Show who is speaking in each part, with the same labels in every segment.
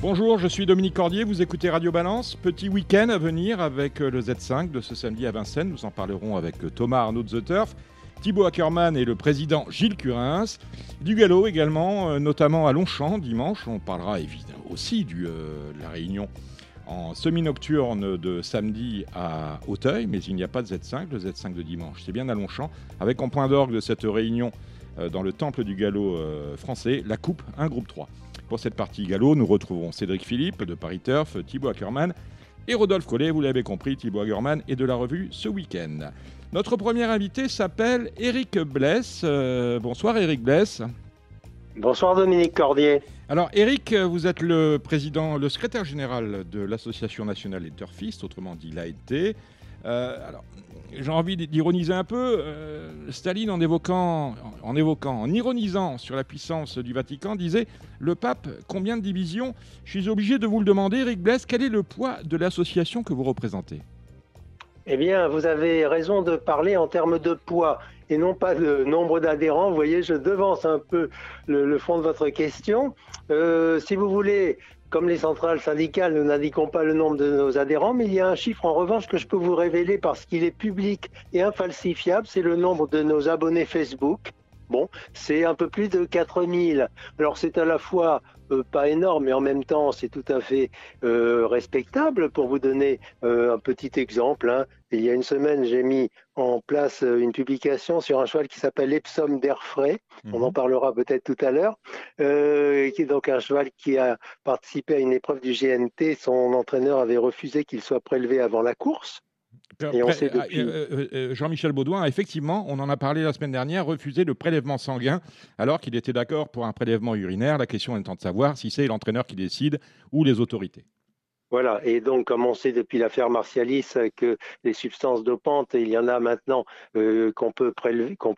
Speaker 1: Bonjour, je suis Dominique Cordier, vous écoutez Radio Balance. Petit week-end à venir avec euh, le Z5 de ce samedi à Vincennes. Nous en parlerons avec euh, Thomas Arnaud de The Turf, Thibaut Ackermann et le président Gilles Curins. Du galop également, euh, notamment à Longchamp dimanche. On parlera évidemment aussi de la réunion en semi-nocturne de samedi à Auteuil, mais il n'y a pas de Z5, le Z5 de dimanche. C'est bien à Longchamp, avec en point d'orgue de cette réunion dans le temple du galop français, la Coupe, un groupe 3. Pour cette partie galop, nous retrouvons Cédric Philippe de Paris Turf, Thibaut Ackermann et Rodolphe Collet. Vous l'avez compris, Thibaut Ackermann est de la revue ce week-end. Notre premier invité s'appelle Eric Bless. Euh, bonsoir Eric Bless.
Speaker 2: Bonsoir Dominique Cordier.
Speaker 1: Alors Eric, vous êtes le président, le secrétaire général de l'Association nationale des turfistes, autrement dit l'ANT. Euh, alors, j'ai envie d'ironiser un peu. Euh, Staline, en évoquant, en évoquant, en ironisant sur la puissance du Vatican, disait Le pape, combien de divisions Je suis obligé de vous le demander, Eric Blesse, quel est le poids de l'association que vous représentez?
Speaker 2: Eh bien, vous avez raison de parler en termes de poids et non pas de nombre d'adhérents. Vous voyez, je devance un peu le, fond de votre question. Euh, si vous voulez, comme les centrales syndicales, nous n'indiquons pas le nombre de nos adhérents, mais il y a un chiffre en revanche que je peux vous révéler parce qu'il est public et infalsifiable, c'est le nombre de nos abonnés Facebook. Bon, c'est un peu plus de 4000. Alors c'est à la fois euh, pas énorme, mais en même temps, c'est tout à fait euh, respectable. Pour vous donner euh, un petit exemple, hein, il y a une semaine, j'ai mis en place une publication sur un cheval qui s'appelle Epsom d'air frais. On en mhm. parlera peut-être tout à l'heure. qui est donc un cheval qui a participé à une épreuve du GNT. Son entraîneur avait refusé qu'il soit prélevé avant la course.
Speaker 1: Jean-Michel Baudouin, effectivement, on en a parlé la semaine dernière, refusé le prélèvement sanguin alors qu'il était d'accord pour un prélèvement urinaire. La question étant de savoir si c'est l'entraîneur qui décide ou les autorités.
Speaker 2: Voilà, et donc comme on sait depuis l'affaire Martialis que les substances dopantes, il y en a maintenant euh, qu'on peut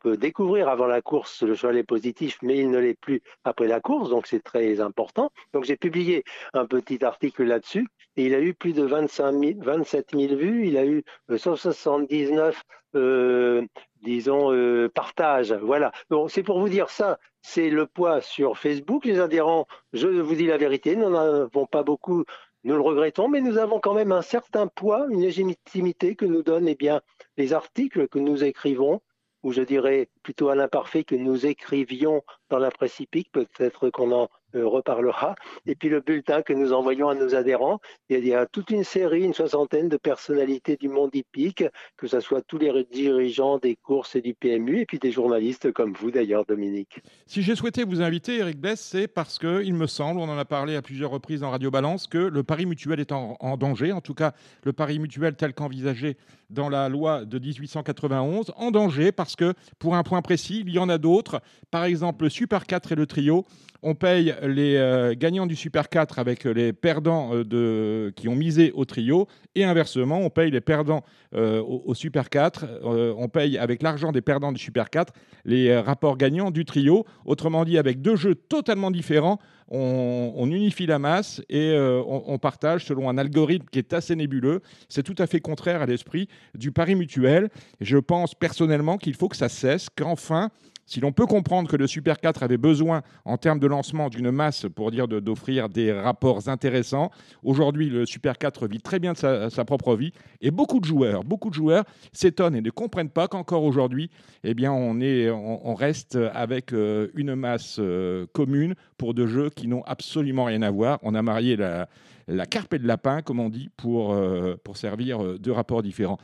Speaker 2: peut découvrir avant la course, le cheval est positif, mais il ne l'est plus après la course, donc c'est très important. Donc j'ai publié un petit article là-dessus, et il a eu plus de 25 000, 27 000 vues, il a eu 179 euh, euh, disons, euh, partages. Voilà. Donc, c'est pour vous dire ça. C'est le poids sur Facebook. Les adhérents, je vous dis la vérité, n'en avons pas beaucoup nous le regrettons, mais nous avons quand même un certain poids, une légitimité que nous donnent eh bien, les articles que nous écrivons, ou je dirais plutôt à l'imparfait que nous écrivions dans la presse hippique, peut-être qu'on en euh, reparlera. Et puis le bulletin que nous envoyons à nos adhérents. Il y a toute une série, une soixantaine de personnalités du monde hippique, que ce soit tous les dirigeants des courses et du PMU, et puis des journalistes comme vous d'ailleurs, Dominique.
Speaker 1: Si j'ai souhaité vous inviter, Eric Bless, c'est parce qu'il me semble, on en a parlé à plusieurs reprises dans Radio Balance, que le pari mutuel est en, en danger, en tout cas le pari mutuel tel qu'envisagé dans la loi de 1891, en danger parce que, pour un précis, il y en a d'autres, par exemple le Super 4 et le trio, on paye les euh, gagnants du Super 4 avec les perdants euh, qui ont misé au trio, et inversement, on paye les perdants euh, au, Super 4, on paye avec l'argent des perdants du Super 4 les rapports gagnants du trio. Autrement dit, avec deux jeux totalement différents, on, unifie la masse et on, on, partage selon un algorithme qui est assez nébuleux. C'est tout à fait contraire à l'esprit du pari mutuel. Je pense personnellement qu'il faut que ça cesse, qu'enfin si l'on peut comprendre que le Super 4 avait besoin, en termes de lancement, d'une masse pour dire d'offrir des rapports intéressants, aujourd'hui, le Super 4 vit très bien de sa, propre vie. Et beaucoup de joueurs, beaucoup de joueurs s'étonnent et ne comprennent pas qu'encore aujourd'hui, eh bien, on, est, on, reste avec euh, une masse euh, commune pour deux jeux qui n'ont absolument rien à voir. On a marié la, la carpe et le lapin, comme on dit, pour, euh, pour servir deux rapports différents.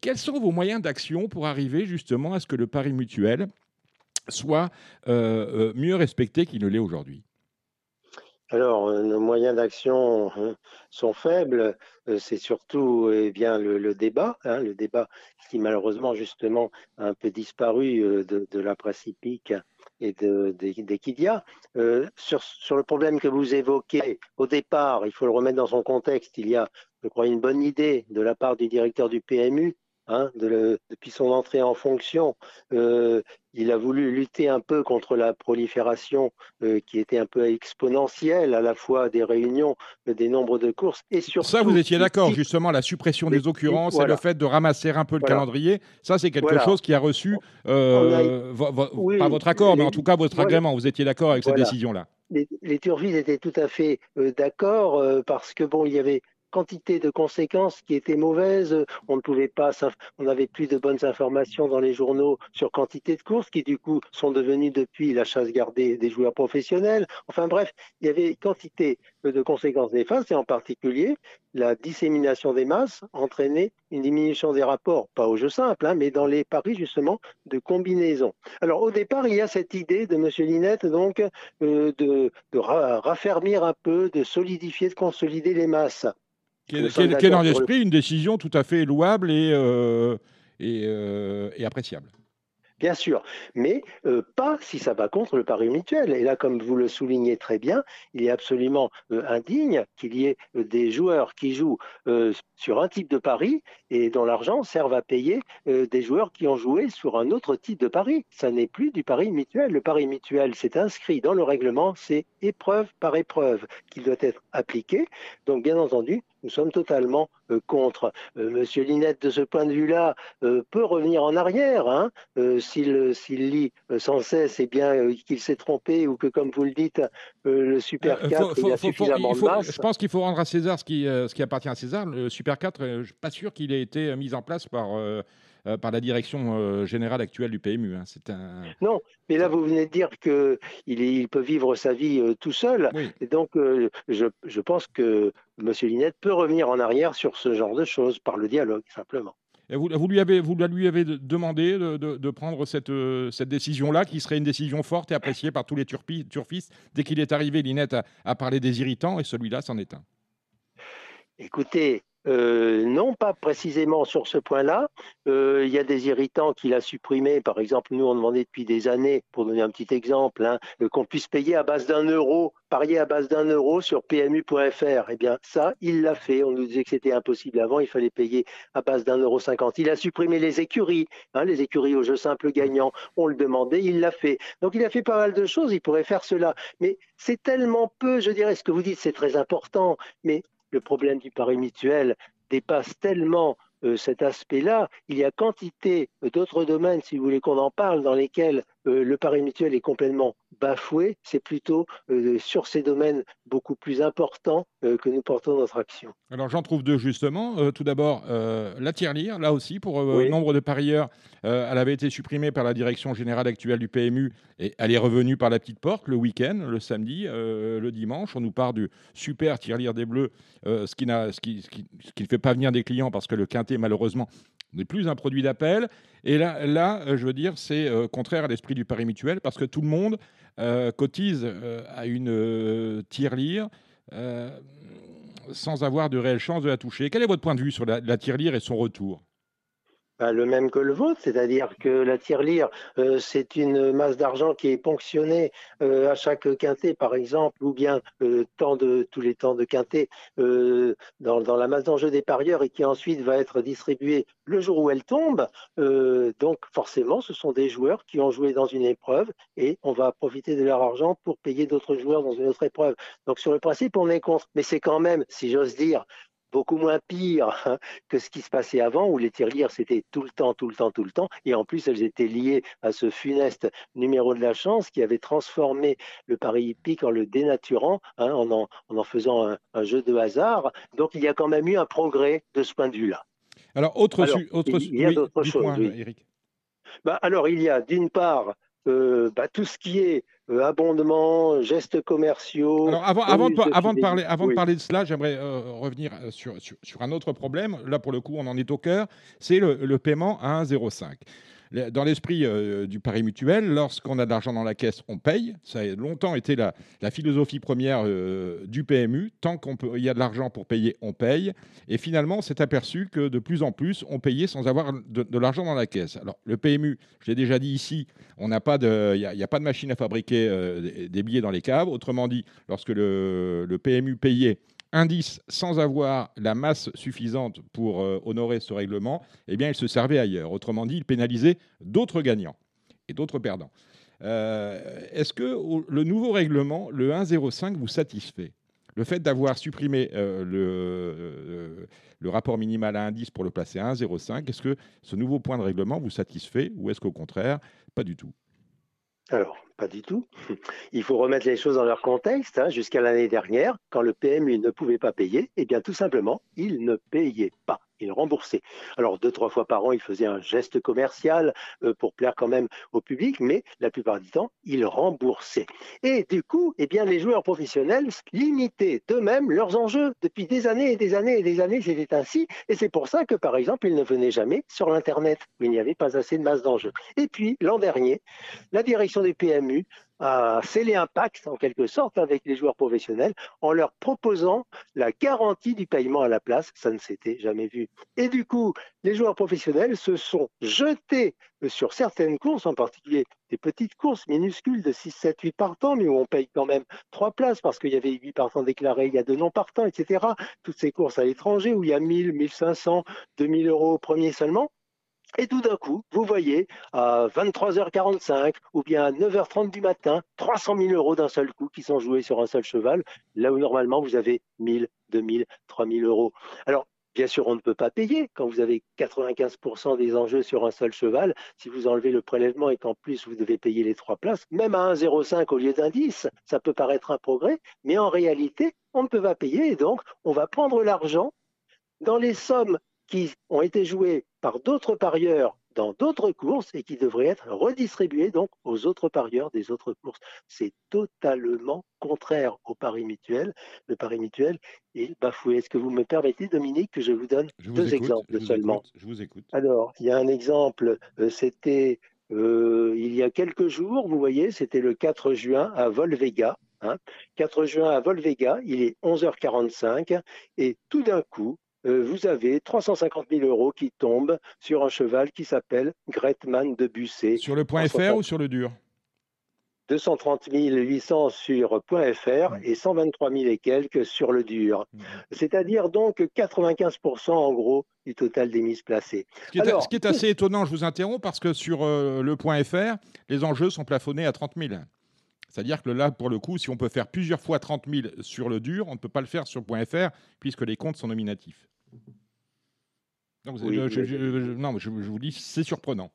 Speaker 1: quels sont vos moyens d'action pour arriver justement à ce que le pari mutuel soit euh, euh, mieux respecté qu'il ne l'est aujourd'hui
Speaker 2: alors, euh, nos moyens d'action sont faibles. C'est surtout eh bien, le, débat, hein, le débat qui malheureusement justement a un peu disparu de, la presse hippique et de, d'Equidia. sur, sur le problème que vous évoquez, au départ, il faut le remettre dans son contexte, il y a, je crois, une bonne idée de la part du directeur du PMU hein, depuis son entrée en fonction, euh, il a voulu lutter un peu contre la prolifération euh, qui était un peu exponentielle à la fois des réunions, des nombres de courses et surtout.
Speaker 1: Ça, vous étiez d'accord, justement, la suppression des occurrences et le fait de ramasser un peu le calendrier. Ça, c'est quelque chose qui a reçu, euh, pas votre accord, mais en tout cas votre agrément. Vous étiez d'accord avec cette décision-là
Speaker 2: les, les étaient tout à fait d'accord parce que bon, il y avait quantité de conséquences qui étaient mauvaises. On ne pouvait pas, on n'avait plus de bonnes informations dans les journaux sur quantité de courses qui du coup sont devenues depuis la chasse gardée des joueurs professionnels. Enfin bref, il y avait quantité de conséquences néfastes et en particulier la dissémination des masses entraînait une diminution des rapports, pas au jeu simple, hein, mais dans les paris justement de combinaison. Alors au départ, il y a cette idée de M. Linette donc euh, de, raffermir un peu, de solidifier, de consolider les masses.
Speaker 1: Qui est, dans l'esprit une décision tout à fait louable et, euh, euh, et, appréciable.
Speaker 2: Bien sûr, mais euh, pas si ça va contre le pari mutuel. Et là, comme vous le soulignez très bien, il est absolument indigne qu'il y ait des joueurs qui jouent sur un type de pari et dont l'argent serve à payer des joueurs qui ont joué sur un autre type de pari. Ça n'est plus du pari mutuel. Le pari mutuel, c'est inscrit dans le règlement, c'est épreuve par épreuve qu'il doit être appliqué. Donc, bien entendu, nous sommes totalement euh, contre. Euh, Monsieur Linette, de ce point de vue-là, euh, peut revenir en arrière. Hein, s'il, lit sans cesse, et bien qu'il s'est trompé ou que, comme vous le dites, le Super 4 il a suffisamment de masse.
Speaker 1: Je pense qu'il faut rendre à César ce qui, ce qui appartient à César. Le Super 4, je ne suis pas sûr qu'il ait été mis en place par euh, par la direction euh, générale actuelle du PMU. Hein.
Speaker 2: C'est un... Non, mais là, vous venez de dire qu'il il peut vivre sa vie euh, tout seul. Et donc, je, je, pense que M. Linette peut revenir en arrière sur ce genre de choses par le dialogue, simplement.
Speaker 1: Vous, lui avez, demandé de, prendre cette, cette décision-là, qui serait une décision forte et appréciée par tous les turfistes. Dès qu'il est arrivé, Linette a, parlé des irritants, et celui-là c'en est un.
Speaker 2: Écoutez, euh, non, pas précisément sur ce point-là. Euh, il y a des irritants qu'il a supprimés. Par exemple, nous, on demandait depuis des années, pour donner un petit exemple, hein, euh, qu'on puisse payer à base d'un euro, parier à base d'un euro sur PMU.fr. Eh bien, ça, il l'a fait. On nous disait que c'était impossible avant, il fallait payer à base d'un euro cinquante. Il a supprimé les écuries, hein, les écuries au jeu simple gagnant. On le demandait, il l'a fait. Donc, il a fait pas mal de choses. Il pourrait faire cela. Mais c'est tellement peu, je dirais, ce que vous dites, c'est très important. Mais le problème du pari mutuel dépasse tellement euh, cet aspect-là. Il y a quantité d'autres domaines, si vous voulez qu'on en parle, dans lesquels euh, le pari mutuel est complètement bafoué. C'est plutôt euh, sur ces domaines beaucoup plus importants que nous portons notre action.
Speaker 1: Alors j'en trouve deux justement. tout d'abord, la tirelire, là aussi, pour nombre de parieurs, elle avait été supprimée par la direction générale actuelle du PMU et elle est revenue par la petite porte le week-end, le samedi, le dimanche. On nous parle du super tirelire des Bleus, ce qui, ce, qui, ce, qui, ce, qui, ne fait pas venir des clients parce que le quintet, malheureusement, n'est plus un produit d'appel. Et là, euh, je veux dire, c'est euh, contraire à l'esprit du pari mutuel parce que tout le monde euh, cotise à une tirelire sans avoir de réelle chance de la toucher. Quel est votre point de vue sur la, la tirelire et son retour?
Speaker 2: Le même que le vôtre, c'est-à-dire que la tirelire, euh, c'est une masse d'argent qui est ponctionnée euh, à chaque quintet, par exemple, ou bien euh, tous les temps de quintet dans, la masse d'enjeu des parieurs et qui ensuite va être distribuée le jour où elle tombe. donc forcément, ce sont des joueurs qui ont joué dans une épreuve et on va profiter de leur argent pour payer d'autres joueurs dans une autre épreuve. Donc sur le principe, on est contre, mais c'est quand même, si j'ose dire, beaucoup moins pire hein, que ce qui se passait avant, où les tirelires, c'était tout le temps, tout le temps, tout le temps. Et en plus, elles étaient liées à ce funeste numéro de la chance qui avait transformé le pari hippique en le dénaturant, hein, en, en, faisant un, jeu de hasard. Donc, il y a quand même eu un progrès de ce point de vue-là.
Speaker 1: Alors, autre, autre
Speaker 2: il y a d'autres choses. Eric. Bah, alors, il y a d'une part euh, bah, tout ce qui est euh, abondement, gestes commerciaux.
Speaker 1: Alors avant, avant, de, avant, de, parler, avant de parler de cela, j'aimerais euh, revenir sur, sur, sur, un autre problème. Là, pour le coup, on en est au cœur. C'est le, le, paiement à 1,05 dans l'esprit euh, du pari mutuel, lorsqu'on a de l'argent dans la caisse, on paye. Ça a longtemps été la, philosophie première euh, du PMU. Tant qu'il y a de l'argent pour payer, on paye. Et finalement, on s'est aperçu que de plus en plus, on payait sans avoir de, l'argent dans la caisse. Alors, le PMU, je l'ai déjà dit ici, il n'y a, pas de machine à fabriquer euh, des billets dans les caves. Autrement dit, lorsque le, le PMU payait, indice sans avoir la masse suffisante pour euh, honorer ce règlement, eh bien, il se servait ailleurs. Autrement dit, il pénalisait d'autres gagnants et d'autres perdants. Euh, est-ce que le nouveau règlement, le 1.05, vous satisfait? Le fait d'avoir supprimé euh, le, le, rapport minimal à indice pour le placer à 1.05, est-ce que ce nouveau point de règlement vous satisfait ou est-ce qu'au contraire, pas du tout?
Speaker 2: Alors, pas du tout. Il faut remettre les choses dans leur contexte. Hein. Jusqu'à l'année dernière, quand le PMU ne pouvait pas payer, eh bien tout simplement, il ne payait pas il remboursait. Alors deux, trois fois par an, il faisait un geste commercial euh, pour plaire quand même au public, mais la plupart du temps, il remboursait. Et du coup, eh bien, les joueurs professionnels limitaient eux-mêmes leurs enjeux. Depuis des années et des années et des années, c'était ainsi. Et c'est pour ça que, par exemple, ils ne venaient jamais sur l'Internet, où il n'y avait pas assez de masse d'enjeux. Et puis, l'an dernier, la direction des PMU à sceller un pacte en quelque sorte avec les joueurs professionnels en leur proposant la garantie du paiement à la place. Ça ne s'était jamais vu. Et du coup, les joueurs professionnels se sont jetés sur certaines courses, en particulier des petites courses minuscules de 6, 7, 8 partants, mais où on paye quand même trois places parce qu'il y avait 8 partants déclarés, il y a deux non partants, etc. Toutes ces courses à l'étranger où il y a 1000, 1500, 2000 euros au premier seulement. Et tout d'un coup, vous voyez à 23h45 ou bien à 9h30 du matin, 300 000 euros d'un seul coup qui sont joués sur un seul cheval, là où normalement vous avez 1000, 2000, 3000 euros. Alors, Bien sûr, on ne peut pas payer quand vous avez 95% des enjeux sur un seul cheval. Si vous enlevez le prélèvement et qu'en plus vous devez payer les trois places, même à 1,05 au lieu d'un 10, ça peut paraître un progrès, mais en réalité, on ne peut pas payer et donc on va prendre l'argent dans les sommes qui ont été joués par d'autres parieurs dans d'autres courses et qui devraient être redistribués donc aux autres parieurs des autres courses. C'est totalement contraire au pari mutuel. Le pari mutuel est bafoué. Est-ce que vous me permettez, Dominique, que je vous donne deux exemples seulement?
Speaker 1: Je vous écoute.
Speaker 2: Alors, il y a un exemple, euh, c'était euh, il y a quelques jours, vous voyez, c'était le 4 juin à Volvega. 4 hein. juin à Volvega, il est 11h45 et tout d'un coup, vous avez 350 000 euros qui tombent sur un cheval qui s'appelle Gretman de Busset.
Speaker 1: Sur le point .fr ou sur le dur?
Speaker 2: 230 800 sur .fr et 123 000 et quelques sur le dur. Mmh. C'est-à-dire donc 95% en gros du total des mises placées.
Speaker 1: Ce qui est, ce qui est assez étonnant, je vous interromps, parce que sur euh, le point .fr, les enjeux sont plafonnés à 30 000. C'est-à-dire que là, pour le coup, si on peut faire plusieurs fois 30 000 sur le dur, on ne peut pas le faire sur .fr puisque les comptes sont nominatifs. Non, je, vous dis, c'est surprenant.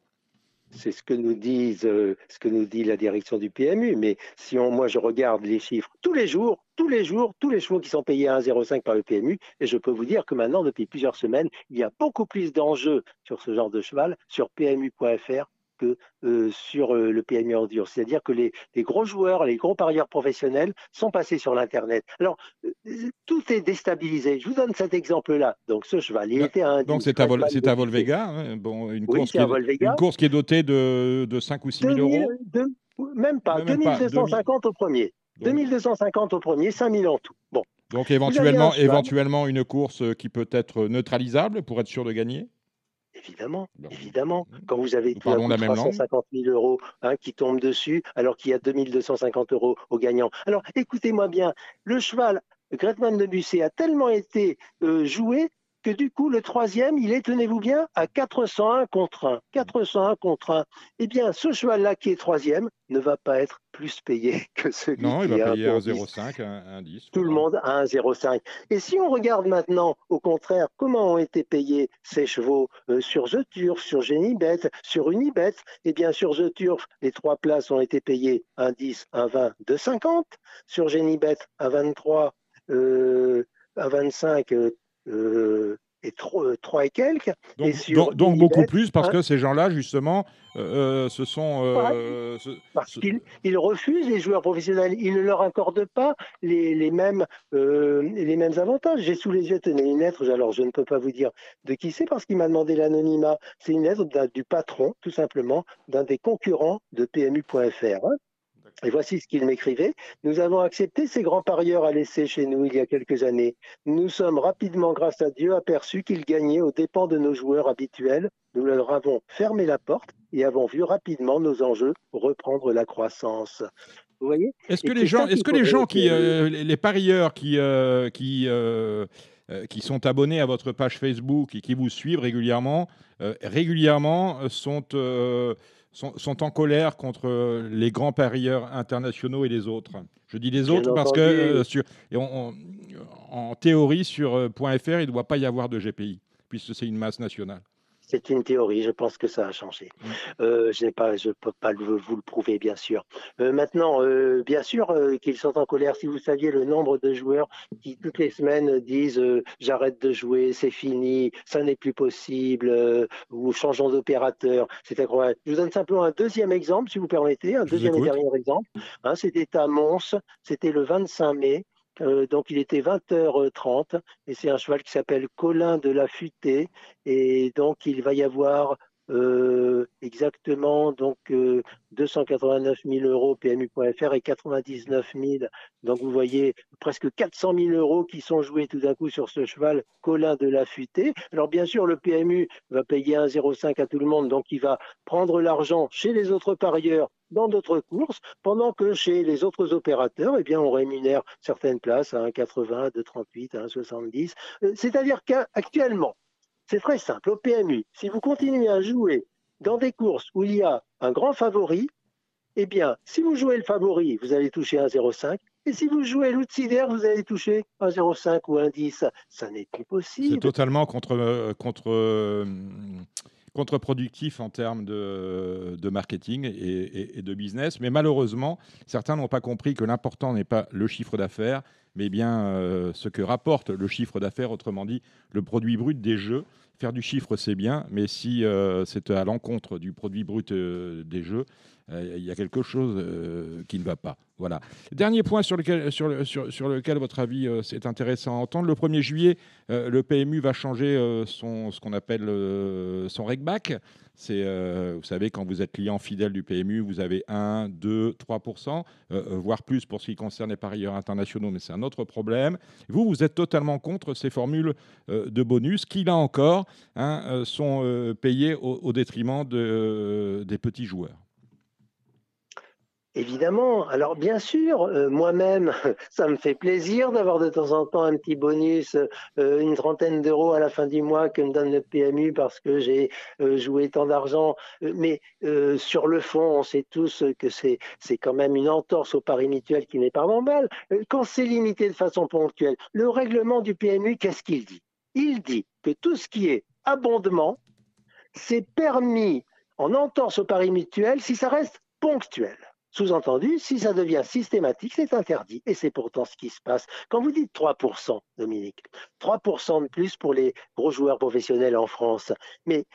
Speaker 2: C'est ce que nous disent, euh, ce que nous dit la direction du PMU. Mais si on, moi je regarde les chiffres tous les jours, tous les jours, tous les chevaux qui sont payés à 1,05 par le PMU, et je peux vous dire que maintenant, depuis plusieurs semaines, il y a beaucoup plus d'enjeux sur ce genre de cheval sur PMU.fr que euh, sur euh, le PMU Endure. C'est-à-dire que les, gros joueurs, les gros parieurs professionnels sont passés sur l'Internet. Alors, euh, tout est déstabilisé. Je vous donne cet exemple-là. Donc, ce cheval, il était un.
Speaker 1: Donc, c'est à, à, Volvega, hein. bon, une, course qui est, une course qui est dotée de, de 5 ou 6 000 euros
Speaker 2: Même pas, 2250 au premier. 2250 au premier, 5 000 en tout. Bon.
Speaker 1: Donc, éventuellement, éventuellement, une course qui peut être neutralisable pour être sûr de gagner?
Speaker 2: Évidemment, évidemment. Quand vous avez 350 000 euros hein, qui tombent dessus, alors qu'il y a 2250 euros au gagnant. Alors, écoutez-moi bien, le cheval Gretman de Busset a tellement été euh, joué que du coup, le troisième, il est, tenez-vous bien, à 401 contre 1. 401 contre 1. Eh bien, ce cheval-là qui est troisième ne va pas être plus payé que celui
Speaker 1: non,
Speaker 2: qui
Speaker 1: il va payer 1,05, 1,10.
Speaker 2: Tout le monde à 1,05. Et si on regarde maintenant, au contraire, comment ont été payés ces chevaux euh, sur The Turf, sur Genibet, sur Unibet, eh bien, sur The Turf, les trois places ont été payées 1,10, 1,20, 2,50. Sur Genibet, 1,23, euh, 25, euh, et 3, euh, et quelques.
Speaker 1: Donc, beaucoup plus parce que ces gens-là, justement, euh, ce sont.
Speaker 2: parce qu'ils refusent les joueurs professionnels. Ils ne leur accordent pas les, mêmes, les mêmes avantages. J'ai sous les yeux, tenez, une lettre, alors je ne peux pas vous dire de qui c'est parce qu'il m'a demandé l'anonymat. C'est une lettre du patron, tout simplement, d'un des concurrents de PMU.fr. Et voici ce qu'il m'écrivait. Nous avons accepté ces grands parieurs à laisser chez nous il y a quelques années. Nous sommes rapidement, grâce à Dieu, aperçus qu'ils gagnaient aux dépens de nos joueurs habituels. Nous leur avons fermé la porte et avons vu rapidement nos enjeux reprendre la croissance. Vous voyez?
Speaker 1: Est-ce que, les gens, est-ce que les gens qui, les parieurs qui, qui euh, qui sont abonnés à votre page Facebook et qui vous suivent régulièrement, euh, régulièrement euh, sont, sont, sont, en colère contre les grands parieurs internationaux et les autres. Je dis les autres parce que sur, en théorie, sur .fr, il ne doit pas y avoir de GPI, puisque c'est une masse nationale.
Speaker 2: C'est une théorie, je pense que ça a changé. Mm. Euh, je ne peux pas vous le prouver, bien sûr. Euh, maintenant, euh, bien sûr qu'ils sont en colère. Si vous saviez le nombre de joueurs qui, toutes les semaines, disent j'arrête de jouer, c'est fini, ça n'est plus possible, ou changeons d'opérateur, c'est incroyable. Je vous donne simplement un deuxième exemple, si vous permettez, un deuxième et dernier exemple. Hein, c'était à Mons, c'était le 25 mai. Euh, donc il était 20h30 et c'est un cheval qui s'appelle Colin de la Futée et donc il va y avoir euh, exactement donc 289 euh, 000 euros PMU.fr et 99 000. Donc vous voyez presque 400 000 euros qui sont joués tout d'un coup sur ce cheval Colin de la Futée. Alors bien sûr le PMU va payer 1,05 à tout le monde, donc il va prendre l'argent chez les autres parieurs dans d'autres courses, pendant que chez les autres opérateurs, eh bien, on rémunère certaines places à 1,80, 2,38, 1,70. C'est-à-dire qu'actuellement, c'est très simple. Au PMU, si vous continuez à jouer dans des courses où il y a un grand favori, eh bien, si vous jouez le favori, vous allez toucher 1,05. Et si vous jouez l'outsider, vous allez toucher 1,05 ou 1,10. Ça n'est plus possible.
Speaker 1: C'est totalement contre, euh, contre, euh, contre-productif en termes de, marketing et, de business. Mais malheureusement, certains n'ont pas compris que l'important n'est pas le chiffre d'affaires, mais bien euh, ce que rapporte le chiffre d'affaires, autrement dit le produit brut des jeux. Faire du chiffre, c'est bien, mais si euh, c'est à l'encontre du produit brut euh, des jeux, il y a quelque chose qui ne va pas. Voilà. Dernier point sur lequel, votre avis c'est intéressant à entendre. Le 1er juillet, le PMU va changer son, ce qu'on appelle son regback. C'est, euh, vous savez, quand vous êtes client fidèle du PMU, vous avez 1, 2, 3%, voire plus pour ce qui concerne les parieurs internationaux, mais c'est un autre problème. Vous, vous êtes totalement contre ces formules euh, de bonus qui, là encore, hein, euh, sont payées au, détriment des petits joueurs.
Speaker 2: Évidemment. Alors bien sûr, euh, moi-même, ça me fait plaisir d'avoir de temps en temps un petit bonus, euh, une trentaine d'euros à la fin du mois que me donne le PMU parce que j'ai euh, joué tant d'argent. Mais sur le fond, on sait tous que c'est c'est quand même une entorse au pari mutuel qui n'est pas normal. Quand c'est limité de façon ponctuelle, le règlement du PMU, qu'est-ce qu'il dit? Il dit que tout ce qui est abondement, c'est permis en entorse au pari mutuel si ça reste ponctuel. Sous-entendu, si ça devient systématique, c'est interdit. Et c'est pourtant ce qui se passe. Quand vous dites 3%, Dominique, 3% de plus pour les gros joueurs professionnels en France, mais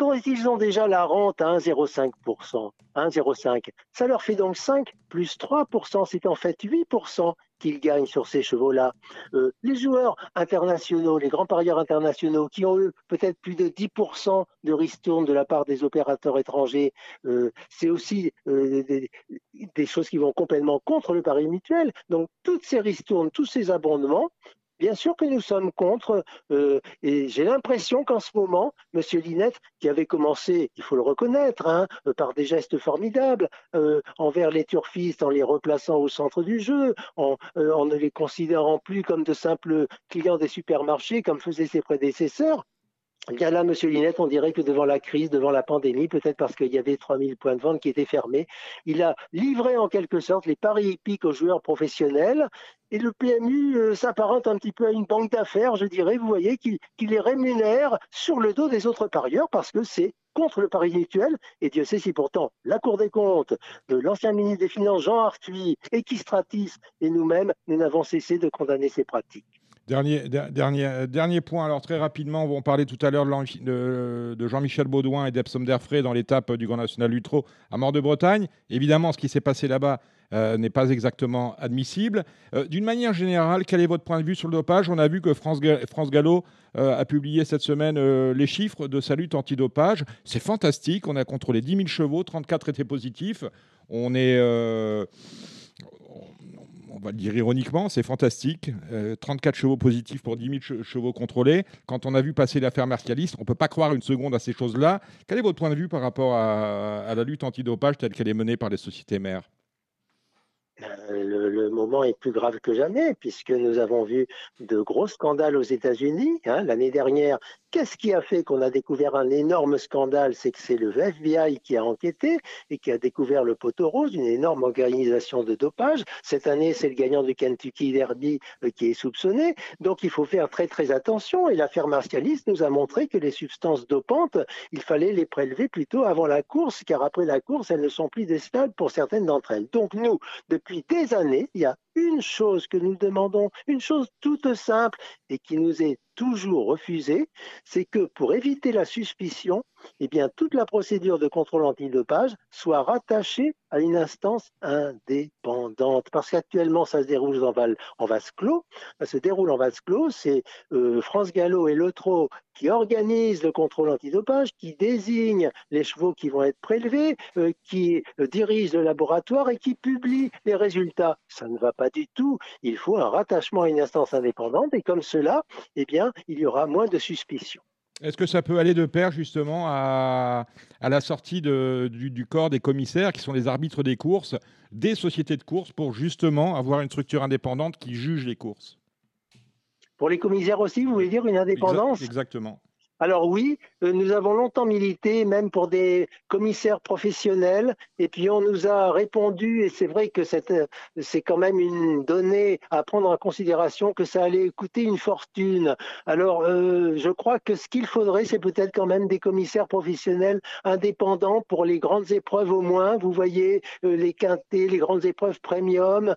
Speaker 2: quand ils ont déjà la rente à 1,05%, 1,05, ça leur fait donc 5 plus 3%, c'est en fait 8% qu'ils gagnent sur ces chevaux-là. Euh, les joueurs internationaux, les grands parieurs internationaux, qui ont eu peut-être plus de 10% de ristourne de la part des opérateurs étrangers, euh, c'est aussi euh, des, choses qui vont complètement contre le pari mutuel. Donc, toutes ces ristournes, tous ces abondements, Bien sûr que nous sommes contre, euh, et j'ai l'impression qu'en ce moment, M. Linette, qui avait commencé, il faut le reconnaître, hein, euh, par des gestes formidables euh, envers les turfistes, en les replaçant au centre du jeu, en, ne les considérant plus comme de simples clients des supermarchés, comme faisaient ses prédécesseurs, là, Monsieur Linette, on dirait que devant la crise, devant la pandémie, peut-être parce qu'il y avait 3000 points de vente qui étaient fermés, il a livré en quelque sorte les paris hippiques aux joueurs professionnels. Et le PMU euh, s'apparente un petit peu à une banque d'affaires, je dirais, vous voyez, qui, les rémunère sur le dos des autres parieurs parce que c'est contre le pari mutuel. Et Dieu sait si pourtant la Cour des comptes, de l'ancien ministre des Finances Jean Arthuis, Equistratis et nous-mêmes, nous n'avons cessé de condamner ces pratiques.
Speaker 1: Dernier, dernier, point, alors très rapidement, on parlait tout à l'heure de, Jean-Michel Baudouin et d'Epsom Derfray dans l'étape du Grand National Lutro à Mort de Bretagne. Évidemment, ce qui s'est passé là-bas euh, n'est pas exactement admissible. Euh, d'une manière générale, quel est votre point de vue sur le dopage? On a vu que France, Gallo euh, a publié cette semaine les chiffres de sa lutte antidopage. C'est fantastique. On a contrôlé 10 000 chevaux, 34 étaient positifs. On est on va le dire ironiquement, c'est fantastique. 34 euh, chevaux positifs pour 10 000 chevaux contrôlés. Quand on a vu passer l'affaire martialiste, on ne peut pas croire une seconde à ces choses-là. Quel est votre point de vue par rapport à, la lutte antidopage telle qu'elle est menée par les sociétés mères?
Speaker 2: Euh, le, moment est plus grave que jamais, puisque nous avons vu de gros scandales aux États-Unis. Hein. L'année dernière, qu'est-ce qui a fait qu'on a découvert un énorme scandale? C'est que c'est le FBI qui a enquêté et qui a découvert le poteau rose, une énorme organisation de dopage. Cette année, c'est le gagnant du Kentucky Derby euh, qui est soupçonné. Donc, il faut faire très très attention. Et l'affaire martialiste nous a montré que les substances dopantes, il fallait les prélever plutôt avant la course, car après la course, elles ne sont plus décelables pour certaines d'entre elles. Donc, nous, depuis depuis des années, il y a une chose que nous demandons, une chose toute simple et qui nous est toujours refusée, c'est que pour éviter la suspicion, eh bien, toute la procédure de contrôle antidopage soit rattachée à une instance indépendante. Parce qu'actuellement, ça se déroule en, en vase clos. Ça se déroule en vase clos. C'est euh, France Gallo et Le qui organisent le contrôle antidopage, qui désignent les chevaux qui vont être prélevés, euh, qui euh, dirigent le laboratoire et qui publient les résultats. Ça ne va pas du tout. Il faut un rattachement à une instance indépendante et comme cela, eh bien, il y aura moins de suspicion.
Speaker 1: Est-ce que ça peut aller de pair justement à, la sortie du, corps des commissaires qui sont les arbitres des courses, des sociétés de courses, pour justement avoir une structure indépendante qui juge les courses?
Speaker 2: Pour les commissaires aussi, vous voulez dire une indépendance?
Speaker 1: Exactement.
Speaker 2: Alors oui, euh, nous avons longtemps milité, même pour des commissaires professionnels, et puis on nous a répondu, et c'est vrai que euh, c'est quand même une donnée à prendre en considération, que ça allait coûter une fortune. Alors euh, je crois que ce qu'il faudrait, c'est peut-être quand même des commissaires professionnels indépendants pour les grandes épreuves au moins. Vous voyez, les quintés, les grandes épreuves premium,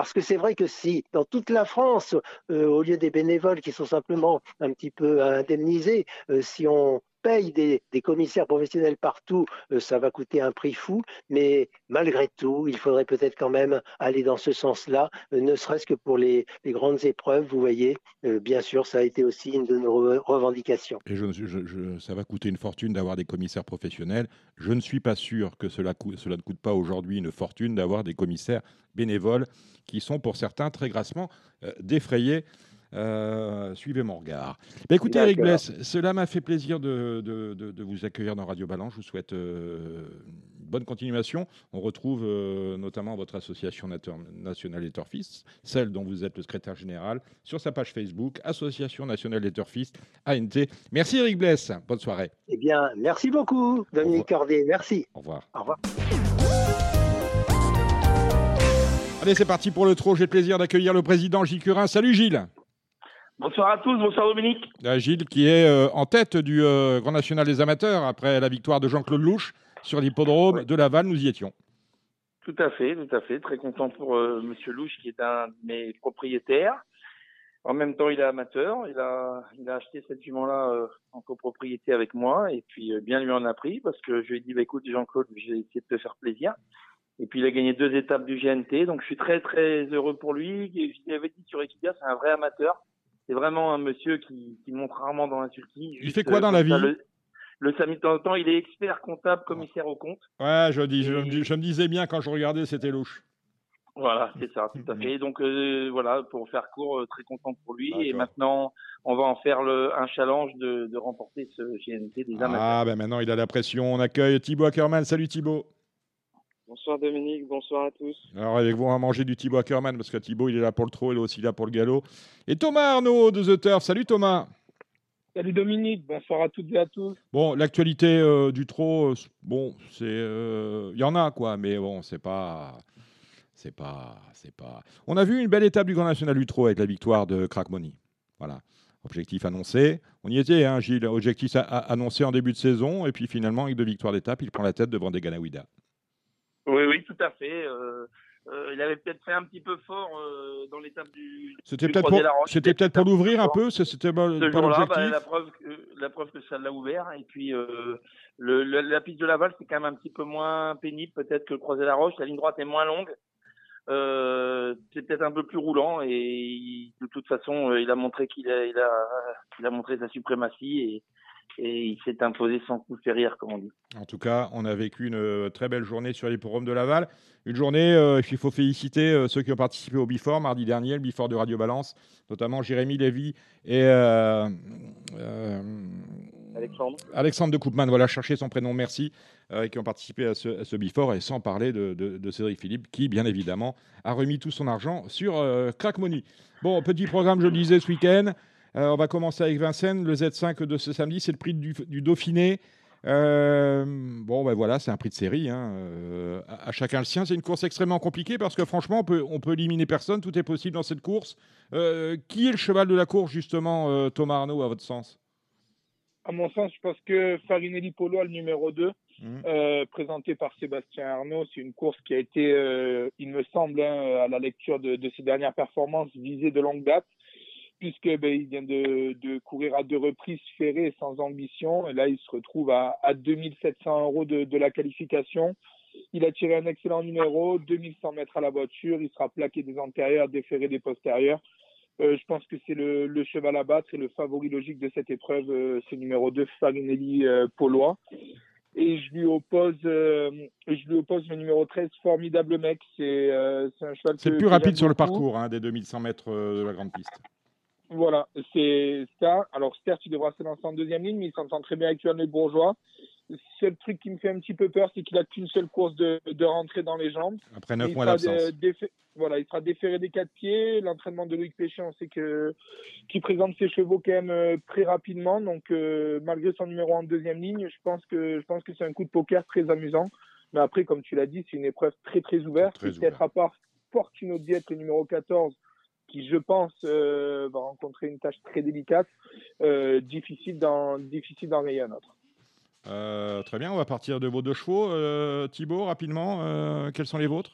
Speaker 2: parce que c'est vrai que si dans toute la France, au lieu des bénévoles qui sont simplement un petit peu indemnisés, euh, si on paye des, commissaires professionnels partout, euh, ça va coûter un prix fou, mais malgré tout, il faudrait peut-être quand même aller dans ce sens-là, euh, ne serait-ce que pour les, grandes épreuves, vous voyez, bien sûr, ça a été aussi une de nos revendications.
Speaker 1: Et ça va coûter une fortune d'avoir des commissaires professionnels. Je ne suis pas sûr que cela ne coûte pas aujourd'hui une fortune d'avoir des commissaires bénévoles qui sont pour certains très grassement défrayés euh, suivez mon regard. Bah, écoutez, Eric Bless, cela m'a fait plaisir de, de, vous accueillir dans Radio Balance. Je vous souhaite euh, bonne continuation. On retrouve euh, notamment votre association nationale des Turfistes, celle dont vous êtes le secrétaire général, sur sa page Facebook, Association nationale des Turfistes, ANT. Merci Eric Bless. Bonne soirée.
Speaker 2: Eh bien, merci beaucoup, Dominique Cordier. Merci.
Speaker 1: Au revoir.
Speaker 2: Au revoir.
Speaker 1: Allez, c'est parti pour le trot. J'ai le plaisir d'accueillir le président Gilles Curin. Salut Gilles.
Speaker 3: Bonsoir à tous, bonsoir Dominique.
Speaker 1: Euh, Gilles qui est euh, en tête du euh, Grand National des Amateurs après la victoire de Jean-Claude Louche sur l'hippodrome de Laval, nous y étions.
Speaker 3: Tout à fait, tout à fait. Très content pour Monsieur Louche qui est un de mes propriétaires. En même temps, il est amateur. Il a, il a acheté cette jument-là en copropriété avec moi et puis bien lui en a pris parce que je lui ai dit, bah, écoute Jean-Claude, j'ai essayé de te faire plaisir. Et puis il a gagné deux étapes du GNT, donc je suis très très heureux pour lui. Je l'avais dit sur Equidia, c'est un vrai amateur c'est vraiment un monsieur qui, montre rarement dans l'insulting.
Speaker 1: Il fait quoi dans la vie
Speaker 3: Le, le temps temps, il est expert comptable, commissaire au compte.
Speaker 1: Ouais, je, dis, je, me disais bien quand je regardais, c'était louche.
Speaker 3: Voilà, c'est ça, tout à fait. Donc euh, voilà, pour faire court, euh, très content pour lui. Et maintenant, on va en faire le, un challenge de, remporter ce GNT des amateurs.
Speaker 1: Ah ben maintenant, il a la pression. On accueille Thibaut Ackerman. Salut Thibaut.
Speaker 4: Bonsoir Dominique, bonsoir à tous.
Speaker 1: Alors avec vous, on va manger du Thibaut Ackerman parce que Thibaut, il est là pour le trot, il est aussi là pour le galop. Et Thomas Arnaud de The Turf. Salut Thomas.
Speaker 4: Salut Dominique, bonsoir à toutes et à tous.
Speaker 1: Bon, l'actualité euh, du trot, euh, bon, c'est, euh, il y en a quoi, mais bon, c'est pas, c'est pas, c'est pas. On a vu une belle étape du Grand National du trot avec la victoire de Crack Money. Voilà. Objectif annoncé. On y était, hein, Gilles. Objectif annoncé en début de saison. Et puis finalement, avec deux victoires d'étape, il prend la tête devant des Ganawida.
Speaker 3: Oui, oui, tout à fait. Euh, euh, il avait peut-être fait un petit peu fort euh, dans l'étape du.
Speaker 1: C'était peut-être pour, c'était peut-être pour l'ouvrir un peu. C'était pas,
Speaker 3: jour-là, bah, la preuve, que, la preuve que ça l'a ouvert. Et puis le, la piste de Laval, c'est quand même un petit peu moins pénible peut-être que le croisé la Roche. La ligne droite est moins longue. c'est peut-être un peu plus roulant et de toute façon, il a montré qu'il a, il a, il a montré sa suprématie et et il s'est imposé sans coup férir, comme on dit.
Speaker 1: En tout cas, on a vécu une euh, très belle journée sur les forums de Laval. Une journée, euh, il faut féliciter euh, ceux qui ont participé au Bifort mardi dernier, le Bifort de Radio Balance, notamment Jérémy Lévy et
Speaker 3: Alexandre.
Speaker 1: Alexandre de Koopman, voilà, chercher son prénom, merci, euh, qui ont participé à ce, à ce Before, et sans parler de, de- de Cédric Philippe, qui, bien évidemment, a remis tout son argent sur euh, Crack Money. Bon, petit programme, je le disais, ce week-end. Euh, on va commencer avec Vincennes. Le Z5 de ce samedi, c'est le prix du, du Dauphiné. Euh, bon, ben voilà, c'est un prix de série. hein, euh, à, à chacun le sien. C'est une course extrêmement compliquée parce que franchement, on peut, on peut éliminer personne. Tout est possible dans cette course. Euh, qui est le cheval de la course, justement, Thomas Arnaud, à votre sens?
Speaker 4: À mon sens, je pense que Farinelli Polo, le numéro 2,
Speaker 1: Mhm.
Speaker 4: euh, présenté par Sébastien Arnaud, c'est une course qui a été, il me semble, hein, à la lecture de, de ses dernières performances, visée de longue date, puisque ben, il vient de, de courir à deux reprises ferré et sans ambition. Et là, il se retrouve à, à 2700 euros de, de la qualification. Il a tiré un excellent numéro, 2100 mètres à la voiture. Il sera plaqué des antérieurs, déferré des postérieurs. Euh, je pense que c'est le, le cheval à battre et le favori logique de cette épreuve, euh, c'est numéro 2, Farinelli euh, Polois. Et je lui oppose, euh, je lui oppose le numéro 13, Formidable Mec. C'est euh, c'est un cheval
Speaker 1: C'est plus rapide sur le parcours hein, des 2100 mètres de la grande piste.
Speaker 4: Voilà, c'est ça. Alors, certes, il devra se lancer en deuxième ligne, mais il s'entend très bien avec Johan Le Bourgeois. Le seul truc qui me fait un petit peu peur, c'est qu'il a qu'une seule course de, de rentrée dans les jambes.
Speaker 1: Après
Speaker 4: Il
Speaker 1: 9 mois d'absence.
Speaker 4: Voilà, il sera déféré des quatre pieds. L'entraînement de Loïc Péché, on sait que qu'il présente ses chevaux quand même euh, très rapidement. Donc, euh, malgré son numéro en deuxième ligne, je pense que je pense que c'est un coup de poker très amusant. Mais après, comme tu l'as dit, c'est une épreuve très très ouverte. Peut-être à part Fortuno Diet, le numéro 14, qui je pense euh, va rencontrer une tâche très délicate, euh, difficile d'en difficile un autre.
Speaker 1: Euh, très bien, on va partir de vos deux chevaux. Euh, Thibaut, rapidement, euh, quels sont les vôtres?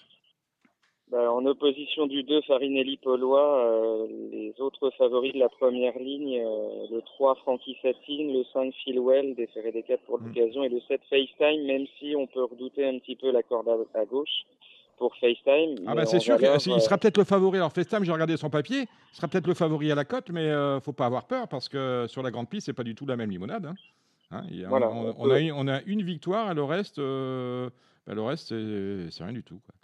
Speaker 5: Bah, en opposition du 2 Farinelli Polois, euh, les autres favoris de la première ligne, euh, le 3 Frankie Satine, le 5 Philwell, déféré des 4 pour
Speaker 1: Mm.
Speaker 5: l'occasion, et le 7 FaceTime, même si on peut redouter un petit peu la corde à, à gauche pour FaceTime.
Speaker 1: Ah bah c'est sûr qu'il
Speaker 5: euh,
Speaker 1: sera peut-être le favori. Alors FaceTime, j'ai regardé son papier, il sera peut-être le favori à la cote, mais euh, faut pas avoir peur parce que sur la grande piste, c'est pas du tout la même limonade. hein. Hein, a-
Speaker 5: Voilà,
Speaker 1: on, a on une victoire et le reste, euh, bah, le reste c'est rien du tout. quoi.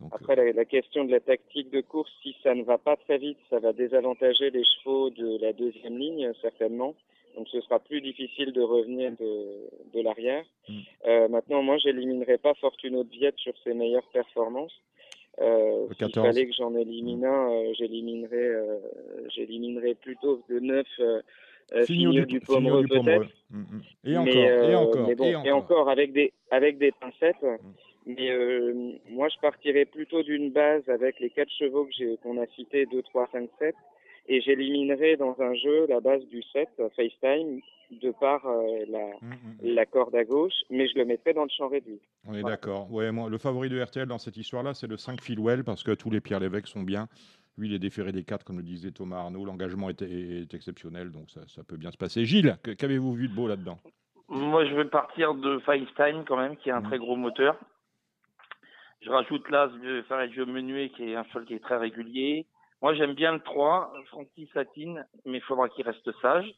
Speaker 1: Donc, euh,
Speaker 5: Après, la, la question de la tactique de course, si ça ne va pas très vite, ça va désavantager les chevaux de la deuxième ligne, certainement. Donc, ce sera plus difficile de revenir de, de l'arrière.
Speaker 1: Mm.
Speaker 5: Euh, maintenant, moi, j'éliminerai pas Fortuno Viette sur ses meilleures performances. Euh, S'il
Speaker 1: 14.
Speaker 5: fallait que j'en élimine un, euh, j'éliminerai, euh, j'éliminerai plutôt de neuf euh, euh,
Speaker 1: Fignot du,
Speaker 5: du Pomereux, peut-être.
Speaker 1: Mm, mm. Et
Speaker 5: Mais,
Speaker 1: encore, et encore,
Speaker 5: mais bon,
Speaker 1: et encore.
Speaker 5: avec des avec des pincettes.
Speaker 1: Mm.
Speaker 5: Mais euh, moi, je partirais plutôt d'une base avec les quatre chevaux que j'ai qu'on a cités 2, 3, 5, 7 et j'éliminerais dans un jeu la base du 7 euh, FaceTime de par euh, la
Speaker 1: Mm, mm.
Speaker 5: la corde à gauche, mais je le mettrais dans le champ réduit.
Speaker 1: On est
Speaker 5: Voilà.
Speaker 1: d'accord. Ouais, moi, le favori de RTL dans cette histoire-là, c'est le 5 Philwell, parce que tous les Pierre Lévesque sont bien. Lui, il est déféré des 4, comme le disait Thomas Arnaud. L'engagement est, est exceptionnel, donc ça, ça peut bien se passer. Gilles, qu'avez-vous vu de beau là-dedans?
Speaker 3: Moi, je vais partir de FaceTime quand même, qui a un très gros moteur. Je rajoute là Faragio Menuet, qui est un cheval qui est très régulier. Moi, j'aime bien le 3, Frankie Satine, mais il faudra qu'il reste sage.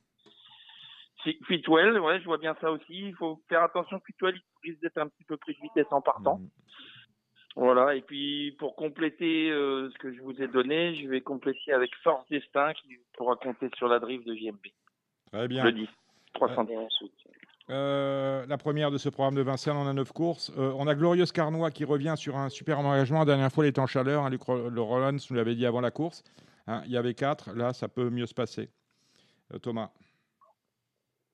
Speaker 3: Fitwell, ouais, je vois bien ça aussi. Il faut faire attention. Fitwell, il risque d'être un petit peu pris de vitesse en partant.
Speaker 1: Mm.
Speaker 3: Voilà. Et puis, pour compléter euh, ce que je vous ai donné, je vais compléter avec Force Destin, qui pourra compter sur la drive de JMP.
Speaker 1: Très bien.
Speaker 3: Le 10. 310.
Speaker 5: Et ensuite,
Speaker 1: Euh, la première de ce programme de Vincennes, on a 9 courses. Euh, on a Glorieuse Carnois qui revient sur un super engagement. La dernière fois, il était en chaleur. hein, Luc Ro- le Rollins nous l'avait dit avant la course. Hein, il y avait 4. Là, ça peut mieux se passer. Euh, Thomas.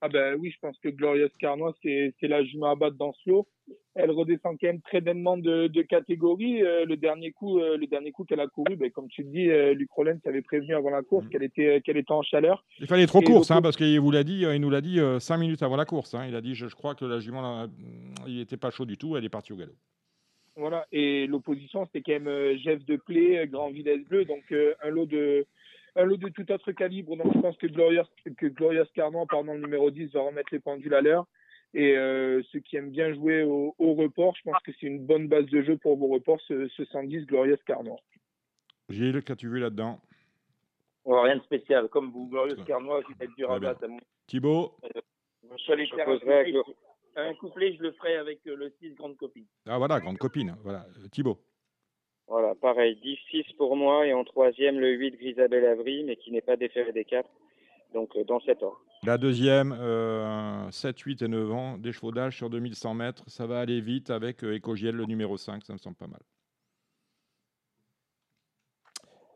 Speaker 4: Ah ben oui, je pense que Glorious Carnois, c'est la jument à battre dans ce lot. Elle redescend quand même très nettement de, de catégorie. Euh, le dernier coup, euh, le dernier coup qu'elle a couru, ben, comme tu le dis, euh, Luc Rollins avait prévenu avant la course
Speaker 1: Mhm.
Speaker 4: qu'elle était qu'elle était en chaleur.
Speaker 1: Il fallait trop course, hein, parce qu'il vous l'a dit, euh, il nous l'a dit 5 minutes avant la course. hein. Il a dit, je, je crois que la jument, euh, il n'était pas chaud du tout. Elle est partie au galop.
Speaker 4: Voilà. Et l'opposition, c'était quand même euh, Jeff de Play, euh, Grand Villesse Bleu, donc euh, un lot de un lot de tout autre calibre. Donc je pense que Glorious que Glorious pardon, le numéro 10, va remettre les pendules à l'heure. Et euh, ceux qui aiment bien jouer au, au report, je pense que c'est une bonne base de jeu pour vos reports, ce, ce 110 Glorious Carnois.
Speaker 1: Gilles, qu'as-tu vu là-dedans?
Speaker 3: Oh, rien de spécial. Comme vous, Glorieux
Speaker 1: Ouais.
Speaker 3: Carnois, je vais être dur à battre.
Speaker 1: Thibaut?
Speaker 3: Je suis allé faire un couplet, un couplet, je le ferai avec euh, le 6 Grande Copine.
Speaker 1: Ah voilà, grande copine. Voilà. Euh, Thibaut?
Speaker 5: Voilà, pareil, 10-6 pour moi et en troisième le 8 Grisabelle Avry, mais qui n'est pas déféré des 4. Donc euh, dans cet ordre.
Speaker 1: La deuxième, euh, 7, 8 et 9 ans, d'échevaudage sur 2100 mètres. Ça va aller vite avec euh, Ecogiel, le numéro 5. Ça me semble pas mal.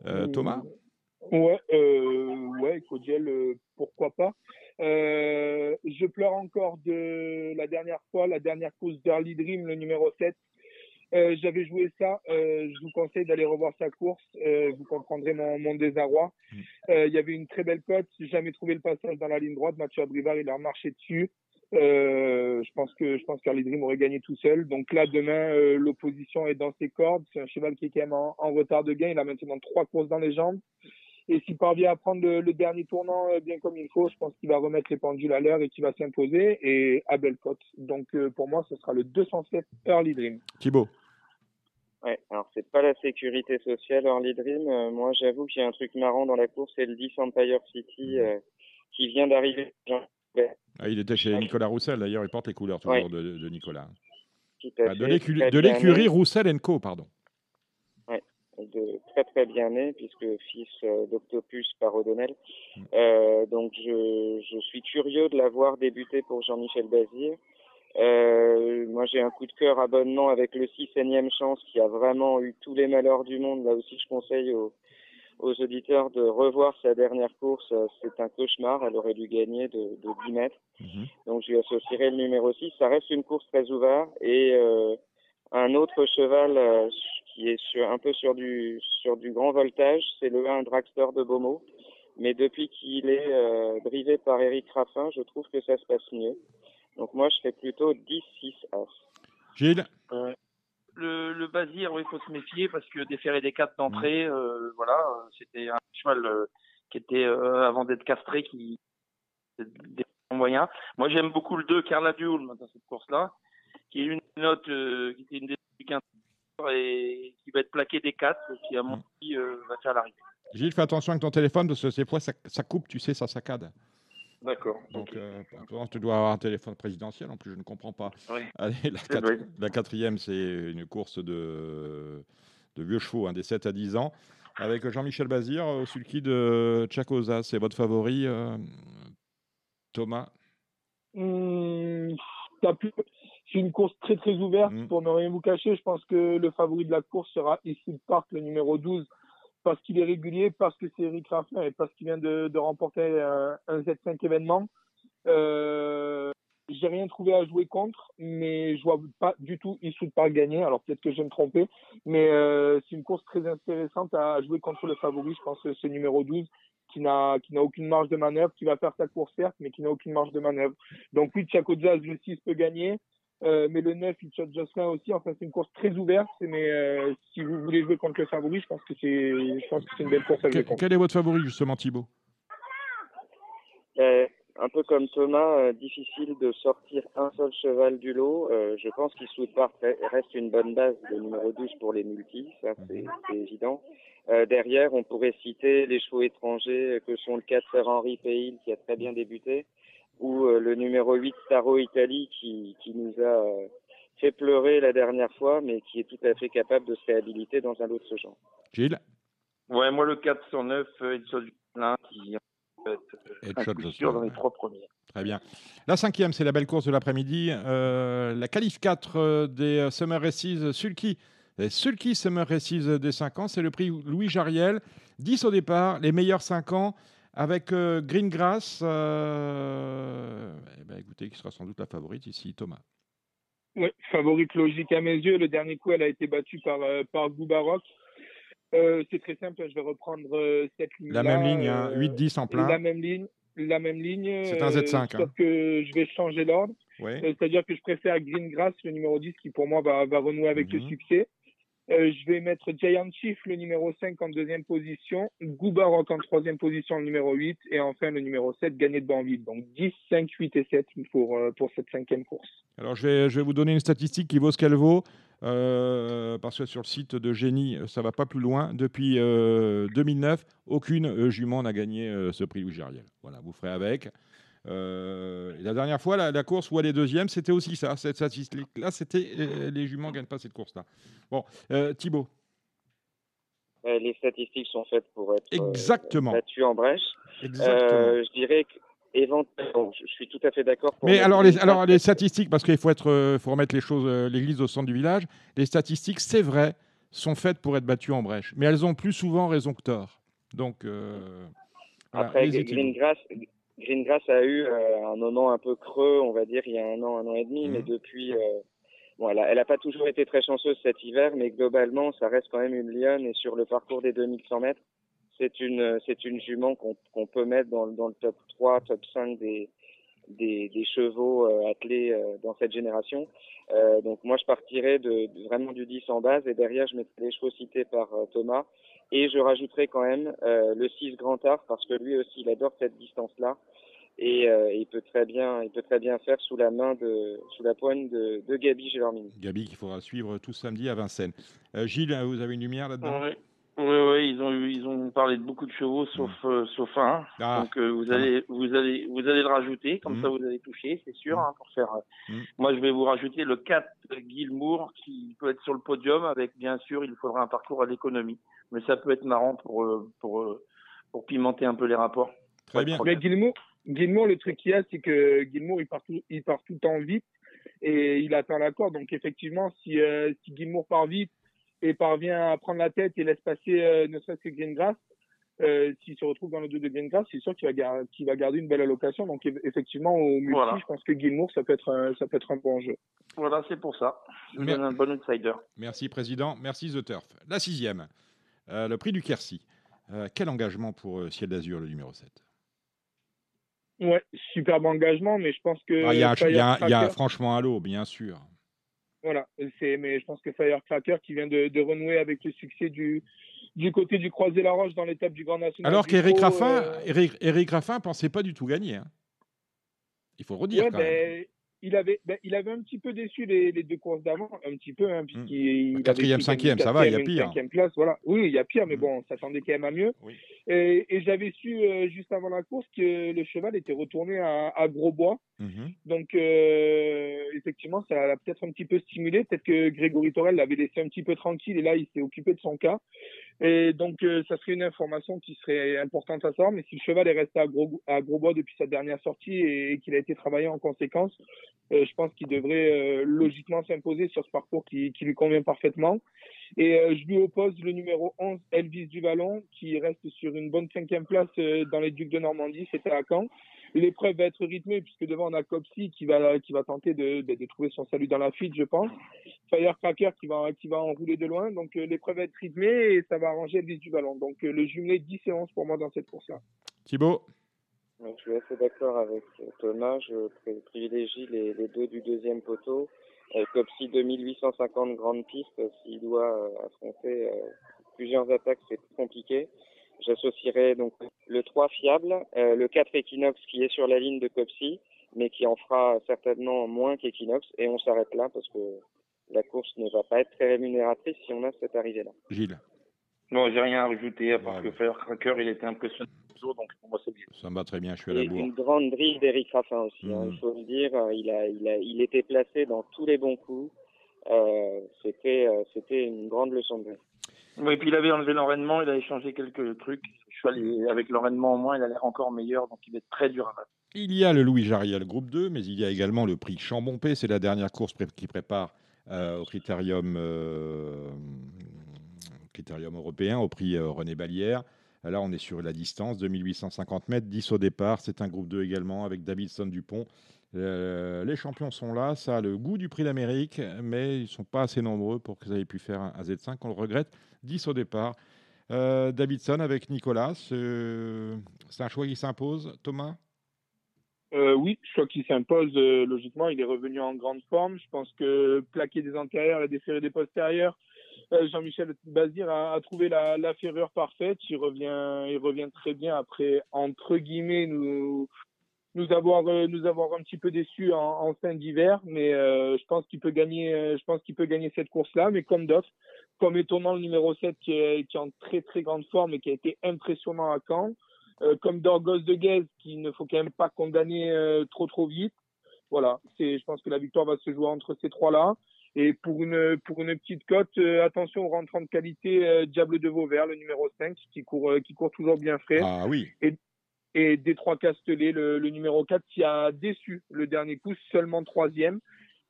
Speaker 1: Euh, Thomas?
Speaker 4: Ouais, euh, ouais, euh, pourquoi pas. Euh, je pleure encore de la dernière fois, la dernière course d'Early Dream, le numéro 7. Euh, J'avais joué ça. Euh, je vous conseille d'aller revoir sa course. Euh, vous comprendrez mon, mon désarroi.
Speaker 1: Mm.
Speaker 4: Euh, Il y avait une très belle cote. J'ai jamais trouvé le passage dans la ligne droite. Mathieu Abrivard, il a marché dessus. Euh, je pense que je pense qu'Early Dream aurait gagné tout seul. Donc là, demain, euh, l'opposition est dans ses cordes. C'est un cheval qui est quand même en, en retard de gain. Il a maintenant trois courses dans les jambes. Et s'il parvient à prendre le, le dernier tournant euh, bien comme il faut, je pense qu'il va remettre les pendules à l'heure et qu'il va s'imposer et à belle cote. Donc euh, pour moi, ce sera le 207 Early Dream.
Speaker 1: Thibaut
Speaker 5: Ouais, alors c'est pas la sécurité sociale Early Dream. Euh, moi, j'avoue qu'il y a un truc marrant dans la course, c'est le 10 Empire City euh, qui vient d'arriver.
Speaker 1: Ah, Il était chez Nicolas Roussel, d'ailleurs, il porte les couleurs toujours
Speaker 5: Ouais.
Speaker 1: de, de Nicolas.
Speaker 5: Tout à
Speaker 1: Ah, de l'écurie Roussel Co, pardon.
Speaker 5: De très très bien né puisque fils euh, d'Octopus par O'Donnell.
Speaker 1: Mm.
Speaker 5: Euh, donc je, je suis curieux de la voir débuter pour Jean-Michel Bazir. Euh, moi j'ai un coup de cœur abonnement avec le 6 énième chance qui a vraiment eu tous les malheurs du monde. Là aussi je conseille aux, aux auditeurs de revoir sa dernière course. C'est un cauchemar. Elle aurait dû gagner de, de 10 mètres.
Speaker 1: Mhm.
Speaker 5: Donc je lui associerai le numéro 6. Ça reste une course très ouverte et euh, un autre cheval euh, qui est sur, un peu sur du sur du grand voltage, c'est le 1 Dragster de Beaumont. Mais depuis qu'il est euh, drivé par Eric Raffin, je trouve que ça se passe mieux. Donc moi je fais plutôt 10-6 As.
Speaker 1: Gilles
Speaker 3: Le, le Bazir, oui, il faut se méfier parce que déférer des quatre d'entrée, euh, voilà, euh, c'était un cheval euh, qui était, euh, avant d'être castré, qui des moyens. Moi, j'aime beaucoup le 2, Carla Duel, dans cette course-là, qui est une note, euh, qui était une des du quinze et qui va être plaqué des 4, qui, à mon
Speaker 1: Mm.
Speaker 3: avis, euh, va faire l'arrivée.
Speaker 1: Gilles, fais attention avec ton téléphone parce que ces fois, ça, ça coupe, tu sais, ça saccade.
Speaker 3: D'accord.
Speaker 1: Donc, euh, pourtant, tu dois avoir un téléphone présidentiel en plus, je ne comprends pas.
Speaker 3: Oui.
Speaker 1: Allez, la, quatre- quatrième, c'est une course de, de vieux chevaux, hein, des 7 à 10 ans, avec Jean-Michel Bazir au sulky de Chacosa. C'est votre favori, euh, Thomas?
Speaker 4: Hum, t'as pu- C'est une course très très ouverte.
Speaker 1: Mm.
Speaker 4: Pour ne rien vous cacher, je pense que le favori de la course sera ici Park, le numéro 12, parce qu'il est régulier, parce que c'est Eric Raffin et parce qu'il vient de, de remporter un, un Z5 événement. Euh, j'ai rien trouvé à jouer contre, mais je vois pas du tout Issoud Park gagner. Alors peut-être que je vais me tromper, mais euh, c'est une course très intéressante à jouer contre le favori. Je pense que c'est numéro 12 qui n'a qui n'a aucune marge de manœuvre, qui va faire sa course certes, mais qui n'a aucune marge de manœuvre. Donc oui, Chakozaz, le 6 peut gagner. Euh, mais le 9, il shot Jocelyn aussi. Enfin, c'est une course très ouverte. Mais euh, si vous voulez jouer contre le favori, je pense que c'est, je pense que c'est une belle course à jouer contre.
Speaker 1: Quel est votre favori, justement, Thibaut?
Speaker 5: Euh, un peu comme Thomas, euh, difficile de sortir un seul cheval du lot. Euh, je pense qu'Issoud Park reste une bonne base de numéro 12 pour les multis, ça c'est c'est évident. Euh, derrière, on pourrait citer les chevaux étrangers que sont le 4 Sir Henry Payil qui a très bien débuté, ou euh, le numéro 8 Taro Italie qui, qui nous a euh, fait pleurer la dernière fois, mais qui est tout à fait capable de se réhabiliter dans un lot de ce genre.
Speaker 1: Gilles?
Speaker 3: Ouais, moi, le 409, euh, Edson Dumoulin, qui être
Speaker 1: Et
Speaker 3: un dans les trois premiers.
Speaker 1: Très bien. La cinquième, c'est la belle course de l'après-midi. Euh, la qualif 4 euh, des euh, Summer Races Sulky. Les Sulky Summer Races des 5 ans, c'est le prix Louis Jariel. 10 au départ, les meilleurs 5 ans avec euh, Greengrass. Euh, eh ben, écoutez, qui sera sans doute la favorite ici, Thomas.
Speaker 4: Ouais, favorite logique à mes yeux. Le dernier coup, elle a été battue par, euh, par Goubarok. Euh, c'est très simple. Je vais reprendre cette ligne.
Speaker 1: La même ligne, hein, 8-10 en plein.
Speaker 4: La même ligne. La même ligne.
Speaker 1: C'est un
Speaker 4: euh,
Speaker 1: Z5,
Speaker 4: Sauf
Speaker 1: hein.
Speaker 4: que je vais changer l'ordre.
Speaker 1: Ouais.
Speaker 4: C'est-à-dire que je préfère Greengrass, le numéro 10, qui pour moi va, va renouer avec le
Speaker 1: Mhm.
Speaker 4: succès. Euh, je vais mettre Giant Chief, le numéro 5, en deuxième position. Goubarok en troisième position, le numéro 8. Et enfin, le numéro 7, gagné de Banville. Donc 10, 5, 8 et 7 pour, euh, pour cette cinquième course.
Speaker 1: Alors, je vais, je vais vous donner une statistique qui vaut ce qu'elle vaut, euh, parce que sur le site de Génie, ça va pas plus loin. Depuis euh, 2009, aucune jument n'a gagné ce prix Louis Jariel. Voilà, vous ferez avec. Euh, la dernière fois, la, la course où elle est deuxième, c'était aussi ça. Cette statistique-là, c'était euh, les juments gagnent pas cette course-là. Bon, euh, Thibaut.
Speaker 5: Les statistiques sont faites pour être
Speaker 1: Exactement.
Speaker 5: battues en brèche.
Speaker 1: Exactement.
Speaker 5: Je dirais que éventuellement, je suis tout à fait d'accord.
Speaker 1: Mais alors les, alors les statistiques, parce qu'il faut être, faut remettre les choses, l'église au centre du village. Les statistiques, c'est vrai, sont faites pour être battues en brèche, mais elles ont plus souvent raison que tort. Donc euh, voilà,
Speaker 5: Après. Greengrass, Greengrass a eu euh, un moment un peu creux, on va dire, il y a un an, un an et demi, mais
Speaker 1: Mhm.
Speaker 5: depuis, euh, bon, elle a, elle a pas toujours été très chanceuse cet hiver, mais globalement, ça reste quand même une lionne et sur le parcours des 2100 mètres, c'est une, c'est une jument qu'on qu'on peut mettre dans, dans le top 3, top 5 des, des, des chevaux euh, attelés euh, dans cette génération. Euh, donc moi, je partirais de, de- vraiment du 10 en base et derrière, je mettrais les chevaux cités par euh, Thomas. Et je rajouterai quand même euh, le 6 Grand Art parce que lui aussi, il adore cette distance-là. Et euh, il peut très bien, il peut très bien faire sous la main de, sous la poigne de, de Gabi Gélormini.
Speaker 1: Gabi qu'il faudra suivre tout samedi à Vincennes. Euh, Gilles, vous avez une lumière là-dedans?
Speaker 3: Oui, oui, oui, ils ont ils ont parlé de beaucoup de chevaux sauf euh, sauf un.
Speaker 1: Ah.
Speaker 3: Donc euh, vous allez vous allez vous allez le rajouter comme
Speaker 1: Mm.
Speaker 3: ça vous allez toucher, c'est sûr
Speaker 1: Mm.
Speaker 3: hein, pour faire. Moi je vais vous rajouter le 4 Gilmour qui peut être sur le podium avec bien sûr il faudra un parcours à l'économie, mais ça peut être marrant pour euh, pour euh, pour pimenter un peu les rapports.
Speaker 1: Très bien.
Speaker 4: Mais Gilmour, Gilmour, le truc qu'il y a, c'est que Gilmour, il part tout, il part tout le temps vite et il atteint l'accord. Donc effectivement, si, euh, si Gilmour part vite et parvient à prendre la tête et laisse passer euh, ne serait-ce que Greengrass, euh, s'il se retrouve dans le dos de Greengrass, c'est sûr qu'il va, gar- qu'il va garder une belle allocation. Donc eff- effectivement, au multi,
Speaker 3: Voilà.
Speaker 4: je pense que Gilmour, ça peut être un, ça peut être un bon jeu.
Speaker 3: Voilà, c'est pour ça. Je vous
Speaker 1: Mer-
Speaker 3: donne un bon outsider.
Speaker 1: Merci Président, merci The Turf. La sixième, euh, le prix du Quercy. Euh, quel engagement pour euh, Ciel d'Azur, le numéro 7
Speaker 4: Ouais, superbe engagement, mais je pense que
Speaker 1: Ah, Il y a, y y franchement un lot, bien sûr.
Speaker 4: Voilà, mais je pense que Firecracker qui vient de, de renouer avec le succès du, du côté du Croisé-la-Roche dans l'étape du Grand National.
Speaker 1: Alors
Speaker 4: Trot,
Speaker 1: Raffin, Éric Raffin pensait pas du tout gagner. hein. Il faut le redire
Speaker 4: ouais,
Speaker 1: quand même.
Speaker 4: Il avait, ben, il avait un petit peu déçu les, les deux courses d'avant, un petit peu, hein, puisqu'il il avait
Speaker 1: Hmm. Quatrième, cinquième, ça va, il y a pire.
Speaker 4: cinquième voilà. Oui, il y a pire, mais
Speaker 1: Mm.
Speaker 4: bon, on s'attendait quand même à mieux.
Speaker 1: Oui.
Speaker 4: Et, et j'avais su euh, juste avant la course que le cheval était retourné à, à Grosbois.
Speaker 1: Mhm.
Speaker 4: Donc, euh, effectivement, ça l'a peut-être un petit peu stimulé. Peut-être que Grégory Torel l'avait laissé un petit peu tranquille et là, il s'est occupé de son cas. Et donc, euh, ça serait une information qui serait importante à savoir. Mais si le cheval est resté à, Gros, à Grosbois depuis sa dernière sortie et, et qu'il a été travaillé en conséquence, euh, je pense qu'il devrait euh, logiquement s'imposer sur ce parcours qui, qui lui convient parfaitement. Et euh, je lui oppose le numéro 11, Elvis Duvalon, qui reste sur une bonne cinquième place euh, dans les Ducs de Normandie. C'était à Caen. L'épreuve va être rythmée puisque devant on a Copsy qui va qui va tenter de, de, de trouver son salut dans la fuite, je pense. Firecracker qui va qui va enrouler de loin. Donc euh, l'épreuve va être rythmée et ça va arranger Elvis Duvalon. Donc euh, le jumelé 10 et 11 pour moi dans cette course-là.
Speaker 1: Thibaut?
Speaker 5: Donc, je suis assez d'accord avec Thomas. Je pri- privilégie les, les deux du deuxième poteau. Euh, Copsy 2850 grande piste, euh, s'il doit affronter plusieurs attaques, c'est compliqué. J'associerai donc le 3 fiable, euh, le 4 Equinox qui est sur la ligne de Copsy, mais qui en fera certainement moins qu'Equinox. Et on s'arrête là parce que la course ne va pas être très rémunératrice si on a cette arrivée-là.
Speaker 1: Gilles,
Speaker 3: Non, j'ai rien à rajouter à part
Speaker 1: Ouais,
Speaker 3: que Firecracker il était impressionnant, donc pour moi c'est bien.
Speaker 1: ça me va très bien, je suis à la bourre.
Speaker 5: une grande drille d'Eric Raffin aussi, hein,
Speaker 1: Mhm.
Speaker 5: il faut le dire. Il a, il a, il était placé dans tous les bons coups. Euh, c'était, euh, c'était une grande leçon de vie.
Speaker 3: Oui, puis il avait enlevé l'enraînement, il avait changé quelques trucs. Je suis allé avec l'enraînement au moins, il a l'air encore meilleur, donc il va être très dur à battre.
Speaker 1: Il y a le Louis Jariel groupe 2, mais il y a également le prix Chambompé. C'est la dernière course pré- qui prépare euh, au critérium, euh, critérium européen, au prix euh, René Ballière. Là, on est sur la distance, 2850 mètres, 10 au départ. C'est un groupe 2 également avec Davidson Dupont. Euh, les champions sont là, ça a le goût du prix d'Amérique, mais ils ne sont pas assez nombreux pour que ça ait pu faire un Z5. On le regrette. 10 au départ. Euh, Davidson avec Nicolas, c'est un choix qui s'impose. Thomas?
Speaker 4: Euh, oui, je crois qu'il s'impose logiquement. Il est revenu en grande forme. Je pense que plaquer des antérieurs et déférer des postérieurs, Jean-Michel Bazir a, a trouvé la, la ferrure parfaite. Il revient, il revient très bien après entre guillemets nous nous avoir euh, nous avoir un petit peu déçus en, en fin d'hiver, mais euh, je pense qu'il peut gagner. euh, je pense qu'il peut gagner cette course-là, mais comme d'autres, comme étonnant le numéro 7 qui est, qui est en très très grande forme et qui a été impressionnant à Caen. Euh, comme Dorgos de Guez, qu'il ne faut quand même pas condamner euh, trop trop vite. Voilà, c'est, je pense que la victoire va se jouer entre ces trois-là. Et pour une pour une petite cote, euh, attention au rentrant de qualité, euh, Diable de Vauvert, le numéro 5, qui court euh, qui court toujours bien frais.
Speaker 1: Ah oui.
Speaker 4: Et Et Détroit Castellet, le, le numéro 4, qui a déçu le dernier coup, seulement troisième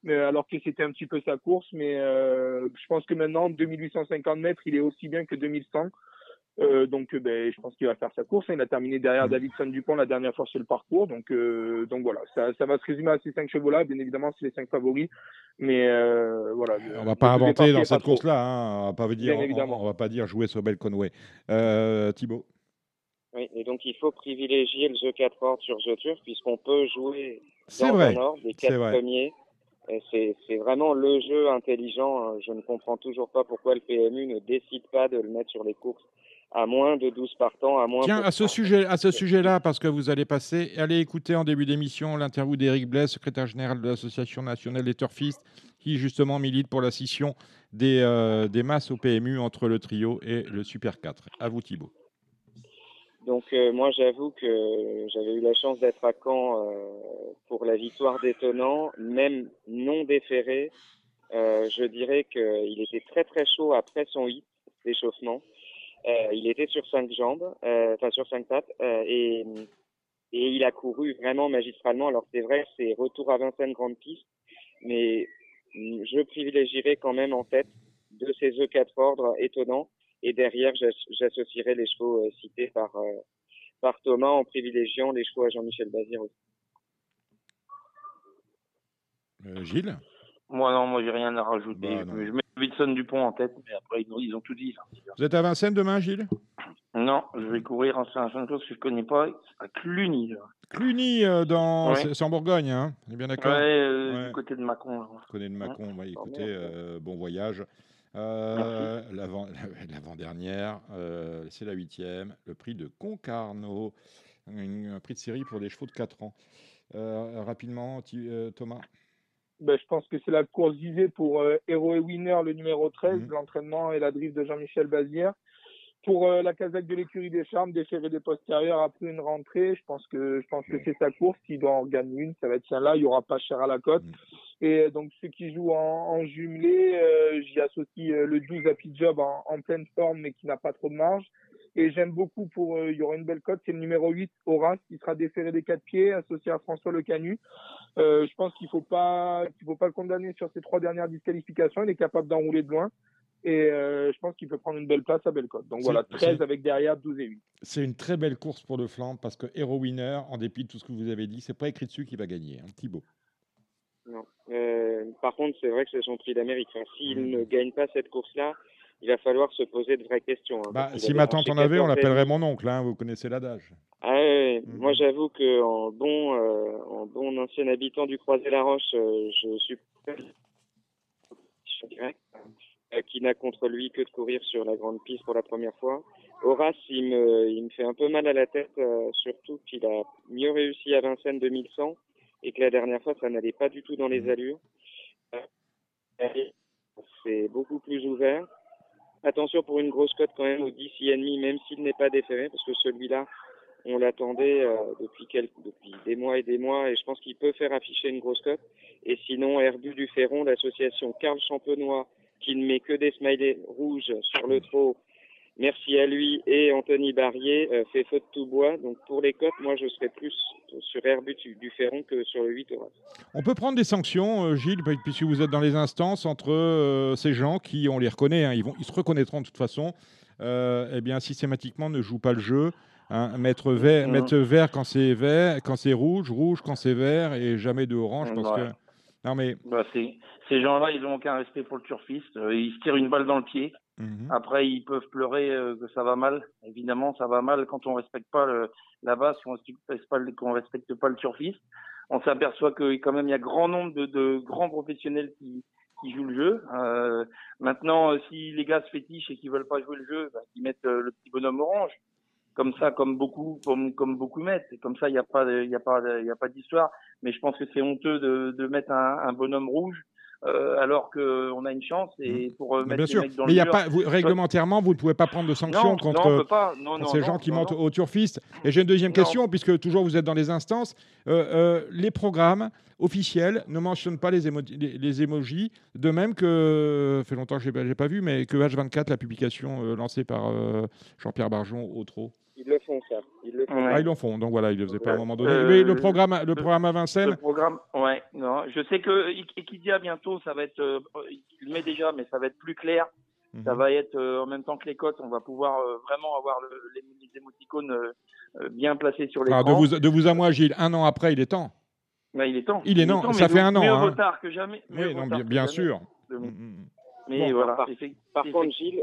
Speaker 4: alors que c'était un petit peu sa course. Mais euh, je pense que maintenant, 2850 mètres, il est aussi bien que 2100. Euh, donc, ben, je pense qu'il va faire sa course. Il a terminé derrière. Davidson Dupont la dernière fois sur le parcours. Donc, euh, donc voilà, ça, ça, va se résumer à ces cinq chevaux-là. Bien évidemment, c'est les cinq favoris. Mais euh, voilà.
Speaker 1: On va pas inventer dans cette course-là. Hein. On va pas dire, on, on, va pas dire jouer sur Belle Conway. Euh, Thibaut.
Speaker 5: Oui, et donc il faut privilégier le jeu 4 ordres sur The Turf puisqu'on peut jouer dans vrai. un ordre des quatre premiers c'est vraiment le jeu intelligent. Hein. Je ne comprends toujours pas pourquoi le PMU ne décide pas de le mettre sur les courses à moins de 12 partants, à moins.
Speaker 1: Tiens, à ce sujet, à ce sujet-là, parce que vous allez passer, allez écouter en début d'émission l'interview d'Éric Blais, secrétaire général de l'Association nationale des turfistes, qui justement milite pour la scission des, euh, des masses au PMU entre le trio et le Super 4. À vous, Thibault.
Speaker 5: Donc euh, moi j'avoue que j'avais eu la chance d'être à Caen euh, pour la victoire d'étonnant, même non déféré. Euh, je dirais qu'il était très très chaud après son hit d'échauffement. il était sur cinq jambes, enfin sur cinq pattes, et, et il a couru vraiment magistralement. Alors c'est vrai, c'est retour à Vincennes grande piste, mais je privilégierais quand même en fait de ces E4 ordres étonnants et derrière, j'associerai les chevaux euh, cités par, euh, par Thomas en privilégiant les chevaux à Jean-Michel Bazir aussi.
Speaker 1: Euh, Gilles?
Speaker 3: Moi, non, moi, j'ai rien à rajouter. Bah, je mets Wilson Dupont en tête, mais après, ils ont, tout dit.
Speaker 1: Vous êtes à Vincennes demain, Gilles?
Speaker 3: Non, je vais courir en Saint-Chose que je ne connais pas, à Cluny.
Speaker 1: Cluny, dans... c'est en Bourgogne, hein on est bien d'accord?
Speaker 3: Ouais, du côté de Mâcon.
Speaker 1: Du côté de Mâcon, hein écoutez, bon voyage. Euh, l'avant-dernière, euh, c'est la huitième, le prix de Concarneau, un prix de série pour des chevaux de 4 ans. Euh, rapidement, Thomas
Speaker 4: ben, Je pense que c'est la course visée pour Hero et Winner, le numéro 13, mmh. l'entraînement et la drift de Jean-Michel Bazière. Pour la casaque de l'écurie des Charmes, déférer des postérieurs après une rentrée, je pense que je pense que c'est sa course. S'il doit en gagner une, ça va être celle-là. Il n'y aura pas cher à la cote. Mmh. Et donc ceux qui jouent en, en jumelé, euh, j'y associe euh, le 12 Happy Job en, en, pleine forme mais qui n'a pas trop de marge. Et j'aime beaucoup pour, euh, il y aura une belle cote, c'est le numéro 8, Horace, qui sera déféré des quatre pieds, associé à François Le Canu. je pense qu'il faut pas, qu'il faut pas le condamner sur ses trois dernières disqualifications. Il est capable d'enrouler de loin. Et je pense qu'il peut prendre une belle place à Bellecote. Donc voilà, 13 avec derrière 12 et 8.
Speaker 1: C'est une très belle course pour le flanc parce que Hero Winner, en dépit de tout ce que vous avez dit, c'est pas écrit dessus qu'il va gagner. Un petit beau.
Speaker 5: Non. Euh, par contre, c'est vrai que c'est son prix d'Amérique. S'il mmh. ne gagne pas cette course-là, il va falloir se poser de vraies questions. Hein,
Speaker 1: bah, si ma tante en avait, on l'appellerait mon oncle. Hein, vous connaissez l'adage.
Speaker 5: Ah, ouais, mmh. Moi, j'avoue qu'en bon, euh, en bon ancien habitant du Croisé-la-Roche, euh, je suis euh, qui n'a contre lui que de courir sur la grande piste pour la première fois. Horace, il me, il me fait un peu mal à la tête, euh, surtout qu'il a mieux réussi à Vincennes 2100 et que la dernière fois, ça n'allait pas du tout dans les mmh. allures. C'est beaucoup plus ouvert. Attention pour une grosse cote quand même au 10 demi, même s'il n'est pas déféré, parce que celui-là, on l'attendait euh, depuis, quelques, depuis des mois et des mois, et je pense qu'il peut faire afficher une grosse cote. Et sinon, Herbu du Ferron, l'association Carl Champenois, qui ne met que des smileys rouges sur le trot Merci à lui et Anthony Barrier euh, fait faute tout bois. Donc pour les cotes, moi je serais plus sur Herbut du Ferron que sur le 8 Horace.
Speaker 1: On peut prendre des sanctions, euh, Gilles, puisque vous êtes dans les instances entre euh, ces gens qui, on les reconnaît, hein, ils, vont, ils se reconnaîtront de toute façon, eh bien systématiquement ne jouent pas le jeu. Hein, mettre, vert, mmh. mettre vert quand c'est vert, quand c'est rouge, rouge quand c'est vert et jamais de orange parce que.
Speaker 3: Non mais. Bah, ces gens-là, ils n'ont aucun respect pour le turfiste. Ils se tirent une balle dans le pied. Mhm. Après, ils peuvent pleurer euh, que ça va mal. Évidemment, ça va mal quand on respecte pas le, la base, qu'on respecte pas, qu'on respecte pas le turfiste. On s'aperçoit que quand même il y a grand nombre de, de grands professionnels qui, qui jouent le jeu. Euh, maintenant, euh, si les gars se fétichent et qu'ils veulent pas jouer le jeu, bah, ils mettent euh, le petit bonhomme orange. Comme ça, comme beaucoup, comme, comme beaucoup mettent. Et comme ça, il n'y a pas, il a pas, il a pas d'histoire. Mais je pense que c'est honteux de, de mettre un, un bonhomme rouge euh, alors qu'on a une chance et mmh. pour euh, mettre les mecs dans
Speaker 1: mais
Speaker 3: le
Speaker 1: y a pas, réglementairement, vous ne pouvez pas prendre de sanctions contre, ces gens qui montent au turfiste. Et j'ai une deuxième question, puisque toujours vous êtes dans les instances. Euh, les programmes officiels ne mentionnent pas les, les, émojis, de même que, fait longtemps que je n'ai pas, vu, mais que H24, la publication lancée par Jean-Pierre Barjon au TRO.
Speaker 5: Ils le font, ça. Ils le font.
Speaker 3: Ouais.
Speaker 1: Ah, ils l'en font. Donc voilà, ils le faisaient pas à un moment donné.
Speaker 3: Euh,
Speaker 1: Mais le programme, le
Speaker 3: le-
Speaker 1: programme à Vincennes,
Speaker 3: Le programme, ouais, non. Je sais que Equidia bientôt, ça va être, euh, il le met déjà, mais ça va être plus clair. Ça
Speaker 1: Mhm.
Speaker 3: va être euh, en même temps que les cotes, on va pouvoir euh, vraiment avoir le- les, les émoticônes euh, euh, bien placés sur l'écran.
Speaker 1: Ah, de, vous, de vous à moi, Gilles, un an après, il est temps.
Speaker 3: Ouais, il est temps.
Speaker 1: Il est non,
Speaker 3: temps,
Speaker 1: ça fait un an,
Speaker 3: Mieux
Speaker 1: hein.
Speaker 3: vaut tard que jamais.
Speaker 1: Oui, non, bien,
Speaker 3: que
Speaker 1: bien
Speaker 3: jamais.
Speaker 1: sûr.
Speaker 3: Le-
Speaker 1: Mm, mm.
Speaker 3: Mais
Speaker 5: Bon,
Speaker 3: voilà.
Speaker 5: par- contre, Gilles,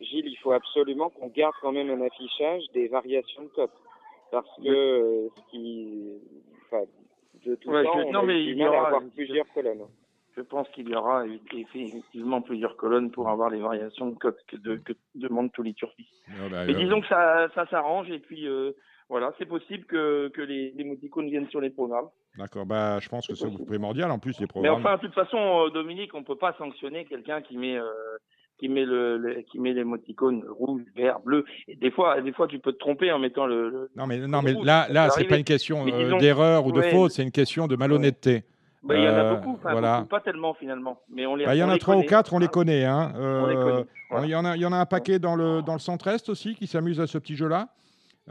Speaker 5: Gilles, il faut absolument qu'on garde quand même un affichage des variations de cotes. Parce que euh, ce qui. Enfin, de tout
Speaker 3: Ouais,
Speaker 5: temps,
Speaker 3: je-
Speaker 5: on
Speaker 3: non,
Speaker 5: a
Speaker 3: mais il y aura-
Speaker 5: avoir plusieurs colonnes.
Speaker 3: je pense qu'il y aura effectivement plusieurs colonnes pour avoir les variations de cotes que, de, que demandent tous les turfis.
Speaker 1: Ah, bah,
Speaker 3: Mais
Speaker 1: euh,
Speaker 3: disons que ça, ça s'arrange et puis euh, voilà, c'est possible que, que les, les émoticônes viennent sur les programmes.
Speaker 1: D'accord, bah, je pense que c'est primordial. En plus, les
Speaker 3: Mais
Speaker 1: programmes.
Speaker 3: enfin, de toute façon, Dominique, on peut pas sanctionner quelqu'un qui met euh, qui met le, le- qui met l'émoticône rouge, vert, bleu. Et des fois, des fois, tu peux te tromper en mettant le. le-
Speaker 1: Non, mais, non, mais
Speaker 3: rouge,
Speaker 1: là, là c'est pas une question euh, d'erreur ou de
Speaker 3: ouais.
Speaker 1: faute, c'est une question de malhonnêteté.
Speaker 3: Bah, il y en a
Speaker 1: Euh,
Speaker 3: beaucoup, enfin,
Speaker 1: voilà.
Speaker 3: beaucoup, pas tellement finalement. Mais on les.
Speaker 1: Bah, Il y en a trois ou quatre, on les
Speaker 3: hein.
Speaker 1: connaît. Hein.
Speaker 3: On les
Speaker 1: Euh,
Speaker 3: connaît, voilà.
Speaker 1: Il y, en a, il y en a un paquet dans le, dans le centre-est aussi qui s'amuse à ce petit jeu-là.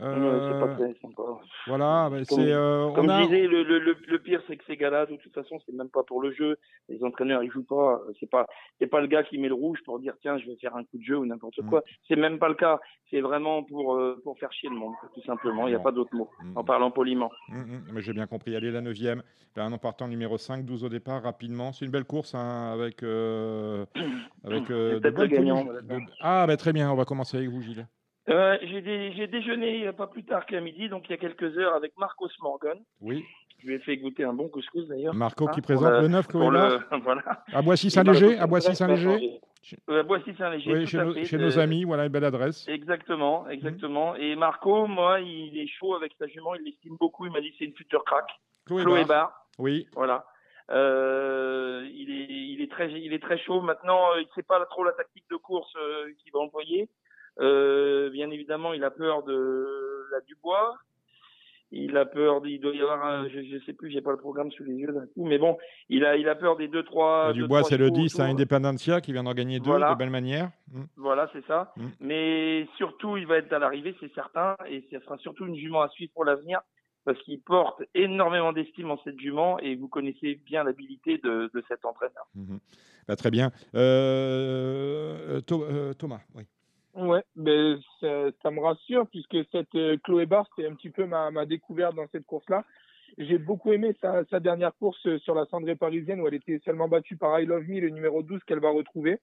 Speaker 1: Euh,
Speaker 3: pas très sympa.
Speaker 1: voilà, bah,
Speaker 3: Comme-
Speaker 1: euh,
Speaker 3: Comme
Speaker 1: on a-
Speaker 3: je disais, le, le, le, le pire, c'est que ces gars-là, de toute façon, c'est même pas pour le jeu. Les entraîneurs, ils jouent pas. C'est pas, c'est pas le gars qui met le rouge pour dire tiens, je vais faire un coup de jeu ou n'importe
Speaker 1: Mm.
Speaker 3: quoi. C'est même pas le cas. C'est vraiment pour euh, pour faire chier le monde, tout simplement. Il n'y a
Speaker 1: Bon.
Speaker 3: pas d'autre mot.
Speaker 1: Mm.
Speaker 3: En parlant poliment.
Speaker 1: Hum, hum, mais j'ai bien compris. Allez, la neuvième. Un en partant numéro 5, 12 au départ, rapidement. C'est une belle course hein, avec. avec de
Speaker 3: gagnant.
Speaker 1: De- Ah, bah, très bien. On va commencer avec vous, Gilles.
Speaker 3: Euh, j'ai, dé- j'ai déjeuné euh, pas plus tard qu'à midi, donc il y a quelques heures, avec Marcos Morgan.
Speaker 1: Oui.
Speaker 3: Je lui ai fait goûter un bon couscous d'ailleurs.
Speaker 1: Marco
Speaker 3: Hein,
Speaker 1: qui présente le 9
Speaker 3: le- voilà.
Speaker 1: À Boissy-Saint-Léger. À Boissy-Saint-Léger.
Speaker 3: Euh, Boissy-Saint-Léger.
Speaker 1: Oui, chez,
Speaker 3: à
Speaker 1: nos,
Speaker 3: fait,
Speaker 1: chez
Speaker 3: de-
Speaker 1: nos amis. Voilà une belle adresse.
Speaker 3: Exactement, exactement. Et Marco, moi, il est chaud avec sa jument, il l'estime beaucoup. Il m'a dit que c'est une future crack.
Speaker 1: Chloé. Barre, Oui.
Speaker 3: voilà. Euh, il est, il est très, il est très chaud. Maintenant, il ne sait pas trop la tactique de course euh, qu'il va employer. Euh, bien évidemment, il a peur de la Dubois. Il a peur, il doit y avoir, un, je, je sais plus, j'ai pas le programme sous les yeux d'un coup, mais bon, il a, il a peur des deux trois. Deux,
Speaker 1: Dubois, c'est le
Speaker 3: chevaux
Speaker 1: 10 à
Speaker 3: autour.
Speaker 1: Independencia qui vient d'en gagner deux
Speaker 3: Voilà.
Speaker 1: de belle manière. Hum.
Speaker 3: Voilà, c'est ça.
Speaker 1: Mm.
Speaker 3: Mais surtout, il va être à l'arrivée, c'est certain, et ce sera surtout une jument à suivre pour l'avenir, parce qu'il porte énormément d'estime en cette jument, et vous connaissez bien l'habilité de, de cet entraîneur.
Speaker 1: Mhm. Bah, très bien. Euh, euh, Thomas, oui.
Speaker 4: Ouais, ben, ça, me rassure puisque cette euh, Chloé Barr, c'est un petit peu ma, ma découverte dans cette course-là. J'ai beaucoup aimé sa, sa dernière course euh, sur la cendrée parisienne où elle était seulement battue par I Love Me, le numéro 12 qu'elle va retrouver.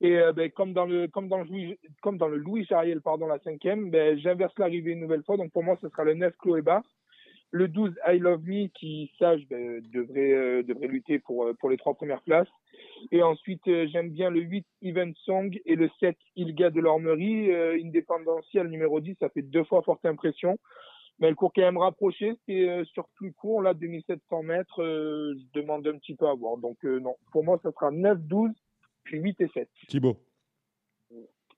Speaker 4: Et euh, ben, comme dans le comme dans le comme dans le Louis Jariel, pardon, la cinquième, ben, j'inverse l'arrivée une nouvelle fois. Donc pour moi, ce sera le 9 Chloé Barr. Le 12 I Love Me qui, sage, ben, devrait, euh, devrait lutter pour, euh, pour les trois premières places. Et ensuite, euh, j'aime bien le 8 Event Song et le 7 Ilga de l'Ormerie. Euh, Indépendentiel numéro 10, ça fait deux fois forte impression. Mais elle court quand même rapprochée. C'est euh, sur plus court, là, 2700 mètres. euh, je demande un petit peu à voir. Donc, euh, non. Pour moi, ça sera 9, 12, puis 8 et 7.
Speaker 1: Thibaut.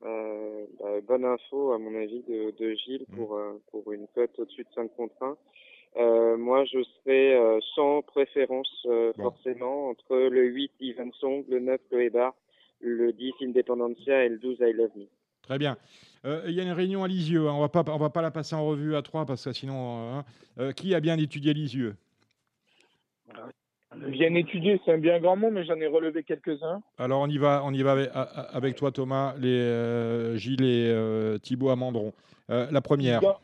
Speaker 5: Euh, bah, bonne info, à mon avis, de, de Gilles pour, euh, pour une cote au-dessus de 5 contre 1. Euh, moi, je serais euh, sans préférence euh,
Speaker 1: Bon.
Speaker 5: forcément entre le 8 Even Song, le 9 Chloé Barr, le 10 Independencia et le 12 I Love Me.
Speaker 1: Très bien. Euh, Il y a une réunion à Lisieux. hein. On va pas, on va pas la passer en revue à trois parce que sinon, euh, hein. Euh, qui a bien étudié Lisieux?
Speaker 4: Bien étudié, c'est un bien grand mot, mais j'en ai relevé quelques-uns.
Speaker 1: Alors on y va, on y va avec, toi Thomas, les euh, Gilles et euh, Thibaut Amandron. Euh, la première.
Speaker 4: Dans-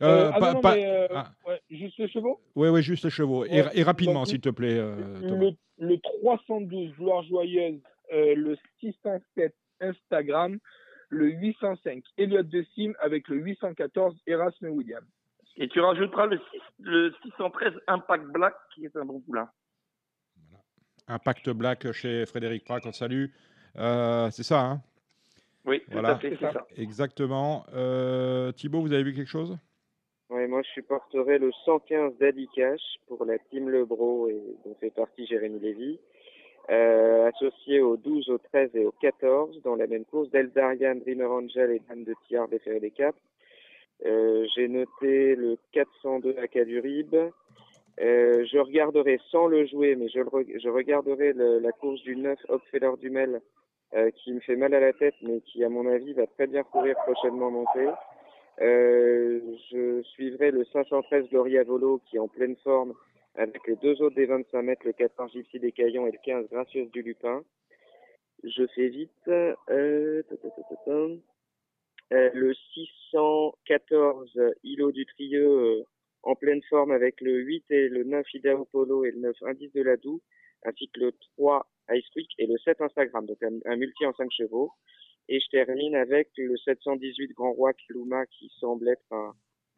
Speaker 1: Euh,
Speaker 4: Euh, ah
Speaker 1: pas-
Speaker 4: non, non,
Speaker 1: pas-
Speaker 4: mais, euh,
Speaker 1: ah.
Speaker 4: ouais, juste les chevaux?
Speaker 1: Ouais, ouais, juste les chevaux. Et,
Speaker 4: Ouais,
Speaker 1: et rapidement,
Speaker 4: donc,
Speaker 1: s'il te plaît, euh,
Speaker 4: le, le 312 Gloire Joyeuse, euh, le 607 Instagram, le 805 Elliott de Sim avec le 814 Erasme William.
Speaker 3: Et tu rajouteras le, 6, le 613 Impact Black, qui est un bon poulain.
Speaker 1: Impact Black chez Frédéric Prat, on salue. Euh, c'est ça, hein?
Speaker 3: Oui, tout
Speaker 1: Voilà.
Speaker 3: à fait,
Speaker 4: C'est ça.
Speaker 1: Exactement. Euh, Thibaut, vous avez vu quelque chose?
Speaker 5: Moi, je supporterais le 115 Daddy Cash pour la team Lebro et dont fait partie Jérémy Lévy. Euh, associé au 12, au 13 et au 14 dans la même course, Delzarian, Dreamer Angel et Dame de Tiard des des Caps. Euh, J'ai noté le 402 à Cadurib. Euh, je regarderai sans le jouer, mais je, regarderai la course du 9 Hopfeller Dumel euh, qui me fait mal à la tête, mais qui, à mon avis, va très bien courir prochainement monter. Euh, je suivrai le 513 Gloria Volo qui est en pleine forme avec les deux autres des 25 mètres, le 14 Gypsy des Caillons et le 15 Gracieuse du Lupin. Je fais vite. Euh, euh, le 614 Îlot du Trieux en pleine forme avec le 8 et le 9 Idaho Polo et le 9 Indice de la Doue, ainsi que le 3 Ice Week et le 7 Instagram, donc un, multi en 5 chevaux. Et je termine avec le 718 Grand Roi Kiluma qui semble être un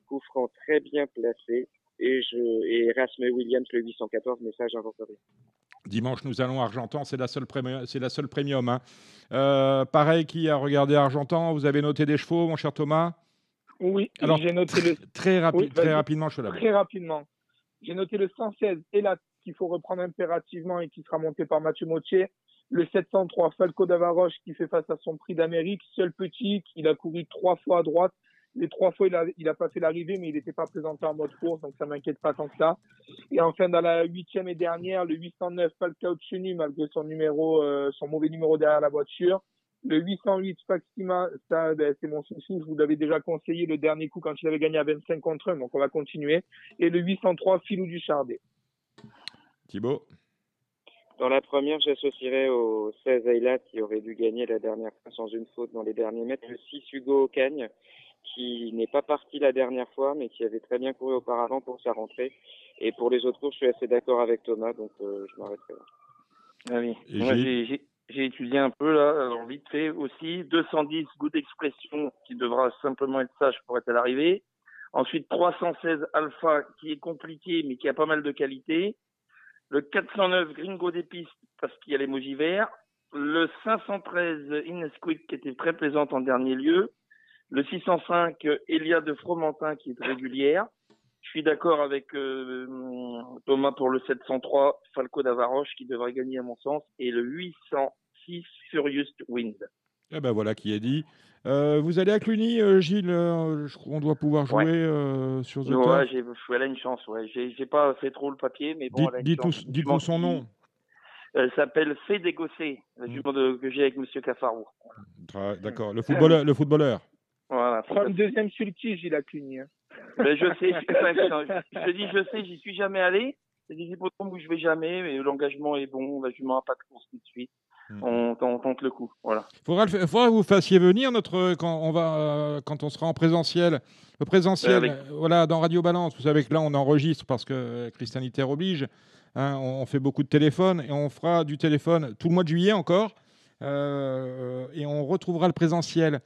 Speaker 5: coup franc très bien placé. Et, je, et Erasme Williams le 814, message inventorié.
Speaker 1: Dimanche, nous allons à Argentan, c'est la seule, c'est la seule premium. Hein. Euh, pareil, qui a regardé Argentan? Vous avez noté des chevaux, mon cher Thomas?
Speaker 4: Oui, alors j'ai noté le.
Speaker 1: Très, très rapidement, je
Speaker 4: Très rapidement. J'ai noté le 116 et là qu'il faut reprendre impérativement et qui sera monté par Mathieu Mautier. Le 703 Falco d'Avaroche qui fait face à son prix d'Amérique. Seul petit, il a couru trois fois à droite. Les trois fois, il a, il a pas fait l'arrivée, mais il n'était pas présenté en mode course, donc ça m'inquiète pas tant que ça. Et enfin, dans la huitième et dernière, le 809 Falcao Chenu, malgré son numéro, euh, son mauvais numéro derrière la voiture. Le 808 Faxima, ça, ben, c'est mon souci. Je vous l'avais déjà conseillé le dernier coup quand il avait gagné à 25 contre 1, donc on va continuer. Et le 803 Filou du Chardet.
Speaker 1: Thibaut?
Speaker 5: Dans la première, j'associerais au 16 Ayla qui aurait dû gagner la dernière fois sans une faute dans les derniers mètres. Le 6 Hugo Cagne qui n'est pas parti la dernière fois, mais qui avait très bien couru auparavant pour sa rentrée. Et pour les autres cours, je suis assez d'accord avec Thomas, donc euh, je m'arrêterai là.
Speaker 3: Ah oui. Moi, j'ai j'ai étudié un peu là, alors vite fait aussi. 210 Good Expression qui devra simplement être sage pour être à l'arrivée. Ensuite 316 Alpha qui est compliqué mais qui a pas mal de qualité. Le 409 Gringo des pistes parce qu'il y a l'émoji vert. Le 513 Inesquick qui était très plaisante en dernier lieu. Le 605 Elia de Fromentin qui est régulière. Je suis d'accord avec euh, Thomas pour le 703 Falco d'Avaroche qui devrait gagner à mon sens et le 806 Furious Wind.
Speaker 1: Eh ben voilà qui est dit. Euh, vous allez à Cluny, euh, Gilles je crois On doit pouvoir jouer sur The
Speaker 3: Ouais, j'ai, elle a une chance. Ouais. J'ai, j'ai pas fait trop le papier, mais bon.
Speaker 1: Dites, dites-nous son nom.
Speaker 3: Elle s'appelle Fée Dégossé, la jument que j'ai avec Monsieur Cafaro.
Speaker 1: D'accord. Le footballeur. le footballeur.
Speaker 4: Voilà. deuxième sulky, Gilles à Cluny. Hein.
Speaker 3: Ben, je sais, je, dis je sais, j'y suis jamais allé. C'est des hippodromes où je vais jamais, mais l'engagement est bon, la jument n'a pas de course tout de suite. Hmm. On, tente le coup, voilà.
Speaker 1: Faudra, faudra que vous fassiez venir notre quand on va euh, quand on sera en présentiel. Le présentiel, euh, voilà, dans Radio Balance. Vous savez que là, on enregistre parce que euh, Christian oblige. Hein, on, fait beaucoup de téléphones et on fera du téléphone tout le mois de juillet encore. et on retrouvera le présentiel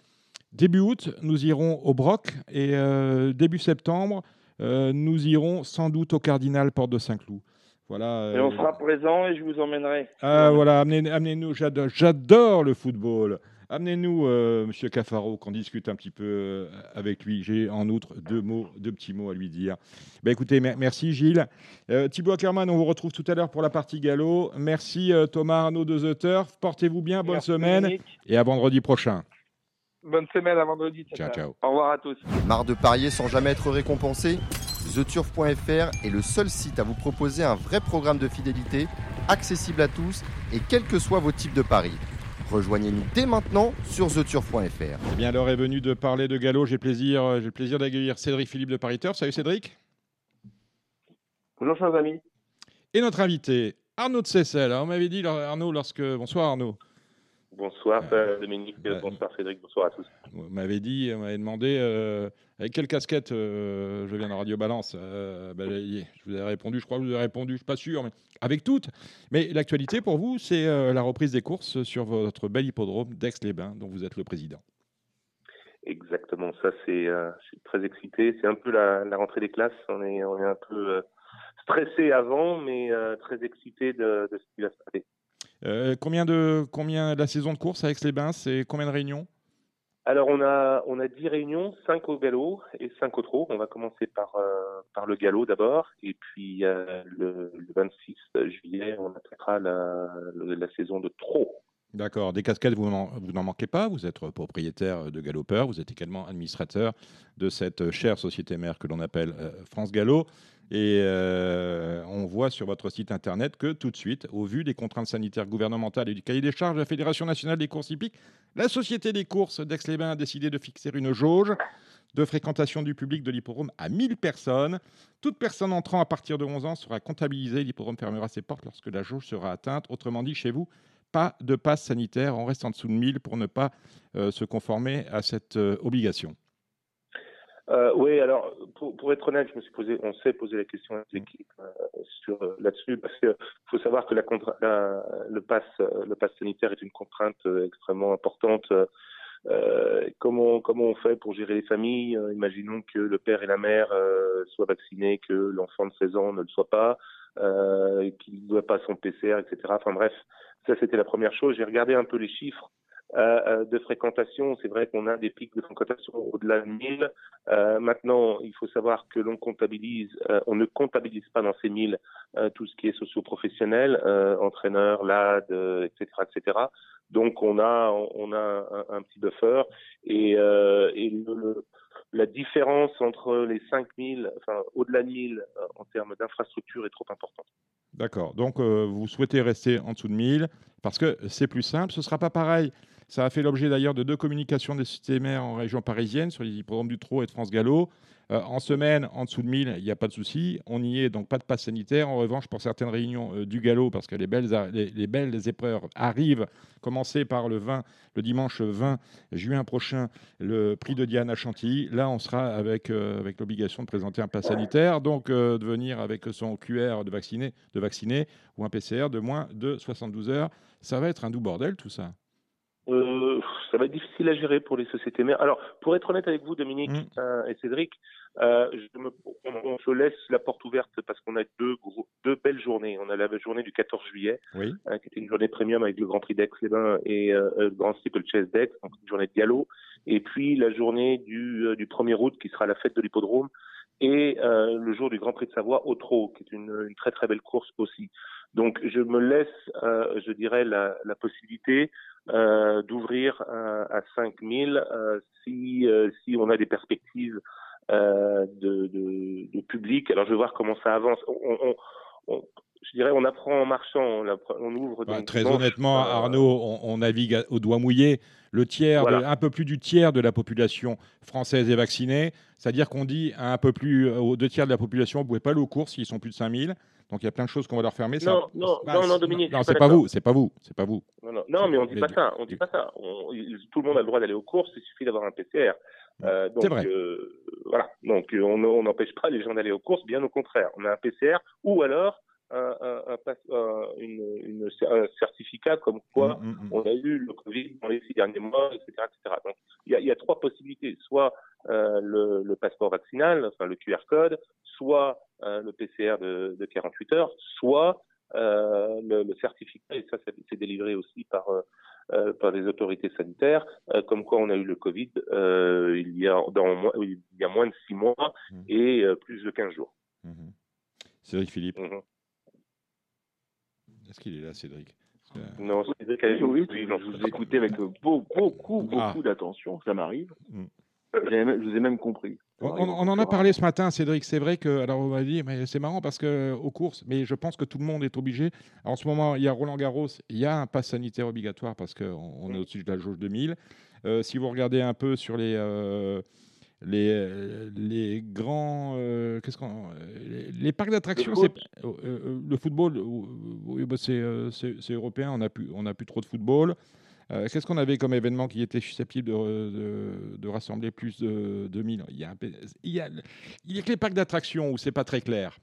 Speaker 1: Début août, nous irons au Broc et euh, début septembre, euh, nous irons sans doute au Cardinal Porte de Saint-Cloud.
Speaker 3: Voilà, et on euh, sera présent et je vous emmènerai.
Speaker 1: Ah voilà, amenez, amenez-nous, j'adore, j'adore le football. Amenez-nous, Monsieur Cafaro, qu'on discute un petit peu avec lui. J'ai en outre deux mots, deux petits mots à lui dire. Ben, écoutez, merci Gilles. Thibaut Ackerman, on vous retrouve tout à l'heure pour la partie galop. Merci Thomas Arnaud de The Turf. Portez-vous bien, bonne semaine et à vendredi prochain.
Speaker 4: Bonne semaine à vendredi.
Speaker 1: Ciao, ciao.
Speaker 3: Au revoir à tous.
Speaker 6: Marre de parier sans jamais être récompensé? TheTurf.fr est le seul site à vous proposer un vrai programme de fidélité, accessible à tous et quels que soient vos types de paris. Rejoignez-nous dès maintenant sur TheTurf.fr.
Speaker 1: Eh bien, l'heure est venue de parler de galop. J'ai plaisir, j'ai le plaisir d'accueillir Cédric Philippe de Paris Turf. Salut Cédric.
Speaker 7: Bonjour chers amis.
Speaker 1: Et notre invité, Arnaud de Cessel. on m'avait dit, Arnaud, lorsque. Bonsoir Arnaud.
Speaker 7: Bonsoir euh, Dominique, bonsoir Cédric, bonsoir à tous.
Speaker 1: Vous m'avez dit, vous m'avez demandé euh, avec quelle casquette euh, je viens de Radio Balance. Ben, je vous ai répondu, je crois que je vous ai répondu, je ne suis pas sûr, mais avec toutes. Mais l'actualité pour vous, c'est la reprise des courses sur votre bel hippodrome d'Aix-les-Bains, dont vous êtes le président.
Speaker 7: Exactement, ça c'est très excité. C'est un peu la, rentrée des classes. On est, on est un peu stressé avant, mais très excité de, de ce qui va se passer.
Speaker 1: Euh, combien de combien la saison de course avec les bains C'est combien de réunions?
Speaker 7: Alors on a on a 10 réunions, 5 au galop et 5 au trot. On va commencer par euh, par le galop d'abord et puis euh, le, 26 juillet on attaquera la, la saison de trot.
Speaker 1: D'accord. Des casquettes, vous n'en manquez pas. Vous êtes propriétaire de Galopeur. Vous êtes également administrateur de cette chère société mère que l'on appelle France Galop. Et euh, on voit sur votre site internet que tout de suite, au vu des contraintes sanitaires gouvernementales et du cahier des charges de la Fédération nationale des courses hippiques, la Société des courses d'Aix-les-Bains a décidé de fixer une jauge de fréquentation du public de l'hippodrome à 1000 personnes. Toute personne entrant à partir de 11 ans sera comptabilisée. L'hippodrome fermera ses portes lorsque la jauge sera atteinte. Autrement dit, chez vous, pas de passe sanitaire. On reste en dessous de 1000 pour ne pas euh, se conformer à cette euh, obligation.
Speaker 7: Euh, oui, alors pour, être honnête, je me suis posé, on s'est posé la question à l'équipe sur là-dessus parce qu'il faut savoir que la, le pass, le pass sanitaire est une contrainte extrêmement importante euh, comment, comment on fait pour gérer les familles? Euh, Imaginons que le père et la mère euh, soient vaccinés, que l'enfant de 16 ans ne le soit pas, qu'il ne doit pas son PCR, etc. Enfin bref, ça c'était la première chose. J'ai regardé un peu les chiffres. De fréquentation. C'est vrai qu'on a des pics de fréquentation au-delà de 1000. maintenant, il faut savoir que l'on comptabilise, on ne comptabilise pas dans ces 1000 tout ce qui est socio-professionnel, entraîneur, LAD, etc., etc. Donc on a un, petit buffer et, euh, la différence entre les 5000, enfin au-delà de 1000 euh, en termes d'infrastructure est trop importante.
Speaker 1: D'accord. Donc euh, vous souhaitez rester en dessous de 1000 parce que c'est plus simple. Ce ne sera pas pareil. Ça a fait l'objet d'ailleurs de deux communications des systémaires en région parisienne sur les programmes du Trot et de France Gallo. Euh, en semaine, en dessous de 1000, il n'y a pas de souci. On y est, donc pas de passe sanitaire. En revanche, pour certaines réunions euh, du galop, parce que les belles, les, belles épreuves arrivent, commencer par le 20, le dimanche 20 juin prochain, le prix de Diane à Chantilly. Là, on sera avec, euh, avec l'obligation de présenter un pass sanitaire, donc de venir avec son QR de vacciné, de vacciner ou un PCR de moins de 72 heures. Ça va être un doux bordel, tout ça.
Speaker 7: Euh, ça va être difficile à gérer pour les sociétés mères. Alors, pour être honnête avec vous, Dominique mm. euh, et Cédric, euh, je me, on, se laisse la porte ouverte parce qu'on a deux, deux belles journées. On a la journée du 14 juillet,
Speaker 1: oui.
Speaker 7: Hein, qui était une journée premium avec le Grand Prix d'Aix-les-Bains et euh, le Grand Steeple Chase d'Aix, donc une journée de galop. Et puis la journée du, du 1er août, qui sera la fête de l'hippodrome, et le jour du Grand Prix de Savoie au Trot, qui est une, une très très belle course aussi. Donc je me laisse, euh, je dirais, la, la possibilité euh, d'ouvrir euh, à 5000 euh, si, si on a des perspectives de, de, de, public. Alors je vais voir comment ça avance. Je dirais, on apprend en marchant, on, ouvre.
Speaker 1: Bah, très honnêtement, Arnaud, on, navigue au doigt mouillé. Le tiers, un peu plus du tiers de la population française est vaccinée. C'est-à-dire qu'on dit à un peu plus, aux deux tiers de la population, vous ne pouvez pas aller aux courses s'ils sont plus de 5000. Donc il y a plein de choses qu'on va leur fermer.
Speaker 7: Non, non, non, non, Dominique.
Speaker 1: Non, c'est pas, vous, c'est pas vous, c'est pas vous.
Speaker 7: Non, mais on dit pas ça. On dit pas ça. tout le monde a le droit d'aller aux courses. Il suffit d'avoir un PCR.
Speaker 1: Euh, c'est vrai.
Speaker 7: Euh, voilà. Donc on n'empêche pas les gens d'aller aux courses. Bien au contraire. On a un PCR ou alors un, une, un, certificat comme quoi mmh, mmh, mmh. on a eu le Covid dans les six derniers mois, etc. etc. Donc, il y, a, il y a trois possibilités. Soit euh, le, le, passeport vaccinal, enfin le QR code, soit euh, le PCR de, de, 48 heures, soit euh, le, le, certificat, et ça c'est délivré aussi par, euh, par les autorités sanitaires, comme quoi on a eu le Covid il, y a dans, il y a moins de six mois et plus de 15 jours.
Speaker 1: Mmh. Cédric Philippe. Est-ce qu'il est là, Cédric
Speaker 7: Non, Cédric,
Speaker 8: oui, je vous écoutais avec beaucoup, beaucoup, beaucoup ah. d'attention, ça m'arrive. Mm. Je vous ai même compris.
Speaker 1: On, en a parlé ce matin, Cédric. C'est vrai que, alors on va dire, mais c'est marrant parce que aux courses, mais je pense que tout le monde est obligé. en ce moment, il y a Roland Garros, il y a un pass sanitaire obligatoire parce qu'on on est au-dessus de la jauge 2000. Euh, si vous regardez un peu sur les, euh, les, les grands. Euh, qu'est-ce qu'on. Les, parcs d'attractions, c'est. le football, oui, bah, c'est européen, on n'a plus, on plus trop de football. Euh, qu'est-ce qu'on avait comme événement qui était susceptible de, de, rassembler plus de 2000 il y, a il, y a, il y a que les parcs d'attractions où c'est pas très clair.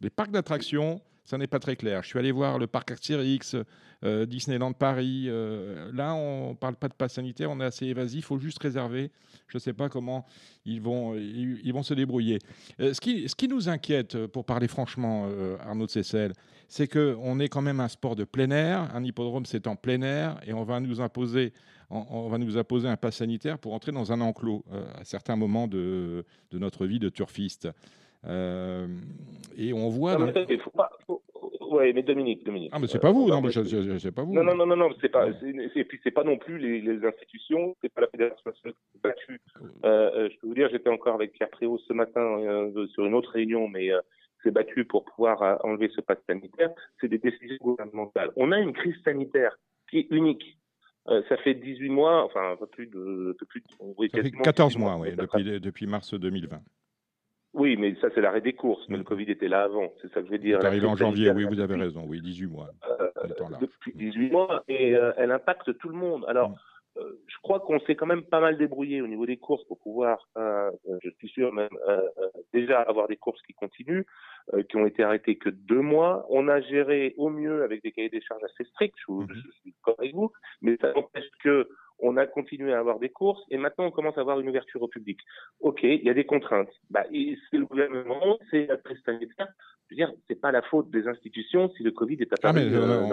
Speaker 1: Les parcs d'attractions, ça n'est pas très clair. Je suis allé voir le parc Astérix, euh, Disneyland Paris. Euh, là, on ne parle pas de passe sanitaire, on est assez évasif, il faut juste réserver. Je ne sais pas comment ils vont, ils, vont se débrouiller. ce, qui, ce qui nous inquiète, pour parler franchement, Arnaud de Cessel, c'est qu'on est quand même un sport de plein air. Un hippodrome, c'est en plein air et on va nous imposer, on, va nous imposer un pass sanitaire pour entrer dans un enclos euh, à certains moments de, de, notre vie de turfiste. Euh, et on voit.
Speaker 7: Non, mais faut pas, Ouais, mais Dominique, Dominique.
Speaker 1: Ah, mais c'est pas vous, non, mais sais pas vous.
Speaker 7: Non, non, non, non, non c'est pas. Et puis c'est pas non plus les, les institutions, c'est pas la fédération nationale qui s'est battue. Euh, je peux vous dire, j'étais encore avec Pierre Préau ce matin sur une autre réunion, mais s'est battu pour pouvoir euh, enlever ce pass sanitaire, c'est des décisions gouvernementales. On a une crise sanitaire qui est unique. ça fait 18 mois, enfin un peu plus de, plus
Speaker 1: oui, ça fait 14 mois, oui, depuis, depuis mars 2020.
Speaker 7: Oui, mais ça, c'est l'arrêt des courses. Mais le Covid était là avant. C'est ça que je veux dire.
Speaker 1: Arrivé en janvier, oui, vous avez raison. Oui, 18 mois.
Speaker 7: Euh, depuis 18 mois. Et euh, elle impacte tout le monde. Alors, mm. euh, je crois qu'on s'est quand même pas mal débrouillé au niveau des courses pour pouvoir, je suis sûr même, déjà avoir des courses qui continuent, qui ont été arrêtées que deux mois. On a géré au mieux avec des cahiers des charges assez stricts, je, mm-hmm. je suis d'accord avec vous, mais ça n'empêche que on a continué à avoir des courses et maintenant on commence à avoir une ouverture au public. Ok, il y a des contraintes. Bah, c'est le gouvernement, c'est la presse sanitaire. Je veux dire, c'est pas la faute des institutions si le Covid est apparu.
Speaker 1: Ah mais, euh,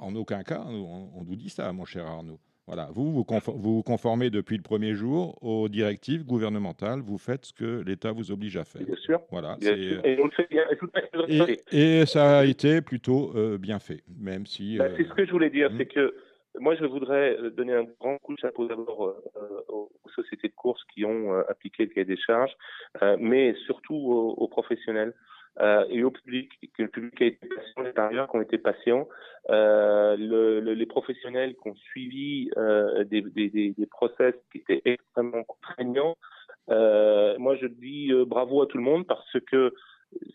Speaker 1: en aucun cas, on, nous dit ça, mon cher Arnaud. Voilà, vous vous, vous conformez depuis le premier jour aux directives gouvernementales. Vous faites ce que l'État vous oblige à faire.
Speaker 7: Bien sûr.
Speaker 1: Voilà.
Speaker 7: Et, on le fait bien.
Speaker 1: Et, ça a été plutôt euh, bien fait, même si.
Speaker 7: Bah, c'est ce que je voulais dire, hmm. c'est que moi, je voudrais euh, donner un grand coup de chapeau d'abord euh, euh, aux sociétés de course qui ont appliqué le cahier des charges, mais surtout aux, professionnels et au public, que le public a été patient, les parieurs qui ont été patients, le, les professionnels qui ont suivi des, des, des, process qui étaient extrêmement contraignants. moi, je dis bravo à tout le monde parce que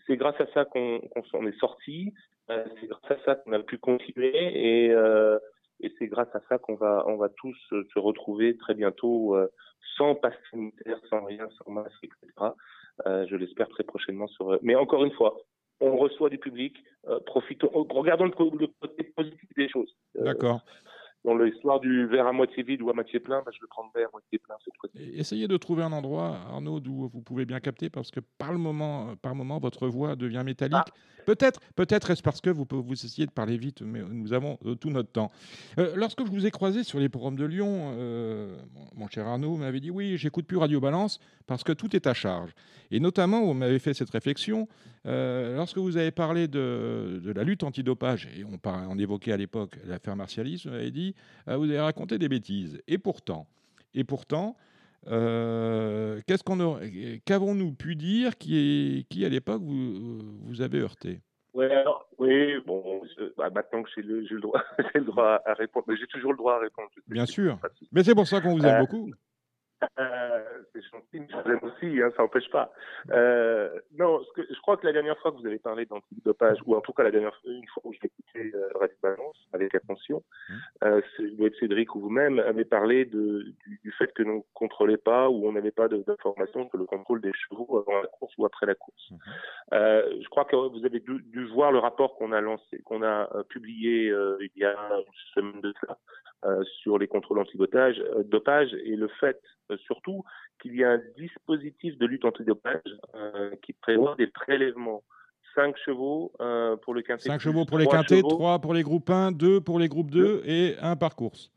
Speaker 7: c'est grâce à ça qu'on s'en est sorti, c'est grâce à ça qu'on a pu continuer et et c'est grâce à ça qu'on va, on va tous se retrouver très bientôt euh, sans passe sanitaire, sans rien, sans masque, etc. Euh, je l'espère très prochainement sur. Mais encore une fois, on reçoit du public. Euh, profitons, regardons le, côté positif des choses.
Speaker 1: D'accord
Speaker 7: dans l'histoire du verre à moitié vide ou à moitié plein, bah, je le prendrai à moitié plein cette fois
Speaker 1: Essayez de trouver un endroit, Arnaud, d'où vous pouvez bien capter, parce que par, le moment, par moment, votre voix devient métallique. Ah. Peut-être, peut-être est-ce parce que vous, vous essayez de parler vite, mais nous avons euh, tout notre temps. Euh, lorsque je vous ai croisé sur les programmes de Lyon, euh, mon cher Arnaud m'avait dit oui, j'écoute plus Radio Balance parce que tout est à charge. Et notamment, vous m'avez fait cette réflexion lorsque vous avez parlé de, la lutte antidopage, et on, on évoquait à l'époque l'affaire Martialis, vous m'avez dit vous avez raconté des bêtises. Et pourtant, et pourtant, euh, qu'est-ce qu'on qu'avons-nous pu dire qui, qui à l'époque vous, vous avez heurté?
Speaker 7: Alors, Oui, bon, bah, maintenant que j'ai le, le, droit, le droit à répondre, mais j'ai toujours le droit à répondre.
Speaker 1: Bien sûr, mais c'est pour ça qu'on vous aime euh, beaucoup.
Speaker 7: Euh, c'est gentil, mais je aussi, hein, ça n'empêche pas. Euh, non, ce que, je crois que la dernière fois que vous avez parlé d'antidopage, ou en tout cas la dernière fois, une fois où j'ai écouté euh, Radio Balance avec attention, mmh. euh, Cédric ou vous-même avez parlé de, du, du, fait que nous ne contrôlait pas ou on n'avait pas d'informations sur le contrôle des chevaux avant la course ou après la course. Mmh. Euh, je crois que vous avez dû, dû voir le rapport qu'on a lancé, qu'on a euh, publié euh, il y a une semaine de cela sur les contrôles antidopage, dopage et le fait surtout qu'il y a un dispositif de lutte antidopage euh, qui prévoit des prélèvements. 5 chevaux euh, pour le quintet.
Speaker 1: 5 chevaux pour les quintés, 3 pour les groupes 1, 2 pour les groupes 2 et 1 par course.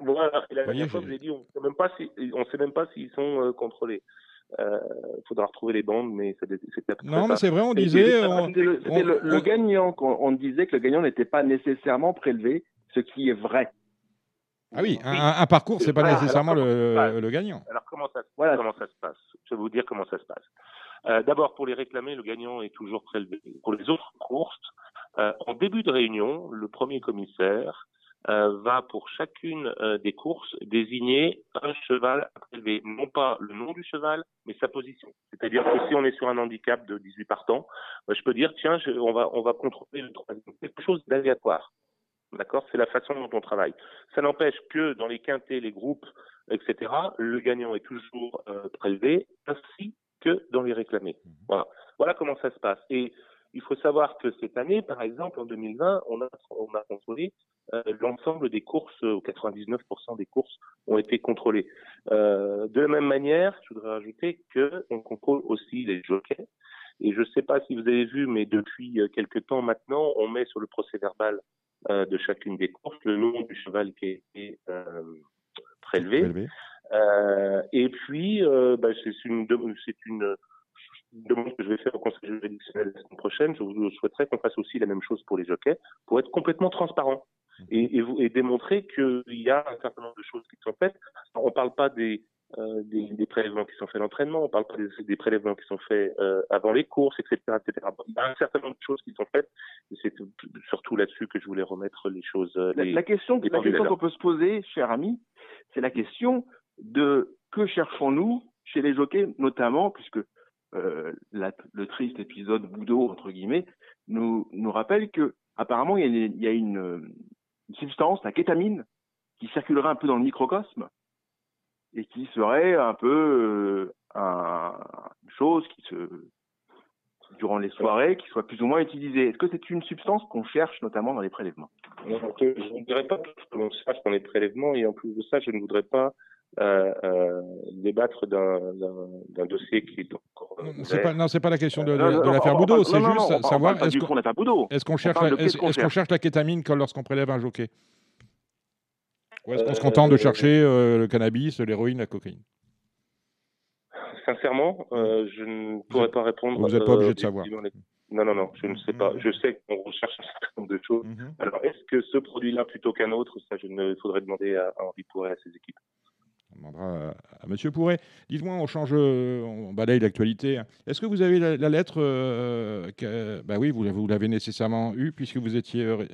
Speaker 7: Voilà, et la dernière fois, je vous ai dit, on ne sait même pas s'ils sont contrôlés. Il faudra retrouver les bandes, mais c'était
Speaker 1: Non, mais c'est vrai, on disait.
Speaker 8: le, gagnant, on, disait que le gagnant n'était pas nécessairement prélevé, ce qui est vrai.
Speaker 1: Ah oui, un, parcours, ce n'est pas nécessairement le, gagnant.
Speaker 7: Alors comment ça, comment ça se passe? Je vais vous dire comment ça se passe. Euh, d'abord, pour les réclamer, le gagnant est toujours prélevé. Pour les autres courses, euh, en début de réunion, le premier commissaire euh, va pour chacune des courses désigner un cheval à prélever. Non pas le nom du cheval, mais sa position. C'est-à-dire que si on est sur un handicap de 18 partants, je peux dire, tiens, on, va, on va contrôler le troisième. Quelque chose d'aléatoire. D'accord? C'est la façon dont on travaille. Ça n'empêche que dans les quintés, les groupes, etc., le gagnant est toujours euh, prélevé, ainsi que dans les réclamés. Mhm. Voilà. voilà comment ça se passe. Et il faut savoir que cette année, par exemple, en 2020, on a, on a contrôlé euh, l'ensemble des courses, 99% des courses ont été contrôlées. Euh, de la même manière, je voudrais rajouter qu'on contrôle aussi les jockeys. Et je ne sais pas si vous avez vu, mais depuis quelques temps maintenant, on met sur le procès verbal euh, de chacune des courses, le nom du cheval qui a été euh, prélevé. Euh, et puis, bah, c'est une, c'est une, demande que je vais faire au Conseil juridictionnel la semaine prochaine. Je vous souhaiterais qu'on fasse aussi la même chose pour les jockeys, pour être complètement transparent mhm. et, et, et démontrer qu'il y a un certain nombre de choses qui sont faites. On ne parle pas des, euh, des, prélèvements qui sont faits à l'entraînement, on parle pas des, prélèvements qui sont faits euh, avant les courses, etc., etc. Il y a un certain nombre de choses qui sont faites, et c'est surtout là-dessus que je voulais remettre les choses. Euh,
Speaker 8: la, question, la question qu'on peut se poser, cher ami, c'est la question de que cherchons-nous chez les jockeys, notamment, puisque le triste épisode Boudot, entre guillemets, nous, nous rappelle que apparemment il y a, il y a une, une substance, la kétamine, qui circulerait un peu dans le microcosme et qui serait un peu euh, une chose qui se durant les soirées qui soit plus ou moins utilisée. Est-ce que c'est une substance qu'on cherche notamment dans les prélèvements?
Speaker 7: Je ne voudrais pas que l'on cherche dans les prélèvements et en plus de ça, je ne voudrais pas euh, euh, débattre d'un dossier qui est encore.
Speaker 1: C'est pas, non, c'est pas la question de, de, l'affaire Boudot, c'est juste savoir est-ce qu'on cherche, est qu cherche la kétamine lorsqu'on prélève un jockey? Ou est-ce qu'on se contente de chercher euh, le cannabis, l'héroïne, la cocaïne
Speaker 7: Sincèrement, euh, je ne pourrais pas répondre.
Speaker 1: Vous n'êtes pas obligé de savoir.
Speaker 7: Non, non, non, je ne sais pas. Je sais qu'on recherche un certain nombre de choses. Mhm. Alors, est-ce que ce produit-là plutôt qu'un autre, ça, je ne faudrait demander à Henri Pourret et à ses équipes.
Speaker 1: Demandera à, Monsieur Pourret. Dites-moi, on change, on balaye l'actualité. Est-ce que vous avez la, lettre euh, Bah oui, vous, vous l'avez nécessairement eue puisque vous étiez euh,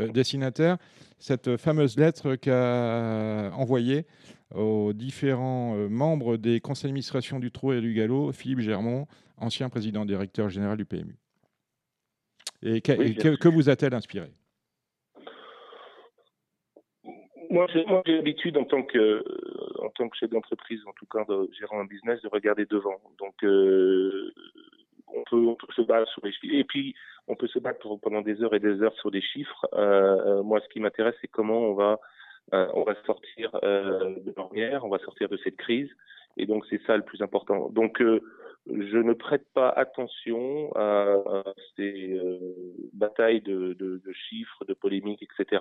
Speaker 1: euh, destinataire. Cette fameuse lettre qu'a envoyée aux différents membres des conseils d'administration du Trot et du Galop, Philippe Germont, ancien président directeur général du PMU. Et que vous a-t-elle inspiré?
Speaker 7: Moi, j'ai l'habitude en tant que euh, en tant que chef d'entreprise, en tout cas gérant un business, de regarder devant. Donc, euh, on, peut, on peut se battre sur les chiffres. Et puis, on peut se battre pendant des heures et des heures sur des chiffres. Euh, moi, ce qui m'intéresse, c'est comment on va on va sortir de l'ornière, on va sortir de cette crise. Et donc, c'est ça le plus important. Donc, je ne prête pas attention à, ces batailles de, de, de, chiffres, de polémiques, etc.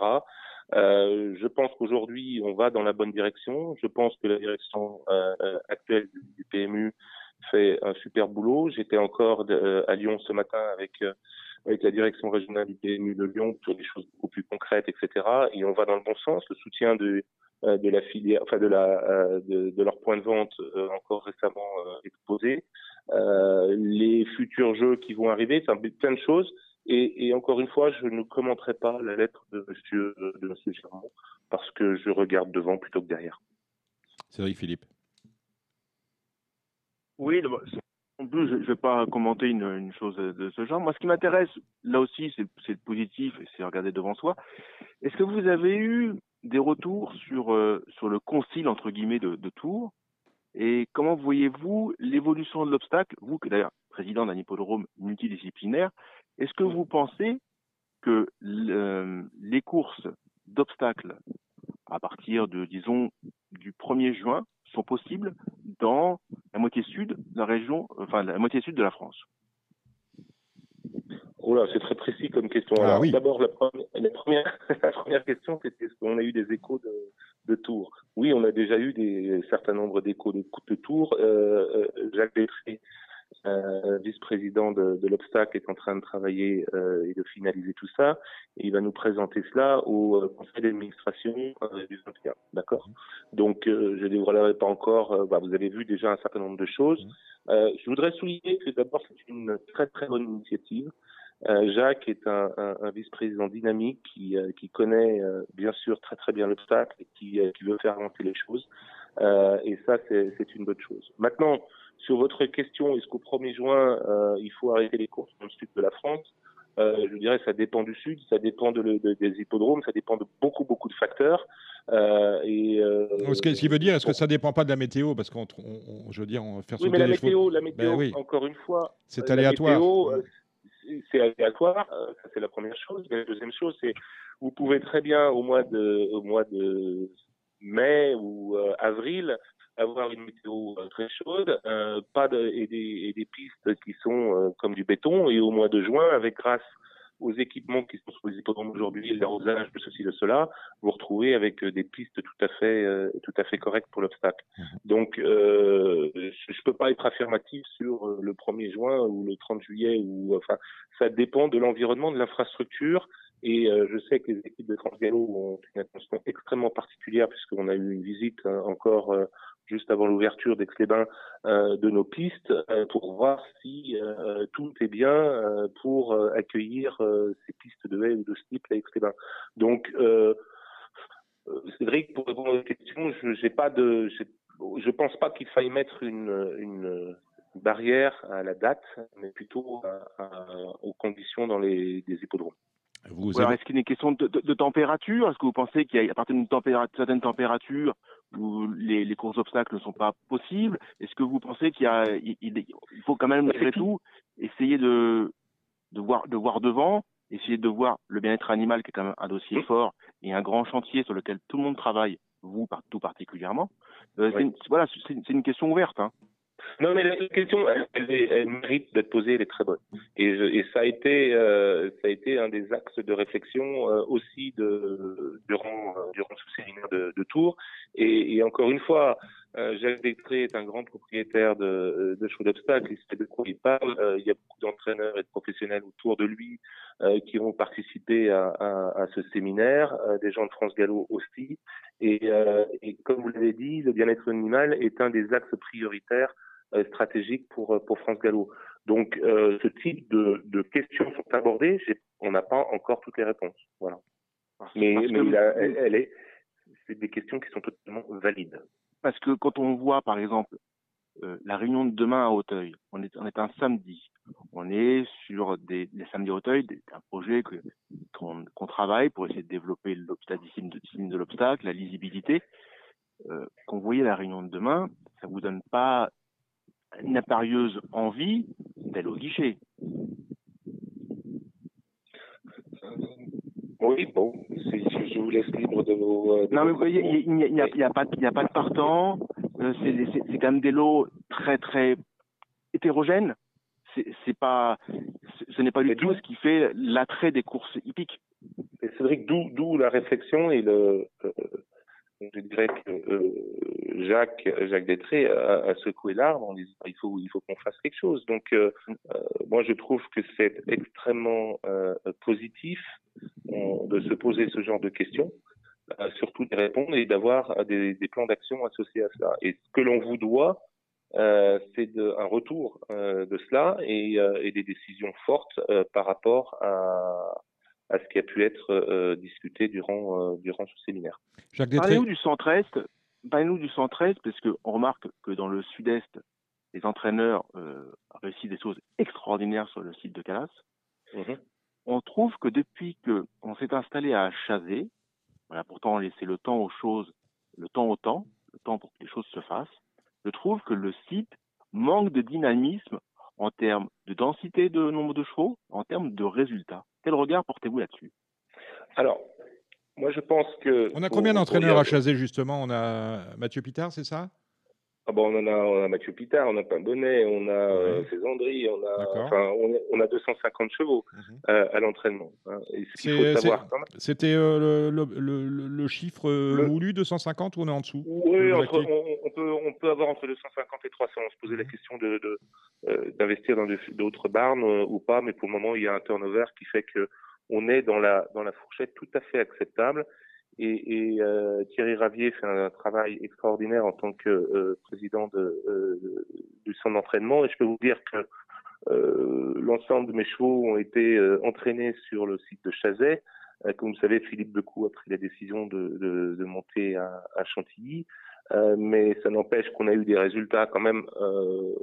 Speaker 7: Euh, je pense qu'aujourd'hui, on va dans la bonne direction. Je pense que la direction euh, euh actuelle du, PMU fait un super boulot. J'étais encore euh, à Lyon ce matin avec euh, avec la direction régionale du PMU de Lyon sur des choses beaucoup plus concrètes, etc. Et on va dans le bon sens. Le soutien de de la filière, enfin de la de, de leur point de vente encore récemment exposé. les futurs jeux qui vont arriver, enfin plein de choses. Et, et, encore une fois, je ne commenterai pas la lettre de Monsieur de Monsieur Germont parce que je regarde devant plutôt que derrière.
Speaker 1: C'est vrai, Philippe.
Speaker 8: Oui, en plus, je ne vais pas commenter une, une, chose de ce genre. Moi, ce qui m'intéresse, là aussi, c'est le positif et c'est regarder devant soi. Est-ce que vous avez eu des retours sur, euh, sur le concile, entre guillemets, de, de Tours Et comment voyez-vous l'évolution de l'obstacle? Vous, que d'ailleurs, président d'un hippodrome multidisciplinaire, est-ce que vous pensez que les courses d'obstacles à partir de, disons, du 1er juin sont possibles dans la moitié sud de la région, enfin la moitié sud de la France?
Speaker 7: Là, c'est très précis comme question. Ah d'abord, la, première, la première question, c'était est-ce qu'on a eu des échos de, de Tours? Oui, on a déjà eu des certain nombre d'échos de, de Tours. Euh, euh Jacques Bétré euh, vice-président de, de l'Obstacle, est en train de travailler euh, et de finaliser tout ça. Et il va nous présenter cela au euh, conseil d'administration euh, du 21. D'accord? Donc, euh, je ne dévoilerai pas encore. Bah, vous avez vu déjà un certain nombre de choses. je voudrais souligner que d'abord, c'est une très très bonne initiative. Jacques est un, un, un vice-président dynamique qui, qui connaît bien sûr très très bien l'obstacle et qui, qui veut faire avancer les choses. et ça, c'est une bonne chose. Maintenant, sur votre question, est-ce qu'au 1er juin, euh, il faut arrêter les courses dans le sud de la France? Euh, Je dirais ça dépend du sud, ça dépend de, de, des hippodromes, ça dépend de beaucoup, beaucoup de facteurs. Euh, et, euh,
Speaker 1: ce, qui veut dire, est-ce que ça ne dépend pas de la météo? Parce qu'on, je veux dire, on faire
Speaker 7: oui, mais la météo, la météo, ben encore une fois,
Speaker 1: c'est aléatoire.
Speaker 7: C'est aléatoire, ça c'est la première chose. La deuxième chose, c'est vous pouvez très bien au mois de, mai ou avril avoir une météo euh, très chaude, euh, pas et, des, pistes qui sont euh, comme du béton, et au mois de juin, avec grâce aux équipements qui sont sur les hippodromes aujourd'hui, l'arrosage de ceci, de cela, vous retrouvez avec des pistes tout à fait, tout à fait correctes pour l'obstacle. Mmh. Donc, euh, je ne peux pas être affirmatif sur le 1er juin ou le 30 juillet, ou enfin, ça dépend de l'environnement, de l'infrastructure, et je sais que les équipes de Transgallo ont une attention extrêmement particulière puisqu'on a eu une visite encore juste avant l'ouverture d'Aix-les-Bains de nos pistes pour voir si tout est bien pour accueillir ces pistes de haie ou de slip à Aix-les-Bains. Donc Cédric, pour répondre à votre question, je n'ai pas de, je pense pas qu'il faille mettre une, une, barrière à la date, mais plutôt aux conditions dans les des hippodromes.
Speaker 8: Vous Est-ce qu'il y a une question de, température? Est-ce que vous pensez qu'à partir d'une température, certaine température, où les, les courses obstacles ne sont pas possibles? Est-ce que vous pensez qu'il il, il, faut quand même, malgré tout, essayer de, de, voir, de voir devant, essayer de voir le bien-être animal, qui est quand même un dossier fort et un grand chantier sur lequel tout le monde travaille, vous tout particulièrement? Euh, Voilà, c'est une question ouverte. Hein.
Speaker 7: Non, mais la question, elle, mérite d'être posée, elle est très bonne. Et, et ça a été, euh, ça a été un des axes de réflexion euh, aussi de, durant, euh, durant ce séminaire de, de Tours. Et, et, encore une fois, euh, Jacques Détré est un grand propriétaire de, de chevaux d'obstacles, il sait de quoi il parle. il y a beaucoup d'entraîneurs et de professionnels autour de lui qui ont participé à, à, à ce séminaire, des gens de France Gallo aussi. Et, et comme vous l'avez dit, le bien-être animal est un des axes prioritaires euh, stratégique pour, euh, pour France Gallo. Donc, euh, ce type de, de, questions sont abordées. On n'a pas encore toutes les réponses. Voilà. mais, mais elle, est, c'est des questions qui sont totalement valides.
Speaker 8: Parce que quand on voit, par exemple, la réunion de demain à Hauteuil, on est, on est un samedi. On est sur des, les samedis à Hauteuil, un projet qu'on travaille pour essayer de développer discipline de, de l'obstacle, la lisibilité. Euh, quand vous voyez la réunion de demain, ça vous donne pas une imparieuse envie d'aller au guichet.
Speaker 7: Oui, bon, je vous laisse libre de vos.
Speaker 8: Euh, non, mais vous voyez, il n'y a, a, pas, a pas de partant. Euh, c'est quand même des lots très, très hétérogènes. C'est pas, ce n'est pas du tout ce qui fait l'attrait des courses hippiques.
Speaker 7: Que d'où la réflexion et le, euh, je dirais que Jacques, Jacques Détré a, secoué l'arbre en disant il faut, qu'on fasse quelque chose. Donc, euh, euh moi, je trouve que c'est extrêmement euh, positif de se poser ce genre de questions, surtout de répondre et d'avoir des, plans d'action associés à cela. Et ce que l'on vous doit, c'est un retour de cela et, des décisions fortes par rapport à, à ce qui a pu être euh, discuté durant, euh, durant ce séminaire.
Speaker 8: Parlez-nous du centre-est, parlez-nous du centre-est, parce qu'on remarque que dans le sud-est, les entraîneurs euh, réussissent des choses extraordinaires sur le site de Calas. Mhm. On trouve que depuis qu'on s'est installé à Chazé, voilà, pourtant on laissé le temps aux choses, le temps au temps, le temps pour que les choses se fassent, je trouve que le site manque de dynamisme en termes de densité de nombre de chevaux, en termes de résultats. Quel regard portez-vous là-dessus?
Speaker 7: Alors, moi je pense que...
Speaker 1: On a combien d'entraîneurs à Chazé justement? On a Mathieu Pitard, c'est ça?
Speaker 7: Ah bon, on, en a, on a Mathieu Pitard, on a Pimbonnet, on a euh, Cézandry, on a, enfin, on, a 250 chevaux mhm. euh, à l'entraînement. Hein.
Speaker 1: C'était euh, le, le, le, chiffre voulu, 250, ou on est en dessous?
Speaker 7: Oui, entre, on, peut, on peut avoir entre 250 et 300. On se posait la mhm. question d'investir de, d'investir dans d'autres barnes ou pas, mais pour le moment, il y a un turnover qui fait que on est dans la, dans la fourchette tout à fait acceptable. Et, et euh, Thierry Ravier fait un, travail extraordinaire en tant que euh, président de, euh, du centre d'entraînement. Et je peux vous dire que l'ensemble de mes chevaux ont été entraînés sur le site de Chazet. comme vous savez, Philippe Becou a pris la décision de, de, de monter à, à Chantilly. Euh, mais ça n'empêche qu'on a eu des résultats quand même euh,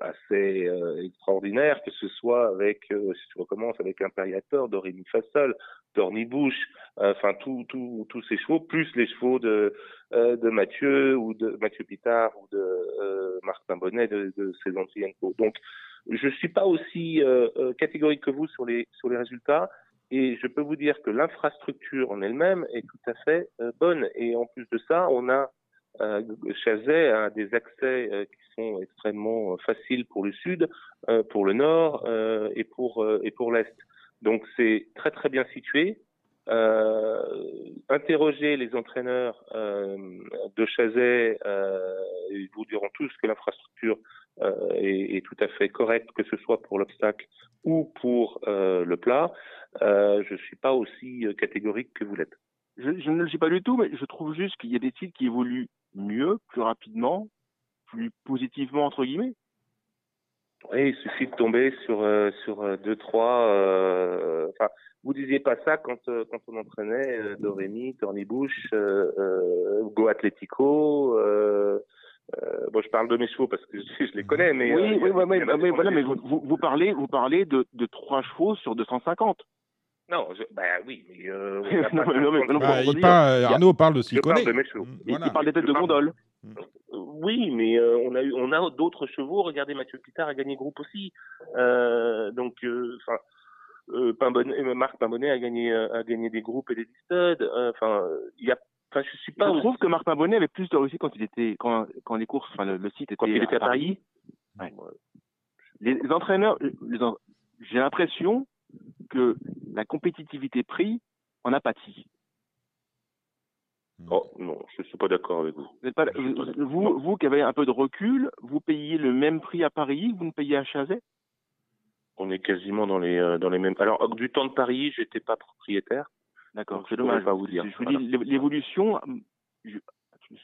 Speaker 7: assez euh, extraordinaires, que ce soit avec, euh, si tu recommences, avec Imperiator, Doremi Fassol, Dornibouche, enfin tous tout, tous ces chevaux, plus les chevaux de, de Mathieu ou de Mathieu Pitard ou de Marc Pimbonnet de, de ces anciennes Donc, je suis pas aussi catégorique que vous sur les sur les résultats. Et je peux vous dire que l'infrastructure en elle-même est tout à fait bonne. Et en plus de ça, on a euh, Chazet a des accès euh, qui sont extrêmement euh, faciles pour le sud, euh, pour le nord et pour l'est. Donc c'est très très bien situé. interroger les entraîneurs de Chazet, ils vous diront tous que l'infrastructure est, est, tout à fait correcte, que ce soit pour l'obstacle ou pour le plat. je suis pas aussi catégorique que vous l'êtes.
Speaker 8: Je, je ne le dis pas du tout, mais je trouve juste qu'il y a des sites qui évoluent mieux, plus rapidement, plus positivement entre guillemets.
Speaker 7: Oui, il suffit de tomber sur euh, sur euh, deux trois. euh, Enfin, vous disiez pas ça quand euh, quand on entraînait euh, Dorémy, Tornibouche, euh, euh, Go Atletico. Bon, je parle de mes chevaux parce que je, je les connais, mais
Speaker 8: oui,
Speaker 7: euh,
Speaker 8: oui, oui,
Speaker 7: qui
Speaker 8: voilà, mais vous, vous, vous parlez, vous parlez de, de trois chevaux sur 250.
Speaker 7: Non, je, bah oui, mais euh, on
Speaker 8: Non, mais- non, mais-
Speaker 7: 50
Speaker 8: non,
Speaker 1: Bah, il parle-
Speaker 8: il y a-
Speaker 1: Arnaud parle de
Speaker 7: Je parle
Speaker 1: Sicone.
Speaker 7: de mes chevaux.
Speaker 1: Mm,
Speaker 8: Il,
Speaker 1: voilà.
Speaker 8: il parle des têtes de
Speaker 7: Je parle-
Speaker 8: gondole.
Speaker 7: Euh, Oui, mais euh, on a eu, on a d'autres chevaux. Regardez, Mathieu Pitard a gagné groupe aussi. Euh, donc, euh, enfin, euh, Pimbonnet- euh, Marc Pimbonnet a gagné, a gagné des groupes et des studs. Euh, Enfin, il y a, enfin, je suis pas.
Speaker 8: Je trouve que Marc Pabonnet avait plus de réussite quand il était, quand, quand les courses, enfin le, le site était,
Speaker 7: quand il était à Paris.
Speaker 8: Ouais. Les, les entraîneurs, les en- j'ai l'impression que la compétitivité prix en a pâti.
Speaker 7: Oh non, je suis pas d'accord avec vous.
Speaker 8: Vous, pas-
Speaker 7: Je
Speaker 8: vous, vous, vous qui avez un peu de recul, vous payez le même prix à Paris que vous ne payez à Chazet?
Speaker 7: On est quasiment dans les, euh, dans les mêmes. Alors, du temps de Paris, j'étais pas propriétaire.
Speaker 8: D'accord, c'est
Speaker 7: je
Speaker 8: dommage.
Speaker 7: pas vous dire.
Speaker 8: Je vous
Speaker 7: Voilà.
Speaker 8: dis, l'é- l'évolution, je,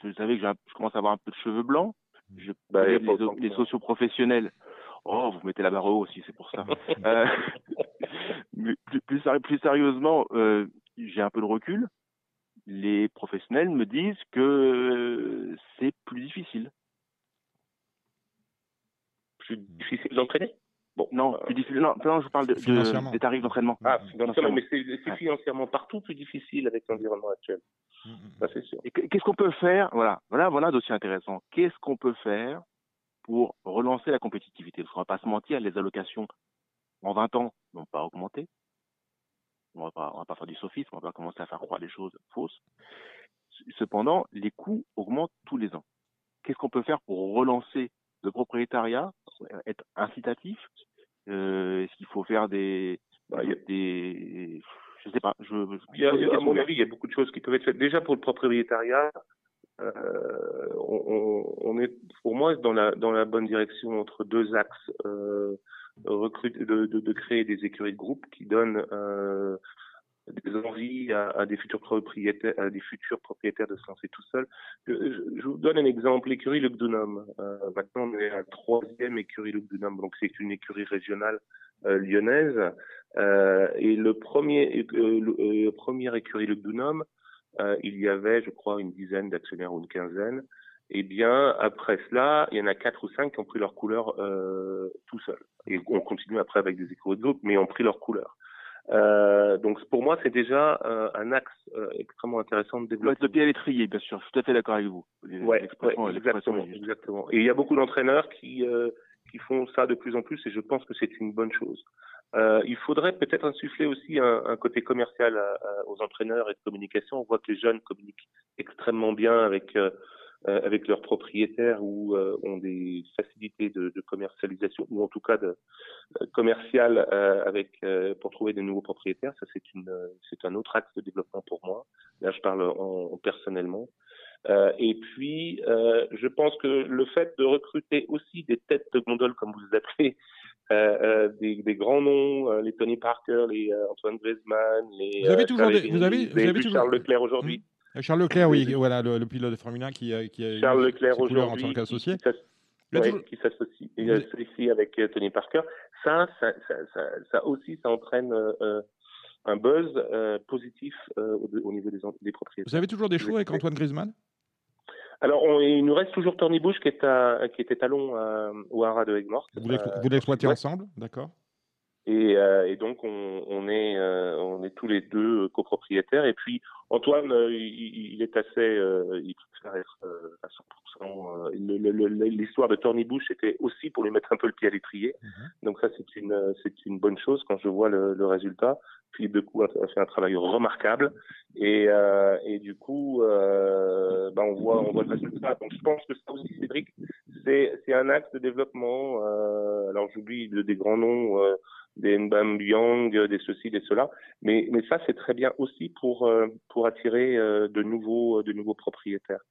Speaker 8: vous savez que je commence à avoir un peu de cheveux blancs. Je,
Speaker 7: Bah,
Speaker 8: les, socioprofessionnels, oh, vous mettez la barre haut aussi, c'est pour ça. Euh, mais plus, plus, sérieux- plus sérieusement, euh, j'ai un peu de recul. Les professionnels me disent que euh, c'est plus difficile.
Speaker 7: Plus difficile d'entraîner? Bon,
Speaker 8: Non,
Speaker 7: euh,
Speaker 8: plus difficile. Non, non, je parle de, de-
Speaker 1: Financièrement.
Speaker 8: des tarifs d'entraînement.
Speaker 7: Ah, financièrement, mais c'est financièrement partout plus difficile avec l'environnement actuel.
Speaker 1: Mm, mm.
Speaker 7: Ça, c'est sûr.
Speaker 8: Et qu'est-ce qu'on peut faire? Voilà, voilà, voilà un dossier intéressant. Qu'est-ce qu'on peut faire pour relancer la compétitivité? Parce qu'on va pas se mentir, les allocations en 20 ans n'ont pas augmenté. On va pas, on va pas faire du sophisme, on va pas commencer à faire croire des choses fausses. Cependant, les coûts augmentent tous les ans. Qu'est-ce qu'on peut faire pour relancer le propriétariat, être incitatif? Euh, Est-ce qu'il faut faire des,
Speaker 7: Bah, a-
Speaker 8: des, je sais pas. Je, je-
Speaker 7: Il y a- à mon avis, il y a beaucoup de choses qui peuvent être faites. Déjà pour le propriétariat, euh, on, on- on est pour moi dans la dans la bonne direction entre deux axes. Euh, recrute- de, créer des écuries de groupe qui donnent euh, des envies à, des futurs propriétaires, à des futurs propriétaires de se lancer tout seuls. Je, vous donne un exemple, l'écurie Luc Dunham. Euh, maintenant, on est à la troisième écurie Luc Dunham, donc c'est une écurie régionale euh, lyonnaise. Et le premier, le, première écurie Dunham, euh, il y avait, je crois, une dizaine d'actionnaires ou une quinzaine. Eh bien, après cela, il y en a quatre ou cinq qui ont pris leur couleur euh, tout seuls. Et on continue après avec des de groupe, mais ont pris leur couleur. Euh, donc pour moi, c'est déjà euh, un axe euh, extrêmement intéressant de développement.
Speaker 8: le pied à l'étrier, bien sûr. Je suis tout à fait d'accord avec vous.
Speaker 7: Ouais, exactement, exactement. Et il y a beaucoup d'entraîneurs qui euh, qui font ça de plus en plus, et je pense que c'est une bonne chose. Euh, il faudrait peut-être insuffler aussi un, un côté commercial à- à- aux entraîneurs et de communication. On voit que les jeunes communiquent extrêmement bien avec euh, euh, avec leurs propriétaires ou euh, ont des facilités de, de commercialisation ou en tout cas de euh, commercial euh, avec euh, pour trouver de nouveaux propriétaires. Ça c'est une euh, c'est un autre axe de développement pour moi. Là je parle en, en personnellement. Euh, et puis, euh, je pense que le fait de recruter aussi des têtes de gondole, comme vous les appelez, euh, euh, des, des grands noms, euh, les Tony Parker, les euh, Antoine Griezmann, les
Speaker 1: Vous avez
Speaker 7: euh,
Speaker 1: toujours des- vous avez- vous toujours-
Speaker 7: Charles Leclerc aujourd'hui.
Speaker 1: Euh, Charles Leclerc, oui,
Speaker 7: Oui.
Speaker 1: voilà, le, le pilote de Formule 1 qui, a- qui a
Speaker 7: Charles Leclerc
Speaker 1: en tant qu'associé.
Speaker 7: qui ouais, s'associe avec euh, Tony Parker. Ça, ça, ça, ça, ça aussi, ça entraîne euh, euh, un buzz euh, positif euh, au, au niveau des, des propriétaires.
Speaker 1: Vous avez toujours des chevaux avec. Antoine Griezmann?
Speaker 7: Alors, on- il nous reste toujours Tony Bush qui est à, qui était à, au Haras de Aigues-Mortes.
Speaker 1: Vous l'explo-
Speaker 7: Euh,
Speaker 1: vous l'exploitez ensemble, d'accord?
Speaker 7: Et, euh, et donc on, on est euh, on est tous les deux copropriétaires. Et puis Antoine, euh, il, est assez, euh, il être euh, à 100%. euh, le- L'histoire de Tony Bush était aussi pour lui mettre un peu le pied à l'étrier.
Speaker 1: Mhm.
Speaker 7: Donc ça c'est une c'est une bonne chose quand je vois le, le résultat. Philippe Decou a a fait un travail remarquable et, euh, et du coup euh, ben on voit on voit le résultat. Donc je pense que ça aussi Cédric c'est c'est un axe de développement. euh, alors j'oublie des grands noms. euh, des Mbambiang, des ceci, des cela. Mais, mais ça, c'est très bien aussi pour, euh, pour attirer euh, de, nouveaux, de nouveaux propriétaires.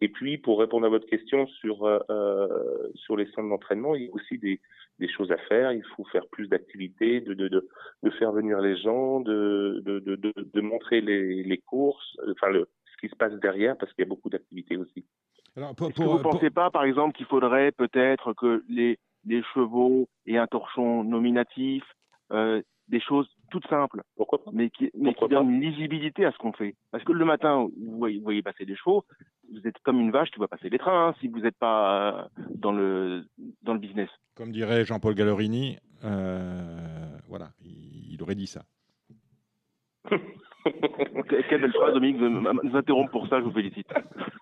Speaker 7: Et puis, pour répondre à votre question sur, euh, sur les centres d'entraînement, il y a aussi des, des choses à faire. Il faut faire plus d'activités, de, de, de, de, faire venir les gens, de, de, de, de, montrer les, les courses, enfin le, ce qui se passe derrière, parce qu'il y a beaucoup d'activités aussi.
Speaker 8: Alors, pour, pour, vous ne pensez pas, par exemple, qu'il faudrait peut-être que les, les chevaux aient un torchon nominatif, euh, des choses toutes simples,
Speaker 7: Pourquoi pas
Speaker 8: mais qui, mais qui donnent une lisibilité à ce qu'on fait. Parce que le matin, vous voyez, vous voyez, passer des chevaux, vous êtes comme une vache qui va passer des trains hein, si vous n'êtes pas euh, dans le, dans le business.
Speaker 1: Comme dirait Jean-Paul Gallorini, euh, voilà, il, il aurait dit ça.
Speaker 8: Quelle belle phrase, Dominique, de nous interrompre pour ça, je vous félicite.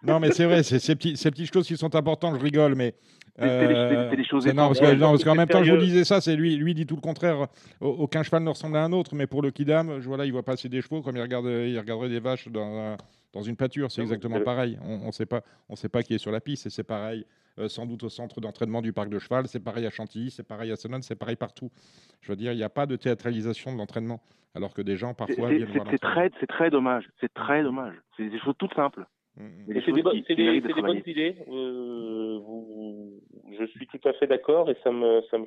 Speaker 1: Non, mais c'est vrai, c'est ces, petits, ces petites choses qui sont importantes, je rigole, mais.
Speaker 8: Euh, c'est des choses
Speaker 1: non, parce qu'en même temps, je vous disais ça, c'est lui, lui dit tout le contraire. Aucun cheval ne ressemble à un autre, mais pour le Kidam, je, voilà, il voit passer des chevaux comme il, regarde, il regarderait des vaches dans, dans une pâture. C'est exactement pareil. On ne sait, pas, on sait pas qui est sur la piste, et c'est pareil. Euh, sans doute au centre d'entraînement du parc de cheval, c'est pareil à Chantilly, c'est pareil à Sonone, c'est pareil partout. Je veux dire, il n'y a pas de théâtralisation de l'entraînement, alors que des gens parfois viennent voir
Speaker 8: C'est très, c'est très dommage. C'est très dommage. C'est des choses toutes simples.
Speaker 7: C'est des, bonnes idées. Euh, vous, je suis tout à fait d'accord et ça me, ça me,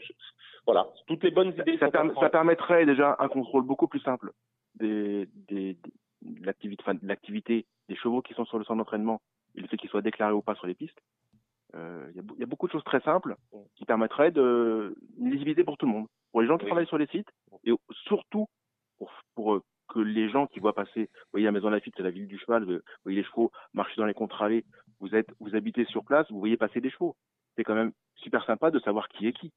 Speaker 7: voilà, toutes les bonnes idées.
Speaker 8: Ça, ça permettrait déjà un contrôle beaucoup plus simple des, des, de l'activité, enfin, l'activité des chevaux qui sont sur le centre d'entraînement et le fait qu'ils soient déclarés ou pas sur les pistes. Euh, il y, y, a beaucoup de choses très simples qui permettraient de une lisibilité pour tout le monde, pour les gens qui oui. travaillent sur les sites et surtout pour, pour que les gens qui voient passer, vous voyez la Maison Lafitte, c'est la ville du cheval, vous voyez les chevaux marcher dans les contre-allées, vous êtes, vous habitez sur place, vous voyez passer des chevaux. C'est quand même super sympa de savoir qui est qui.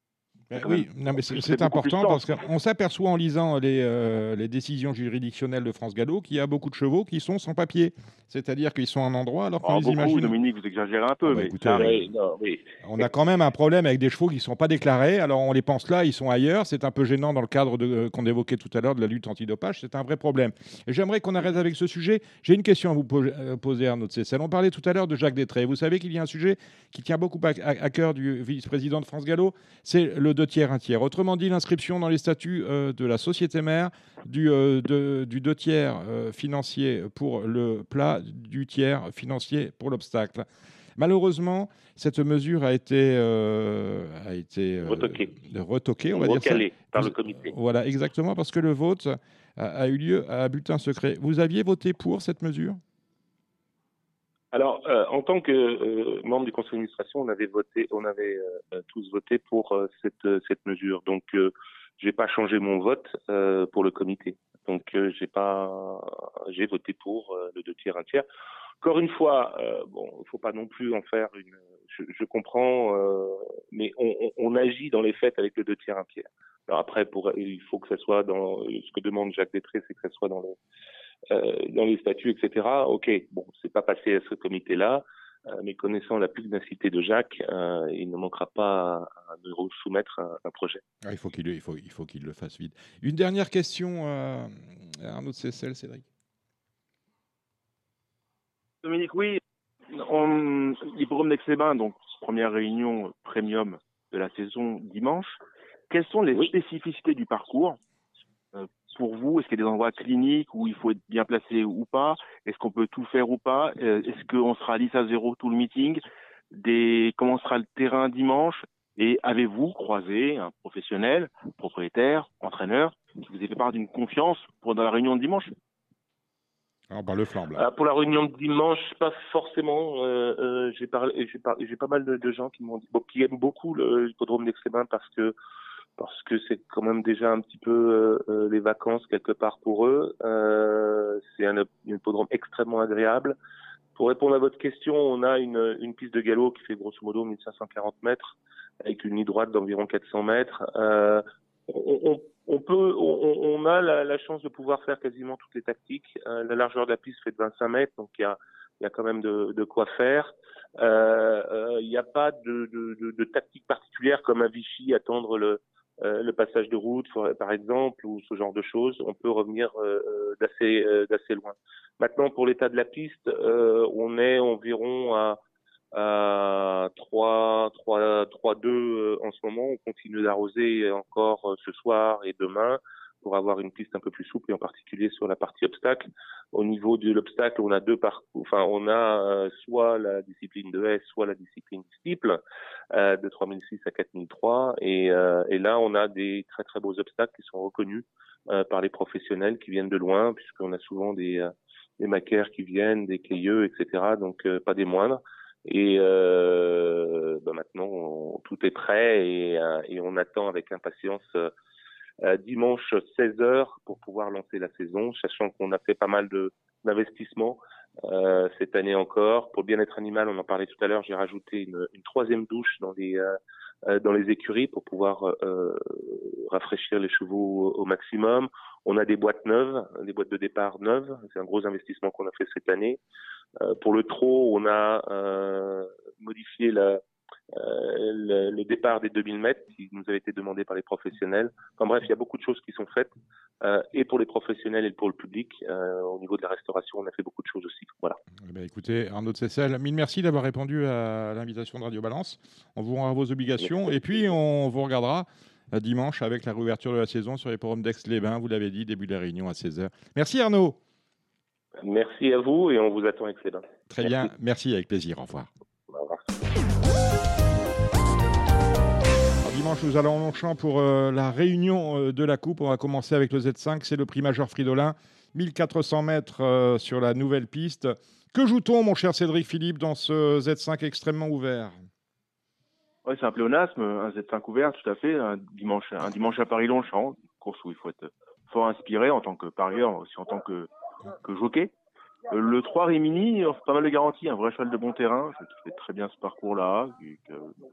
Speaker 1: Ben oui, non, mais c'est important parce qu'on s'aperçoit en lisant les, euh, les, décisions juridictionnelles de France Gallo qu'il y a beaucoup de chevaux qui sont sans papier. C'est-à-dire qu'ils sont à un endroit alors qu'on
Speaker 8: oh,
Speaker 1: les
Speaker 8: beaucoup,
Speaker 1: imagine.
Speaker 8: Dominique, vous exagérez un peu.
Speaker 1: Ah bah,
Speaker 8: mais
Speaker 1: écoutez, oui, non, oui. On a quand même un problème avec des chevaux qui ne sont pas déclarés. Alors on les pense là, ils sont ailleurs. C'est un peu gênant dans le cadre euh, qu'on évoquait tout à l'heure de la lutte antidopage. C'est un vrai problème. Et j'aimerais qu'on arrête avec ce sujet. J'ai une question à vous euh, poser, Arnaud de Cessel. On parlait tout à l'heure de Jacques Détré. Vous savez qu'il y a un sujet qui tient beaucoup à, à cœur du vice-président de France Gallo. C'est le deux tiers, un tiers. Autrement dit, l'inscription dans les statuts euh, de la société mère du, euh, de, du deux tiers euh, financier pour le plat, du tiers financier pour l'obstacle. Malheureusement, cette mesure a été, a été
Speaker 7: retoquée.
Speaker 1: retoquée, on va
Speaker 7: Recalée
Speaker 1: dire ça.
Speaker 7: par le comité.
Speaker 1: Voilà, exactement, parce que le vote a, a eu lieu à bulletin secret. Vous aviez voté pour cette mesure?
Speaker 7: Alors, euh, en tant que euh, membre du conseil d'administration, on avait voté, on avait euh, tous voté pour cette cette mesure. Donc, j'ai pas changé mon vote pour le comité. Donc, j'ai pas, j'ai voté pour le deux tiers un tiers. Encore une fois, bon, faut pas non plus en faire une. Je, je comprends, mais on, on, agit dans les faits avec le deux tiers un tiers. Alors après, pour, il faut que ça soit dans ce que demande Jacques Détré, c'est que ça soit dans le euh, dans les statuts, etc. Ok, bon, c'est pas passé à ce comité-là, euh, mais connaissant la pugnacité de Jacques, euh, il ne manquera pas à, de soumettre un, un projet.
Speaker 1: Ah, il faut qu'il il faut, il faut qu'il le fasse vite. Une dernière question à Arnaud de Cessel, Cédric.
Speaker 8: Dominique, oui, on, l'hippodrome d'Aix-les-Bains, donc première réunion premium de la saison dimanche. Quelles sont les oui. spécificités du parcours pour vous Est-ce qu'il y a des endroits cliniques où il faut être bien placé ou pas? Est-ce qu'on peut tout faire ou pas? Euh, Est-ce qu'on sera à 10 à 0 tout le meeting? Des... Comment sera le terrain dimanche? Et avez-vous croisé un professionnel, propriétaire, entraîneur, qui vous ait fait part d'une confiance pour dans la réunion de dimanche?
Speaker 1: Alors, bah, le flambe.
Speaker 7: Euh, pour la réunion de dimanche, pas forcément. Euh, euh, j'ai parlé, j'ai par... pas mal de, de gens qui m'ont dit, bon, qui aiment beaucoup l'hippodrome d'Extrémain parce que parce que c'est quand même déjà un petit peu euh, les vacances quelque part pour eux. Euh, c'est un, un hippodrome extrêmement agréable. Pour répondre à votre question, on a une, une piste de galop qui fait grosso modo 1540 mètres avec une ligne droite d'environ 400 mètres. Euh, on, on, peut, on, on a la, la, chance de pouvoir faire quasiment toutes les tactiques. Euh, la largeur de la piste fait de 25 mètres, donc il y a, il y a quand même de, de quoi faire. Il euh, n'y a pas de, de, de, tactique particulière comme à Vichy, attendre le, euh, le passage de route, par exemple, ou ce genre de choses, on peut revenir euh, d'assez euh, d'assez loin. Maintenant, pour l'état de la piste, on est environ à, à 3, 3, 3, 2 en ce moment. On continue d'arroser encore euh, ce soir et demain pour avoir une piste un peu plus souple et en particulier sur la partie obstacle. Au niveau de l'obstacle, on a deux parcours. Enfin, on a euh, soit la discipline de S, soit la discipline steeple euh, de 3006 à 4003. Et, euh, et là, on a des très très beaux obstacles qui sont reconnus euh, par les professionnels qui viennent de loin, puisqu'on a souvent des, euh, des maquères qui viennent, des cailleux, etc. Donc pas des moindres. Et euh, bah maintenant, tout est prêt et, et, on attend avec impatience euh, dimanche 16h pour pouvoir lancer la saison, sachant qu'on a fait pas mal d'investissements euh, cette année encore. Pour le bien-être animal, on en parlait tout à l'heure, j'ai rajouté une, une, troisième douche dans les euh, dans les écuries pour pouvoir euh, rafraîchir les chevaux au, maximum. On a des boîtes neuves, des boîtes de départ neuves. C'est un gros investissement qu'on a fait cette année. Euh, pour le trot, on a modifié la, euh, le, le, départ des 2000 mètres qui nous avait été demandé par les professionnels. Enfin bref, il y a beaucoup de choses qui sont faites euh, et pour les professionnels et pour le public. Euh, au niveau de la restauration, on a fait beaucoup de choses aussi. Voilà.
Speaker 1: Eh bien, écoutez, Arnaud de Cessel, mille merci d'avoir répondu à l'invitation de Radio Balance. On vous rend vos obligations et puis on vous regardera dimanche avec la réouverture de la saison sur les forums d'Aix-les-Bains. Vous l'avez dit, début de la réunion à 16h. Merci Arnaud.
Speaker 7: Merci à vous et on vous attend avec les bains.
Speaker 1: Très merci. bien, merci, avec plaisir. Au revoir. Nous allons en Longchamp pour euh, la réunion euh, de la Coupe. On va commencer avec le Z5, c'est le prix majeur Fridolin. 1400 mètres euh, sur la nouvelle piste. Que joue-t-on, mon cher Cédric Philippe, dans ce Z5 extrêmement ouvert?
Speaker 8: C'est un pléonasme, un Z5 ouvert, tout à fait. Un dimanche, un dimanche à Paris-Longchamp, course où il faut être fort inspiré en tant que parieur, aussi en tant que, que jockey. Le 3 Rimini offre pas mal de garanties, un vrai cheval de bon terrain, qui fait très bien ce parcours-là, qui,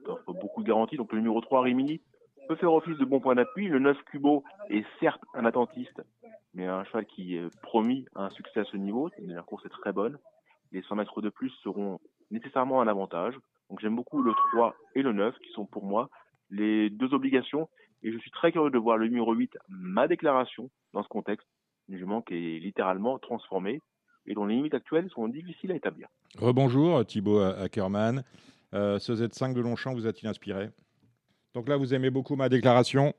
Speaker 8: offre beaucoup de garanties. Donc le numéro 3 Rimini peut faire office de bon point d'appui. Le 9 Cubo est certes un attentiste, mais un cheval qui est promis à un succès à ce niveau. La course est très bonne. Les 100 mètres de plus seront nécessairement un avantage. Donc j'aime beaucoup le 3 et le 9, qui sont pour moi les deux obligations. Et je suis très curieux de voir le numéro 8, ma déclaration, dans ce contexte. Une jument qui est littéralement transformée et dont les limites actuelles sont difficiles à établir.
Speaker 1: Rebonjour Thibaut Ackerman. Euh, ce Z5 de Longchamp vous a-t-il inspiré? Donc là, vous aimez beaucoup ma déclaration?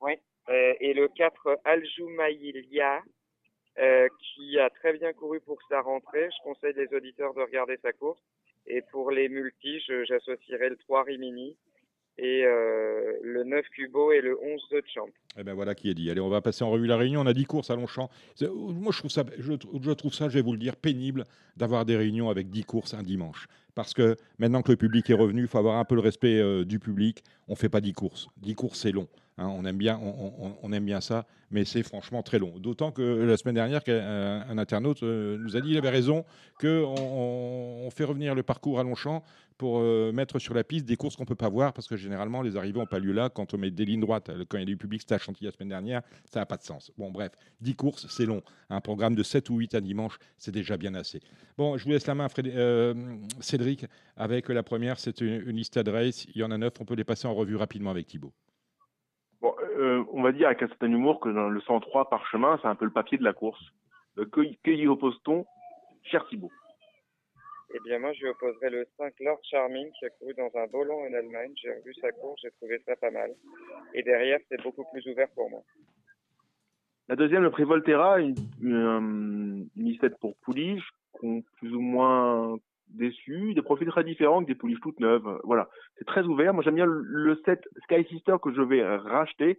Speaker 5: Oui. Euh, et le 4 Aljoumaïlia, euh, qui a très bien couru pour sa rentrée. Je conseille les auditeurs de regarder sa course. Et pour les multis, j'associerai le 3 Rimini et euh, le 9 Cubo et le 11 de Champ.
Speaker 1: Eh ben voilà qui est dit. Allez, on va passer en revue la réunion. On a 10 courses à Longchamp. Moi, je trouve ça, je, je, trouve ça, je vais vous le dire, pénible d'avoir des réunions avec 10 courses un dimanche. Parce que maintenant que le public est revenu, il faut avoir un peu le respect euh, du public. On ne fait pas 10 courses. 10 courses, c'est long. Hein, on, aime bien, on, aime bien ça, mais c'est franchement très long. D'autant que la semaine dernière, un, un internaute euh, nous a dit qu'il avait raison, qu'on on fait revenir le parcours à Longchamp pour euh, mettre sur la piste des courses qu'on ne peut pas voir, parce que généralement, les arrivées n'ont pas lieu là. Quand on met des lignes droites, quand il y a du public, c'était à Chantilly la semaine dernière, ça n'a pas de sens. Bon, bref, 10 courses, c'est long. Un programme de 7 ou 8 à dimanche, c'est déjà bien assez. Bon, je vous laisse la main, Frédé euh, Cédric, avec la première, c'est une, une liste race. Il y en a 9, on peut les passer en revue rapidement avec Thibaut.
Speaker 8: Bon, euh, on va dire avec un certain humour que dans le 103 par chemin, c'est un peu le papier de la course. Euh, que, que y oppose-t-on, cher Thibaut
Speaker 5: Eh bien, moi, je lui opposerai le 5 Lord Charming qui a couru dans un long en Allemagne. J'ai revu sa course, j'ai trouvé ça pas mal. Et derrière, c'est beaucoup plus ouvert pour moi.
Speaker 8: La deuxième, le prix Volterra, une, une, une listette pour pouliche, plus ou moins déçu, des profils très différents que des pouliches toutes neuves. Voilà, c'est très ouvert. Moi, j'aime bien le set Sky Sister que je vais racheter,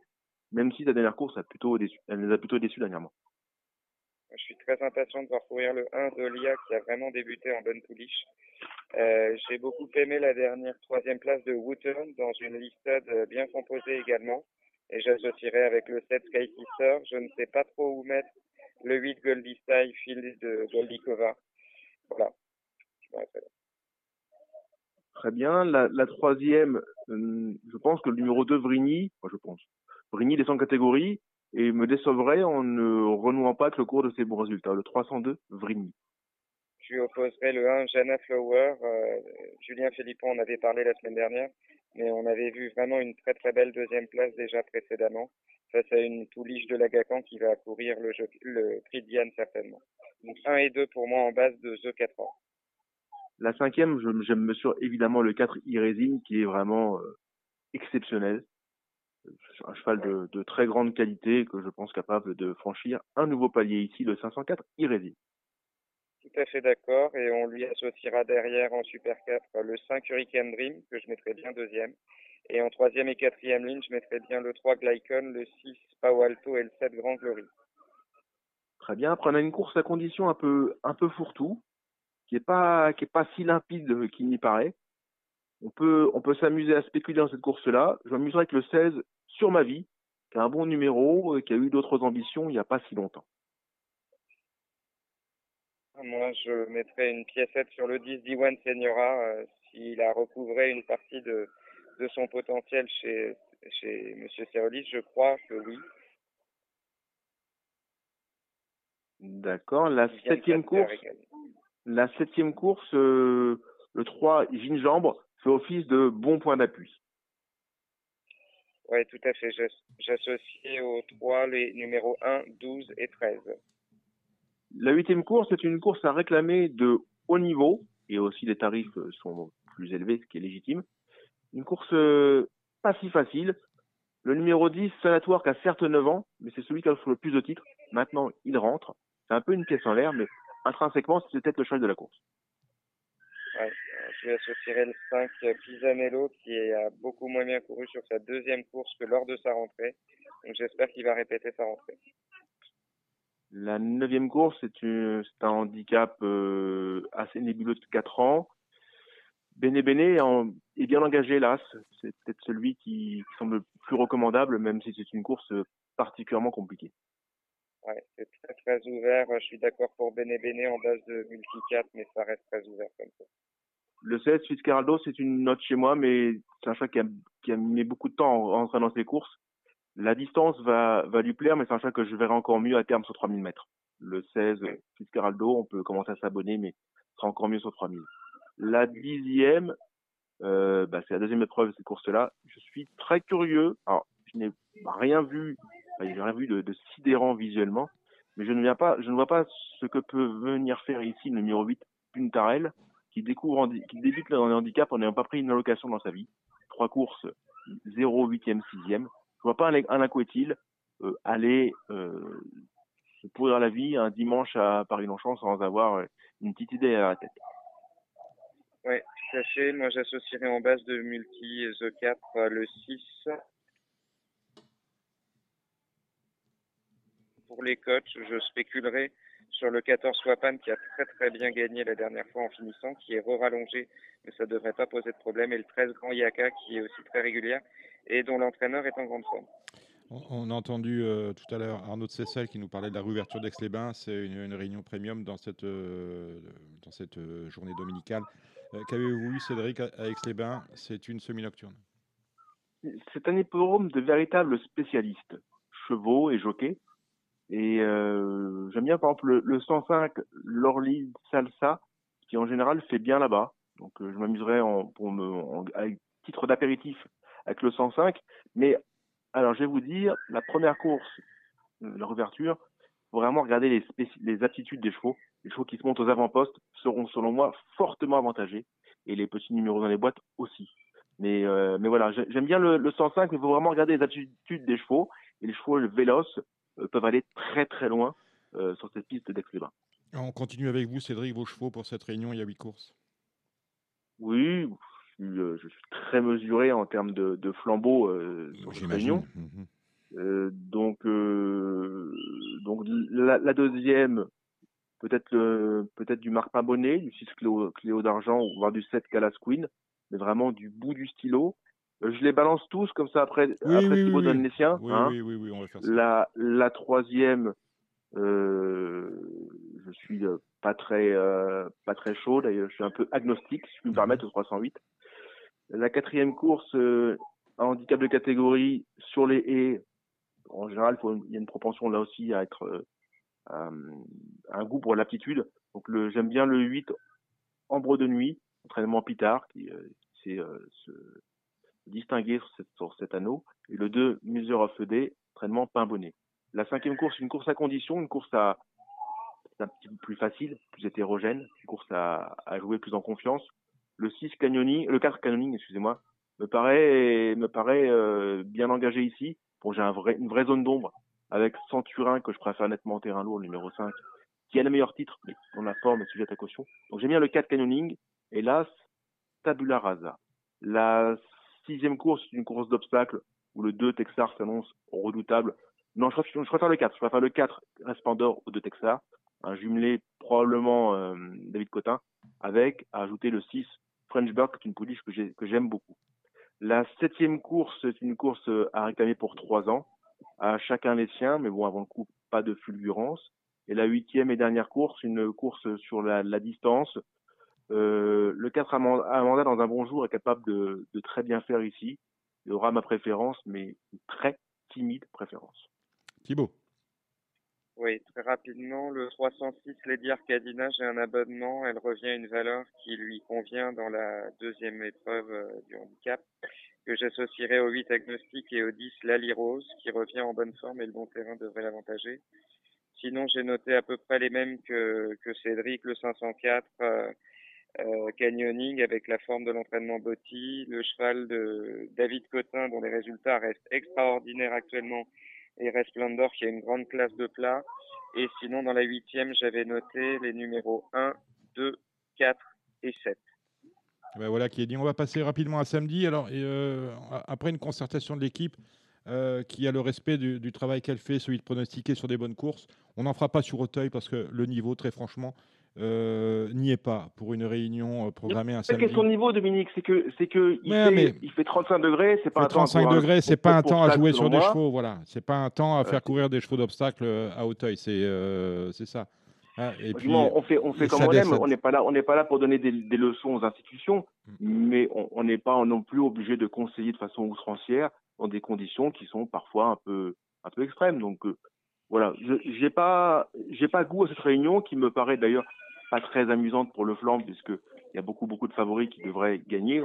Speaker 8: même si la dernière course a plutôt déçu. Elle nous a plutôt déçus dernièrement.
Speaker 5: Je suis très impatient de voir courir le 1 de Lia qui a vraiment débuté en bonne pouliche. Euh, J'ai beaucoup aimé la dernière troisième place de Wooten dans une listade bien composée également. Et j'associerai avec le 7 Sky Sister. Je ne sais pas trop où mettre le 8 Goldie Style Field de Goldikova. Voilà.
Speaker 8: Très bien. La, troisième, euh, je pense que le numéro 2, Vrigny, moi je pense, Vrigny descend catégorie et me décevrait en ne renouant pas avec le cours de ses bons résultats. Le 302, Vrigny.
Speaker 5: Je lui opposerai le 1, Jana Flower. Euh, Julien Philippon en avait parlé la semaine dernière, mais on avait vu vraiment une très très belle deuxième place déjà précédemment face à une pouliche de l'Agacan qui va courir le, jeu, le prix de Diane certainement. Donc 1 et 2 pour moi en base de The 4 ans.
Speaker 8: La cinquième, je, je mesure évidemment le 4 Irésine qui est vraiment euh, exceptionnel. Un cheval de, de, très grande qualité que je pense capable de franchir un nouveau palier ici, le 504 Irésine.
Speaker 5: Tout à fait d'accord. Et on lui associera derrière en Super 4 le 5 Hurricane Dream, que je mettrai bien deuxième. Et en troisième et quatrième ligne, je mettrai bien le 3 Glycon, le 6 Pau Alto et le 7 Grand Glory.
Speaker 8: Très bien. Après, on a une course à condition un peu, un peu fourre-tout, qui est pas, qui est pas si limpide qu'il n'y paraît. On peut, on peut s'amuser à spéculer dans cette course-là. Je m'amuserai avec le 16 sur ma vie, qui a un bon numéro, qui a eu d'autres ambitions il n'y a pas si longtemps.
Speaker 5: Moi, je mettrais une piécette sur le 10 Diwan Seniora euh, s'il a recouvré une partie de, de son potentiel chez, chez M. Cerolis. Je crois que oui.
Speaker 8: D'accord. La septième course, la septième course, euh, le 3 Gingembre fait office de bon point d'appui.
Speaker 5: Oui, tout à fait. J'associe aux 3 les numéros 1, 12 et 13.
Speaker 8: La huitième course est une course à réclamer de haut niveau et aussi les tarifs sont plus élevés, ce qui est légitime. Une course euh, pas si facile. Le numéro 10, Sanatoire, qui a certes 9 ans, mais c'est celui qui a le plus de titres. Maintenant, il rentre. C'est un peu une pièce en l'air, mais intrinsèquement, c'est peut-être le cheval de la course.
Speaker 5: Ouais, je vais associer le 5 Pisanello qui a beaucoup moins bien couru sur sa deuxième course que lors de sa rentrée. Donc j'espère qu'il va répéter sa rentrée.
Speaker 8: La neuvième course, c'est un handicap euh, assez nébuleux de 4 ans. Bene Bene est bien engagé, là. C'est peut-être celui qui, qui, semble le plus recommandable, même si c'est une course particulièrement compliquée.
Speaker 5: Ouais, c'est très très ouvert. Je suis d'accord pour Bene Bene en base de multi 4, mais ça reste très ouvert comme ça.
Speaker 8: Le 16, Fitzcarraldo, c'est une note chez moi, mais c'est un chat qui a, qui a mis beaucoup de temps en, en dans ses courses. La distance va, va lui plaire, mais c'est un chat que je verrai encore mieux à terme sur 3000 mètres. Le 16, Fitzcarraldo, on peut commencer à s'abonner, mais ce sera encore mieux sur 3000. La dixième, euh, bah, c'est la deuxième épreuve de cette course-là. Je suis très curieux. Alors, je n'ai rien vu, enfin, j'ai rien vu de, de, sidérant visuellement, mais je ne viens pas, je ne vois pas ce que peut venir faire ici le numéro 8, Puntarel, qui découvre, qui débute dans le handicap en n'ayant pas pris une allocation dans sa vie. Trois courses, 0, 8e, 6e je vois pas un Couetil euh, aller euh, se pourrir la vie un dimanche à Paris-Longchamp sans avoir euh, une petite idée à la tête.
Speaker 5: Oui, fait. Moi, j'associerais en base de multi The 4 le 6. Pour les coachs, je spéculerai sur le 14 Swapan qui a très très bien gagné la dernière fois en finissant, qui est re-rallongé, mais ça ne devrait pas poser de problème. Et le 13 Grand Yaka qui est aussi très régulière et dont l'entraîneur est en grande forme.
Speaker 1: On a entendu euh, tout à l'heure Arnaud de Cessel qui nous parlait de la réouverture d'Aix-les-Bains. C'est une, une, réunion premium dans cette, euh, dans cette euh, journée dominicale. Qu'avez-vous vu, Cédric, à Aix-les-Bains? C'est une semi-nocturne.
Speaker 8: C'est un hippodrome de véritables spécialistes, chevaux et jockeys. Et j'aime bien, par exemple, le, le 105 Lorly Salsa, qui en général fait bien là-bas. Donc je m'amuserai en, titre d'apéritif avec le 105. Mais alors, je vais vous dire, la première course, la réouverture, faut vraiment regarder les, les aptitudes des chevaux. Les chevaux qui se montent aux avant-postes seront, selon moi, fortement avantagés. Et les petits numéros dans les boîtes aussi. Mais, euh, voilà, j'aime bien le, le 105, mais il faut vraiment regarder les aptitudes des chevaux. Et les chevaux véloces euh, peuvent aller très très loin euh, sur cette piste d'Aix-les-Bains.
Speaker 1: On continue avec vous, Cédric, vos chevaux pour cette réunion. Il y a huit courses.
Speaker 8: Oui, je suis très mesuré en termes de, de flambeau euh, sur cette réunion. Mmh euh, donc, euh, donc la, la, deuxième, peut-être peut-être du Marc Pabonnet, du 6 Cléo, Cléo d'argent, voire du 7 Calas Queen, mais vraiment du bout du stylo. Euh, je les balance tous comme ça après,
Speaker 1: oui,
Speaker 8: après
Speaker 1: oui,
Speaker 8: Thibaut
Speaker 1: oui,
Speaker 8: donne les siens.
Speaker 1: Oui,
Speaker 8: hein.
Speaker 1: oui, oui, oui, on va faire ça.
Speaker 8: La, la troisième, euh, je suis pas très euh, pas très chaud d'ailleurs, je suis un peu agnostique, si je puis me permettre, au 308. La quatrième course, euh, un handicap de catégorie sur les haies. En général, faut, il y a une propension là aussi à être euh, un goût pour l'aptitude. Donc le, j'aime bien le 8 Ambre de nuit, entraînement Pitard, qui, euh, qui distinguer sur, cette, sur, cet anneau. Et le 2 Muser of Day, entraînement Pain Bonnet. La cinquième course, une course à condition, une course à un petit peu plus facile, plus hétérogène, une course à, à jouer plus en confiance. Le 6 canyoning, le 4 canyoning, excusez-moi, me paraît me paraît euh, bien engagé ici. Bon, j'ai un vrai, une vraie zone d'ombre avec Centurin que je préfère nettement en terrain lourd, numéro 5, qui a le meilleur titre, mais dans la forme est sujet à caution. Donc j'aime bien le 4 canyoning et l'As Tabula Rasa. La sixième course, c'est une course d'obstacles où le 2 Texar s'annonce redoutable. Non, je préfère, le 4. Je préfère le 4 Resplendor au 2 Texar. Un jumelé probablement euh, David Cotin avec à ajouter le 6 Frenchburg, qui est une pouliche que j'ai- que j'aime beaucoup. La septième course, c'est une course euh, à réclamer pour trois ans. À chacun les siens, mais bon, avant le coup, pas de fulgurance. Et la huitième et dernière course, une course sur la distance. Euh, le 4 Amanda, Amanda, dans un bon jour, est capable de, de très bien faire ici. Il aura ma préférence, mais une très timide préférence.
Speaker 1: Thibaut.
Speaker 5: Oui, très rapidement, le 306 Lady Arcadina, j'ai un abonnement. Elle revient à une valeur qui lui convient dans la deuxième épreuve euh, du handicap, que j'associerai au 8 Agnostic et au 10 Lali Rose, qui revient en bonne forme et le bon terrain devrait l'avantager. Sinon, j'ai noté à peu près les mêmes que, que Cédric, le 504 euh, euh, Canyoning avec la forme de l'entraînement Botti, le cheval de David Cotin dont les résultats restent extraordinaires actuellement et Resplendor qui a une grande classe de plat. Et sinon, dans la huitième, j'avais noté les numéros 1, 2, 4 et 7.
Speaker 1: Ben voilà qui est dit. On va passer rapidement à samedi. Alors, euh, après une concertation de l'équipe euh, qui a le respect du, du travail qu'elle fait, celui de pronostiquer sur des bonnes courses, on n'en fera pas sur Auteuil parce que le niveau, très franchement, euh, n'y est pas pour une réunion euh, programmée un samedi.
Speaker 8: question de niveau, Dominique, c'est que c'est que il, fait,
Speaker 1: mais-
Speaker 8: il fait 35 degrés, c'est pas un temps à
Speaker 1: 35
Speaker 8: courir un-
Speaker 1: degrés, c'est pas un temps à
Speaker 8: stade,
Speaker 1: jouer sur des
Speaker 8: moi.
Speaker 1: chevaux, voilà. C'est pas un temps à
Speaker 8: Euh,
Speaker 1: faire courir des chevaux d'obstacle à Auteuil, c'est euh, c'est ça. Ah, et puis,
Speaker 8: on fait, on fait comme on aime. On n'est pas là, on n'est pas là pour donner des, des leçons aux institutions, mais on n'est pas non plus obligé de conseiller de façon outrancière dans des conditions qui sont parfois un peu, un peu extrêmes. Donc euh, voilà, je j'ai pas, j'ai pas goût à cette réunion qui me paraît d'ailleurs pas très amusante pour le flanc puisque il y a beaucoup, beaucoup de favoris qui devraient gagner.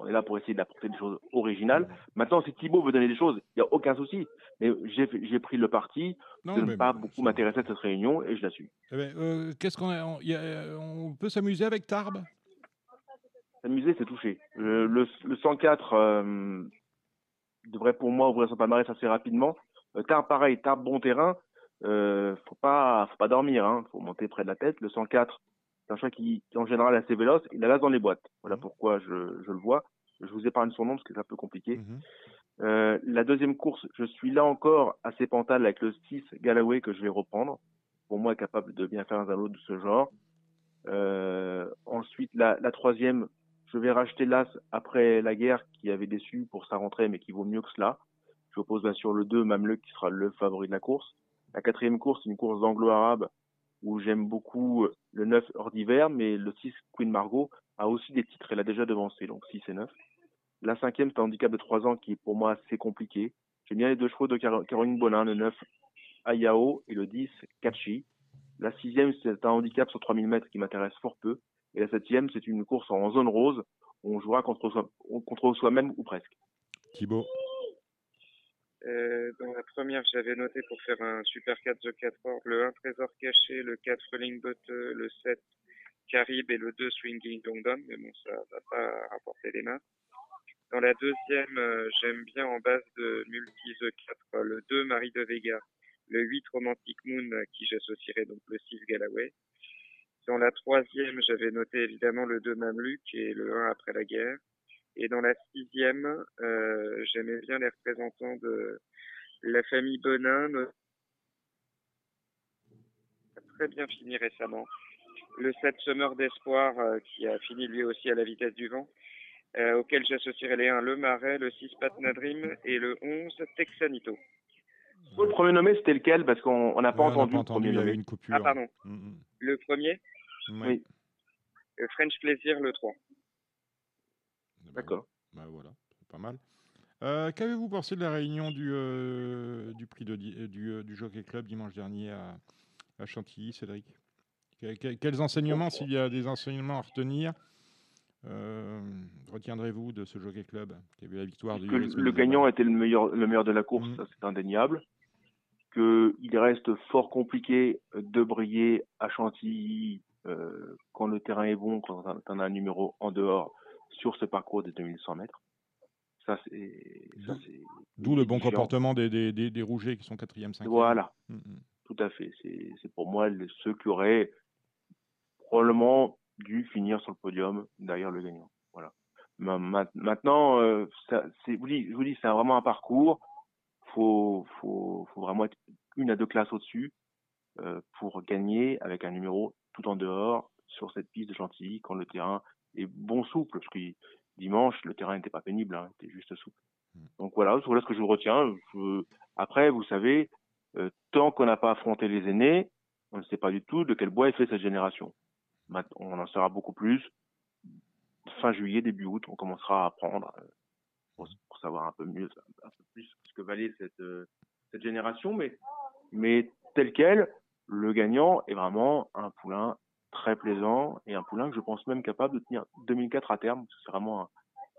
Speaker 8: On, est là pour essayer d'apporter des choses originales. Maintenant, si Thibaut veut donner des choses, il n'y a aucun souci. Mais j'ai pris le parti
Speaker 1: Non,
Speaker 8: de ne pas beaucoup m'intéresser à cette réunion et je l'assume.
Speaker 1: Eh ben, euh, Qu'est-ce qu'on on, euh, on peut s'amuser avec Tarbes?
Speaker 8: S'amuser, c'est touché. Le, le, le 104 euh, devrait pour moi ouvrir son palmarès assez rapidement. Tarbes, pareil, Tarbes, bon terrain. Euh, faut pas, faut pas dormir, hein. Faut monter près de la tête. Le 104, c'est un chat qui, qui en général est assez véloce. Il a l'as dans les boîtes. Voilà pourquoi je, je le vois. Je vous épargne son nom parce que c'est un peu compliqué. Euh, la deuxième course, je suis là encore assez pantal avec le 6 Galloway que je vais reprendre. Pour moi, capable de bien faire un lot de ce genre. Euh, ensuite, la, la troisième, je vais racheter l'As après la guerre qui avait déçu pour sa rentrée, mais qui vaut mieux que cela. Je oppose bien sûr le 2, Mameluk, qui sera le favori de la course. La quatrième course, c'est une course d'anglo-arabe où j'aime beaucoup le 9 hors d'hiver, mais le 6 Queen Margot a aussi des titres, elle a déjà devancé, donc 6 et 9. La cinquième, c'est un handicap de 3 ans qui est pour moi assez compliqué. J'aime bien les deux chevaux de Car- Caroline Bonin, le 9 Ayao et le 10 Kachi. La sixième, c'est un handicap sur 3000 mètres qui m'intéresse fort peu. Et la septième, c'est une course en zone rose où on jouera contre, soi, contre soi-même ou presque.
Speaker 1: Thibaut.
Speaker 5: Euh, dans la première, j'avais noté pour faire un Super 4 The 4 Or, le 1 Trésor Caché, le 4 Rolling Botte, le 7 Carib et le 2 Swinging London, mais bon, ça va pas rapporter les mains. Dans la deuxième, euh, j'aime bien en base de Multi The 4, euh, le 2 Marie de Vega, le 8 Romantic Moon, à qui j'associerais donc le 6 Galloway. Dans la troisième, j'avais noté évidemment le 2 Mamluk et le 1 après la guerre. Et dans la sixième, euh, j'aimais bien les représentants de la famille Bonin, a très bien fini récemment. Le 7 Summer d'Espoir, euh, qui a fini lui aussi à la vitesse du vent, euh, auquel j'associerai les 1 Le Marais, le 6 Patna Dream et le 11 Texanito.
Speaker 8: Le premier nommé, c'était lequel? Parce qu'on on n'a pas
Speaker 1: Ouais, on n'a
Speaker 8: entendu le premier
Speaker 1: il y avait
Speaker 8: nommé.
Speaker 1: une coupure.
Speaker 5: Ah, pardon.
Speaker 1: Mm,
Speaker 5: Le premier,
Speaker 1: mm.
Speaker 8: Oui,
Speaker 5: le French Plaisir, le 3.
Speaker 8: D'accord.
Speaker 1: Bah voilà, c'est pas mal. Euh, Qu'avez-vous pensé de la réunion du, euh, du prix de, euh, du, du Jockey Club dimanche dernier à, à Chantilly, Cédric? Que- que- Quels enseignements, s'il y a des enseignements à retenir, euh, retiendrez-vous de ce Jockey Club qui a vu la victoire du
Speaker 8: Que le, gagnant était le meilleur, le meilleur de la course, ça c'est indéniable. qu'il reste fort compliqué de briller à Chantilly quand le terrain est bon, quand on a un numéro en dehors sur ce parcours des 2100 mètres. Ça, c'est.
Speaker 1: D'où le bon comportement des, des, des, des Rougets qui sont 4e, 5e.
Speaker 8: Voilà, mm, mm. tout à fait. C'est pour moi ceux qui auraient probablement dû finir sur le podium derrière le gagnant. Voilà. Maintenant, euh, ça, je vous dis, je vous dis c'est vraiment un parcours. Faut, faut, faut vraiment être une à deux classes au-dessus euh, pour gagner avec un numéro tout en dehors sur cette piste de Chantilly quand le terrain est bon souple. Parce que dimanche, le terrain n'était pas pénible, hein, était juste souple. Mm. Donc voilà, voilà ce que je vous retiens. Après, vous savez, euh, tant qu'on n'a pas affronté les aînés, on ne sait pas du tout de quel bois est fait cette génération. On en saura beaucoup plus. Fin juillet, début août, on commencera à apprendre euh, pour, savoir un peu mieux, un peu plus ce que valait cette, euh, cette génération. Mais, mais tel quel, le gagnant est vraiment un poulain très plaisant et un poulain que je pense même capable de tenir 2004 à terme. C'est vraiment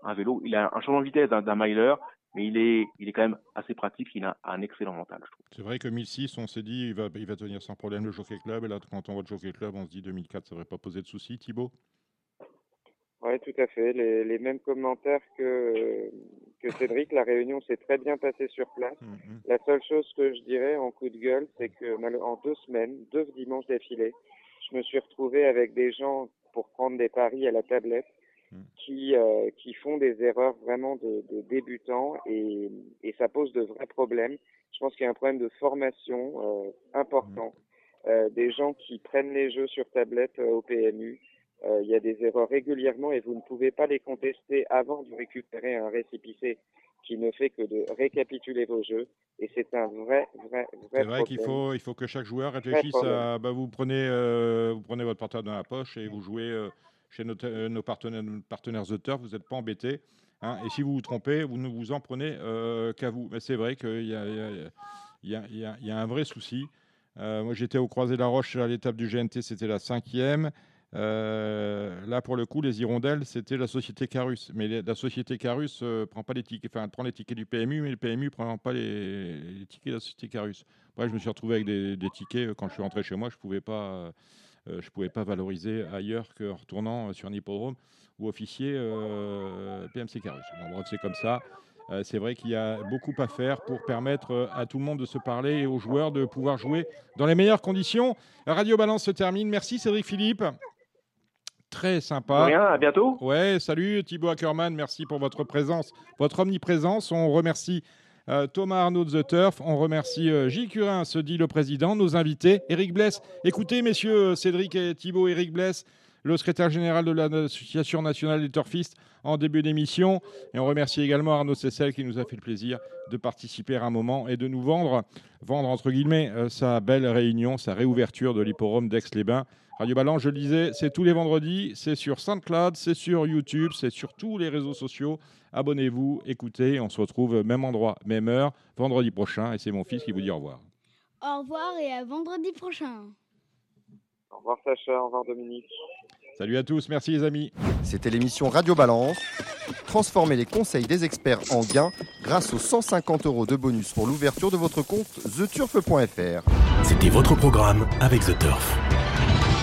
Speaker 8: un, vélo. Il a un changement de vitesse d'un miler, mais il est, il est quand même assez pratique. Il a un excellent mental, je trouve.
Speaker 1: C'est vrai que 1006, on s'est dit, il va, il va tenir sans problème le Jockey Club. Et là, quand on voit le Jockey Club, on se dit 2004, ça ne devrait pas poser de soucis. Thibaut?
Speaker 5: Oui, tout à fait. Les, les, mêmes commentaires que, que Cédric. La réunion s'est très bien passée sur place. Mm, mm. La seule chose que je dirais en coup de gueule, c'est que en deux semaines, deux dimanches d'affilée, je me suis retrouvé avec des gens pour prendre des paris à la tablette mm. qui, euh, qui font des erreurs vraiment de, de débutants et, et, ça pose de vrais problèmes. Je pense qu'il y a un problème de formation euh, important. Euh, des gens qui prennent les jeux sur tablette au PMU, il y a des erreurs régulièrement et vous ne pouvez pas les contester avant de récupérer un récipicé qui ne fait que de récapituler vos jeux. Et c'est un vrai, vrai, vrai
Speaker 1: C'est vrai qu'il faut, il faut que chaque joueur réfléchisse à. Bah, vous, prenez, euh, vous prenez votre portable dans la poche et vous jouez euh, chez nos, nos, partenaires, partenaires Turf, vous n'êtes pas embêtés. Hein, et si vous vous trompez, vous ne vous en prenez qu'à vous. Mais c'est vrai qu'il y y, a, y, y a, un vrai souci. moi, j'étais au Croisé la Roche à l'étape du GNT, c'était la cinquième. Euh, là, pour le coup, les hirondelles, c'était la société Carus. Mais la société Carus euh, prend pas les tickets, enfin, prend les tickets du PMU, mais le PMU prend pas les, tickets de la société Carus. Bref, je me suis retrouvé avec des, tickets. Euh, quand je suis rentré chez moi, je pouvais, pas, je pouvais pas valoriser ailleurs qu'en retournant sur un hippodrome ou officier PMC Carus. Bref, c'est comme ça. c'est vrai qu'il y a beaucoup à faire pour permettre à tout le monde de se parler et aux joueurs de pouvoir jouer dans les meilleures conditions. Radio Balance se termine. Merci Cédric Philippe très sympa.
Speaker 8: Rien, à bientôt.
Speaker 1: Ouais, salut Thibaut Ackerman, merci pour votre présence, votre omniprésence. On remercie euh, Thomas Arnaud de The Turf, on remercie euh, Gilles Curin, se dit le président, nos invités, Eric Bless. Écoutez, messieurs, Cédric et Thibaut, Eric Bless, le secrétaire général de l'Association nationale des turfistes en début d'émission. Et on remercie également Arnaud Cessel qui nous a fait le plaisir de participer à un moment et de nous vendre, vendre entre guillemets, euh, sa belle réunion, sa réouverture de l'hipporome d'Aix-les-Bains. Radio Balance, je le disais, c'est tous les vendredis, c'est sur SoundCloud, c'est sur YouTube, c'est sur tous les réseaux sociaux. Abonnez-vous, écoutez, on se retrouve même endroit, même heure, vendredi prochain. Et c'est mon fils qui vous dit au revoir.
Speaker 9: Au revoir et à vendredi prochain.
Speaker 5: Au revoir Sacha, au revoir Dominique.
Speaker 1: Salut à tous, merci les amis.
Speaker 6: C'était l'émission Radio Balance. Transformez les conseils des experts en gains grâce aux 150 euros de bonus pour l'ouverture de votre compte theturf.fr.
Speaker 10: C'était votre programme avec The Turf.